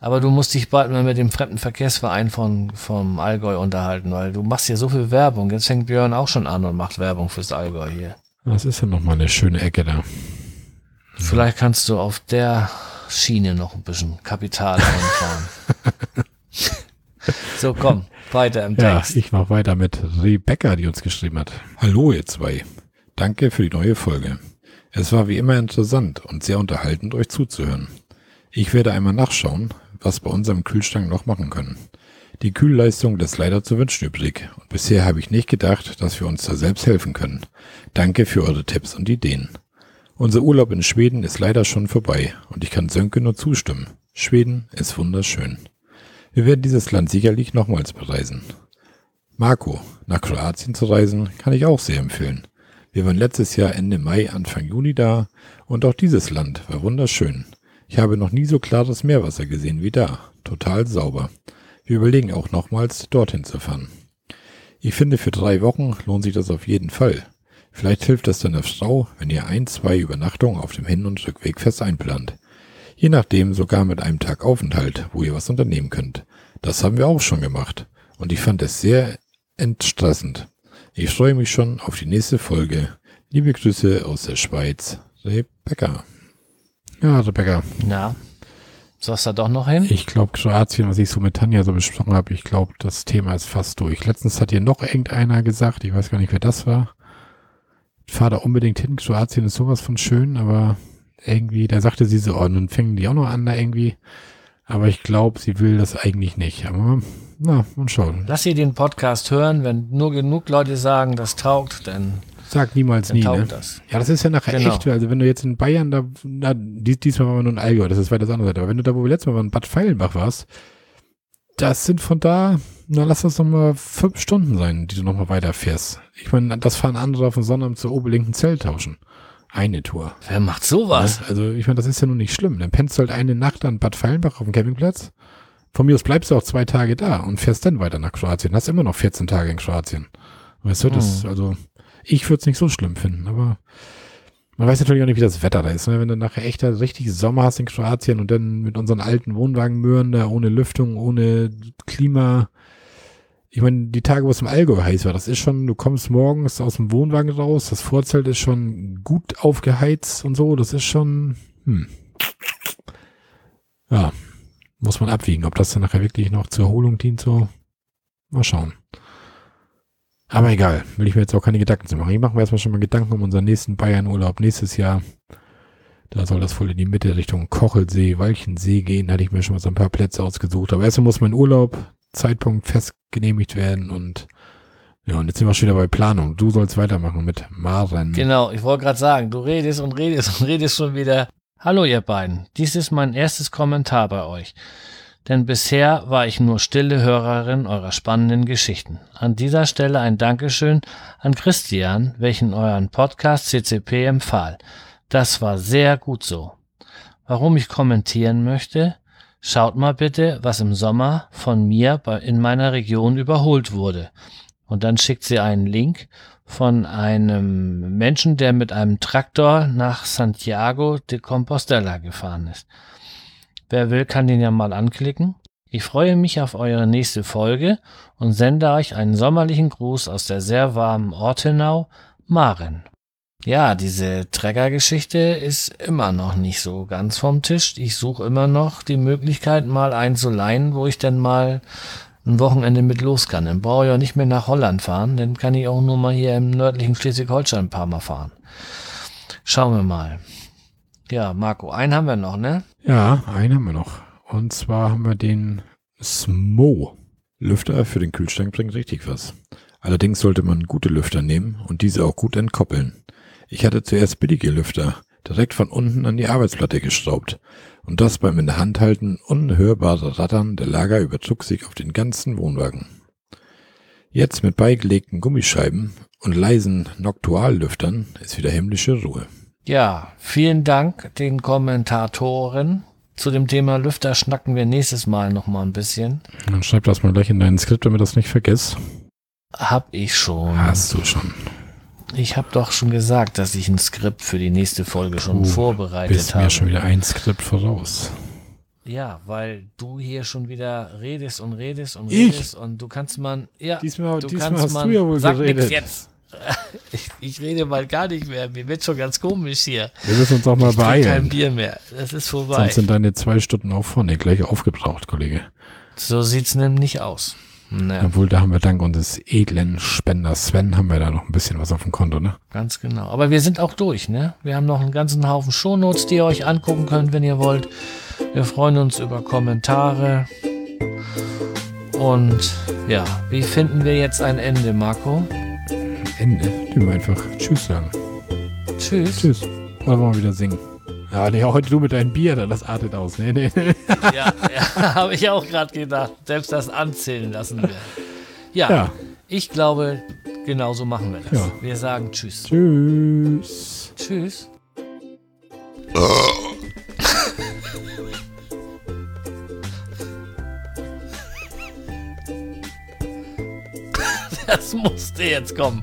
Aber du musst dich bald mal mit dem Fremdenverkehrsverein von, vom Allgäu unterhalten, weil du machst hier so viel Werbung. Jetzt fängt Björn auch schon an und macht Werbung fürs Allgäu hier. Das ist ja nochmal eine schöne Ecke da. Vielleicht kannst du auf der Schiene noch ein bisschen Kapital einfahren. <laughs> so, komm, weiter im Ja, Text. ich mach weiter mit Rebecca, die uns geschrieben hat. Hallo ihr zwei. Danke für die neue Folge. Es war wie immer interessant und sehr unterhaltend, euch zuzuhören. Ich werde einmal nachschauen, was bei unserem Kühlschrank noch machen können. Die Kühlleistung lässt leider zu wünschen übrig und bisher habe ich nicht gedacht, dass wir uns da selbst helfen können. Danke für eure Tipps und Ideen. Unser Urlaub in Schweden ist leider schon vorbei und ich kann Sönke nur zustimmen. Schweden ist wunderschön. Wir werden dieses Land sicherlich nochmals bereisen. Marco, nach Kroatien zu reisen, kann ich auch sehr empfehlen. Wir waren letztes Jahr Ende Mai, Anfang Juni da und auch dieses Land war wunderschön. Ich habe noch nie so klares Meerwasser gesehen wie da. Total sauber. Wir überlegen auch nochmals, dorthin zu fahren. Ich finde, für drei Wochen lohnt sich das auf jeden Fall. Vielleicht hilft das deiner Frau, wenn ihr ein, zwei Übernachtungen auf dem Hin- und Rückweg fest einplant. Je nachdem sogar mit einem Tag Aufenthalt, wo ihr was unternehmen könnt. Das haben wir auch schon gemacht. Und ich fand es sehr entstressend. Ich freue mich schon auf die nächste Folge. Liebe Grüße aus der Schweiz. Rebecca. Ja, Rebecca. Na, Sollst du da doch noch hin? Ich glaube, Kroatien, was ich so mit Tanja so besprochen habe, ich glaube, das Thema ist fast durch. Letztens hat hier noch irgendeiner gesagt, ich weiß gar nicht, wer das war. Ich fahre da unbedingt hin. Kroatien ist sowas von schön, aber irgendwie, da sagte sie so, oh, nun fängen die auch noch an da irgendwie. Aber ich glaube, sie will das eigentlich nicht. Aber na, mal schauen. Lass sie den Podcast hören, wenn nur genug Leute sagen, das taugt, dann, Sag niemals dann nie, taugt ne? das. Ja, das ist ja nachher Genau. echt, also wenn du jetzt in Bayern da, na, dies, diesmal waren wir nur in Allgäu, das ist weiter das andere Seite, aber wenn du da, wo wir letztes Mal waren, in Bad Feilenbach warst, das sind von da, na lass das nochmal fünf Stunden sein, die du nochmal weiterfährst. Ich meine, das fahren andere auf den Sonnabend zur Oberlinken Zelt tauschen. Eine Tour. Wer macht sowas? Ne? Also ich meine, das ist ja nun nicht schlimm. Dann pennst du halt eine Nacht an Bad Feilenbach auf dem Campingplatz. Von mir aus bleibst du auch zwei Tage da und fährst dann weiter nach Kroatien. Hast immer noch 14 Tage in Kroatien. Weißt du, das, Hm. also ich würde es nicht so schlimm finden, aber man weiß natürlich auch nicht, wie das Wetter da ist. Ne? Wenn du nachher echt richtig Sommer hast in Kroatien und dann mit unseren alten Wohnwagenmöhren da ohne Lüftung, ohne Klima. Ich meine, die Tage, wo es im Allgäu heiß war, das ist schon, du kommst morgens aus dem Wohnwagen raus, das Vorzelt ist schon gut aufgeheizt und so, das ist schon, hm. Ja, muss man abwiegen, ob das dann nachher wirklich noch zur Erholung dient, so. Mal schauen. Aber egal, will ich mir jetzt auch keine Gedanken zu machen. Ich mache mir erstmal schon mal Gedanken um unseren nächsten Bayern-Urlaub nächstes Jahr. Da soll das voll in die Mitte Richtung Kochelsee, Walchensee gehen. Da hatte ich mir schon mal so ein paar Plätze ausgesucht. Aber erstmal muss mein Urlaub, Zeitpunkt festgenehmigt werden und ja, und jetzt sind wir schon wieder bei Planung. Du sollst weitermachen mit Maren. Genau, ich wollte gerade sagen, du redest und redest und redest schon wieder. Hallo ihr beiden, dies ist mein erstes Kommentar bei euch. Denn bisher war ich nur stille Hörerin eurer spannenden Geschichten. An dieser Stelle ein Dankeschön an Christian, welchen euren Podcast CCP empfahl. Das war sehr gut so. Warum ich kommentieren möchte? Schaut mal bitte, was im Sommer von mir in meiner Region überholt wurde. Und dann schickt sie einen Link von einem Menschen, der mit einem Traktor nach Santiago de Compostela gefahren ist. Wer will, kann den ja mal anklicken. Ich freue mich auf eure nächste Folge und sende euch einen sommerlichen Gruß aus der sehr warmen Ortenau, Maren. Ja, diese Trägergeschichte ist immer noch nicht so ganz vom Tisch. Ich suche immer noch die Möglichkeit, mal einen zu leihen, wo ich dann mal ein Wochenende mit los kann. Dann brauche ich auch nicht mehr nach Holland fahren, dann kann ich auch nur mal hier im nördlichen Schleswig-Holstein ein paar Mal fahren. Schauen wir mal. Ja, Marco, einen haben wir noch, ne? Ja, einen haben wir noch. Und zwar haben wir den Smo. Lüfter für den Kühlschrank bringt richtig was. Allerdings sollte man gute Lüfter nehmen und diese auch gut entkoppeln. Ich hatte zuerst billige Lüfter direkt von unten an die Arbeitsplatte geschraubt und das beim in der Hand halten unhörbare Rattern der Lager übertrug sich auf den ganzen Wohnwagen. Jetzt mit beigelegten Gummischeiben und leisen Noctuallüftern ist wieder himmlische Ruhe. Ja, vielen Dank den Kommentatoren. Zu dem Thema Lüfter schnacken wir nächstes Mal noch mal ein bisschen. Dann schreib das mal gleich in dein Skript, damit das nicht vergisst. Hab ich schon. Hast du schon. Ich habe doch schon gesagt, dass ich ein Skript für die nächste Folge schon Du vorbereitet Bist habe. mir schon wieder ein Skript voraus. Ja, weil du hier schon wieder redest und redest und Ich? redest und du kannst man, ja, Diesmal, du diesmal kannst hast man, du ja wohl sag geredet. jetzt. <laughs> Ich, ich rede mal gar nicht mehr. Mir wird schon ganz komisch hier. Wir müssen uns auch mal Ich trinke kein beeilen. Bier mehr. Das ist vorbei. Sonst sind deine zwei Stunden auch vorne gleich aufgebraucht, Kollege. So sieht's nämlich aus. Naja, Obwohl, da haben wir dank unseres edlen Spenders Sven, haben wir da noch ein bisschen was auf dem Konto, ne? ganz genau. Aber wir sind auch durch, ne? Wir haben noch einen ganzen Haufen Shownotes, die ihr euch angucken könnt, wenn ihr wollt. Wir freuen uns über Kommentare. Und ja, wie finden wir jetzt ein Ende, Marco? Ende. Die wir einfach Tschüss sagen. Tschüss. Tschüss. Wollen wir mal wieder singen. Ja, nee, heute du mit deinem Bier, da, das artet aus. Nee, nee, nee. Ja, ja <laughs> habe ich auch gerade gedacht. Selbst das anzählen lassen wir. Ja, Ja. ich glaube, genau so machen wir das. Ja. Wir sagen Tschüss. Tschüss. Tschüss. <laughs> Das musste jetzt kommen.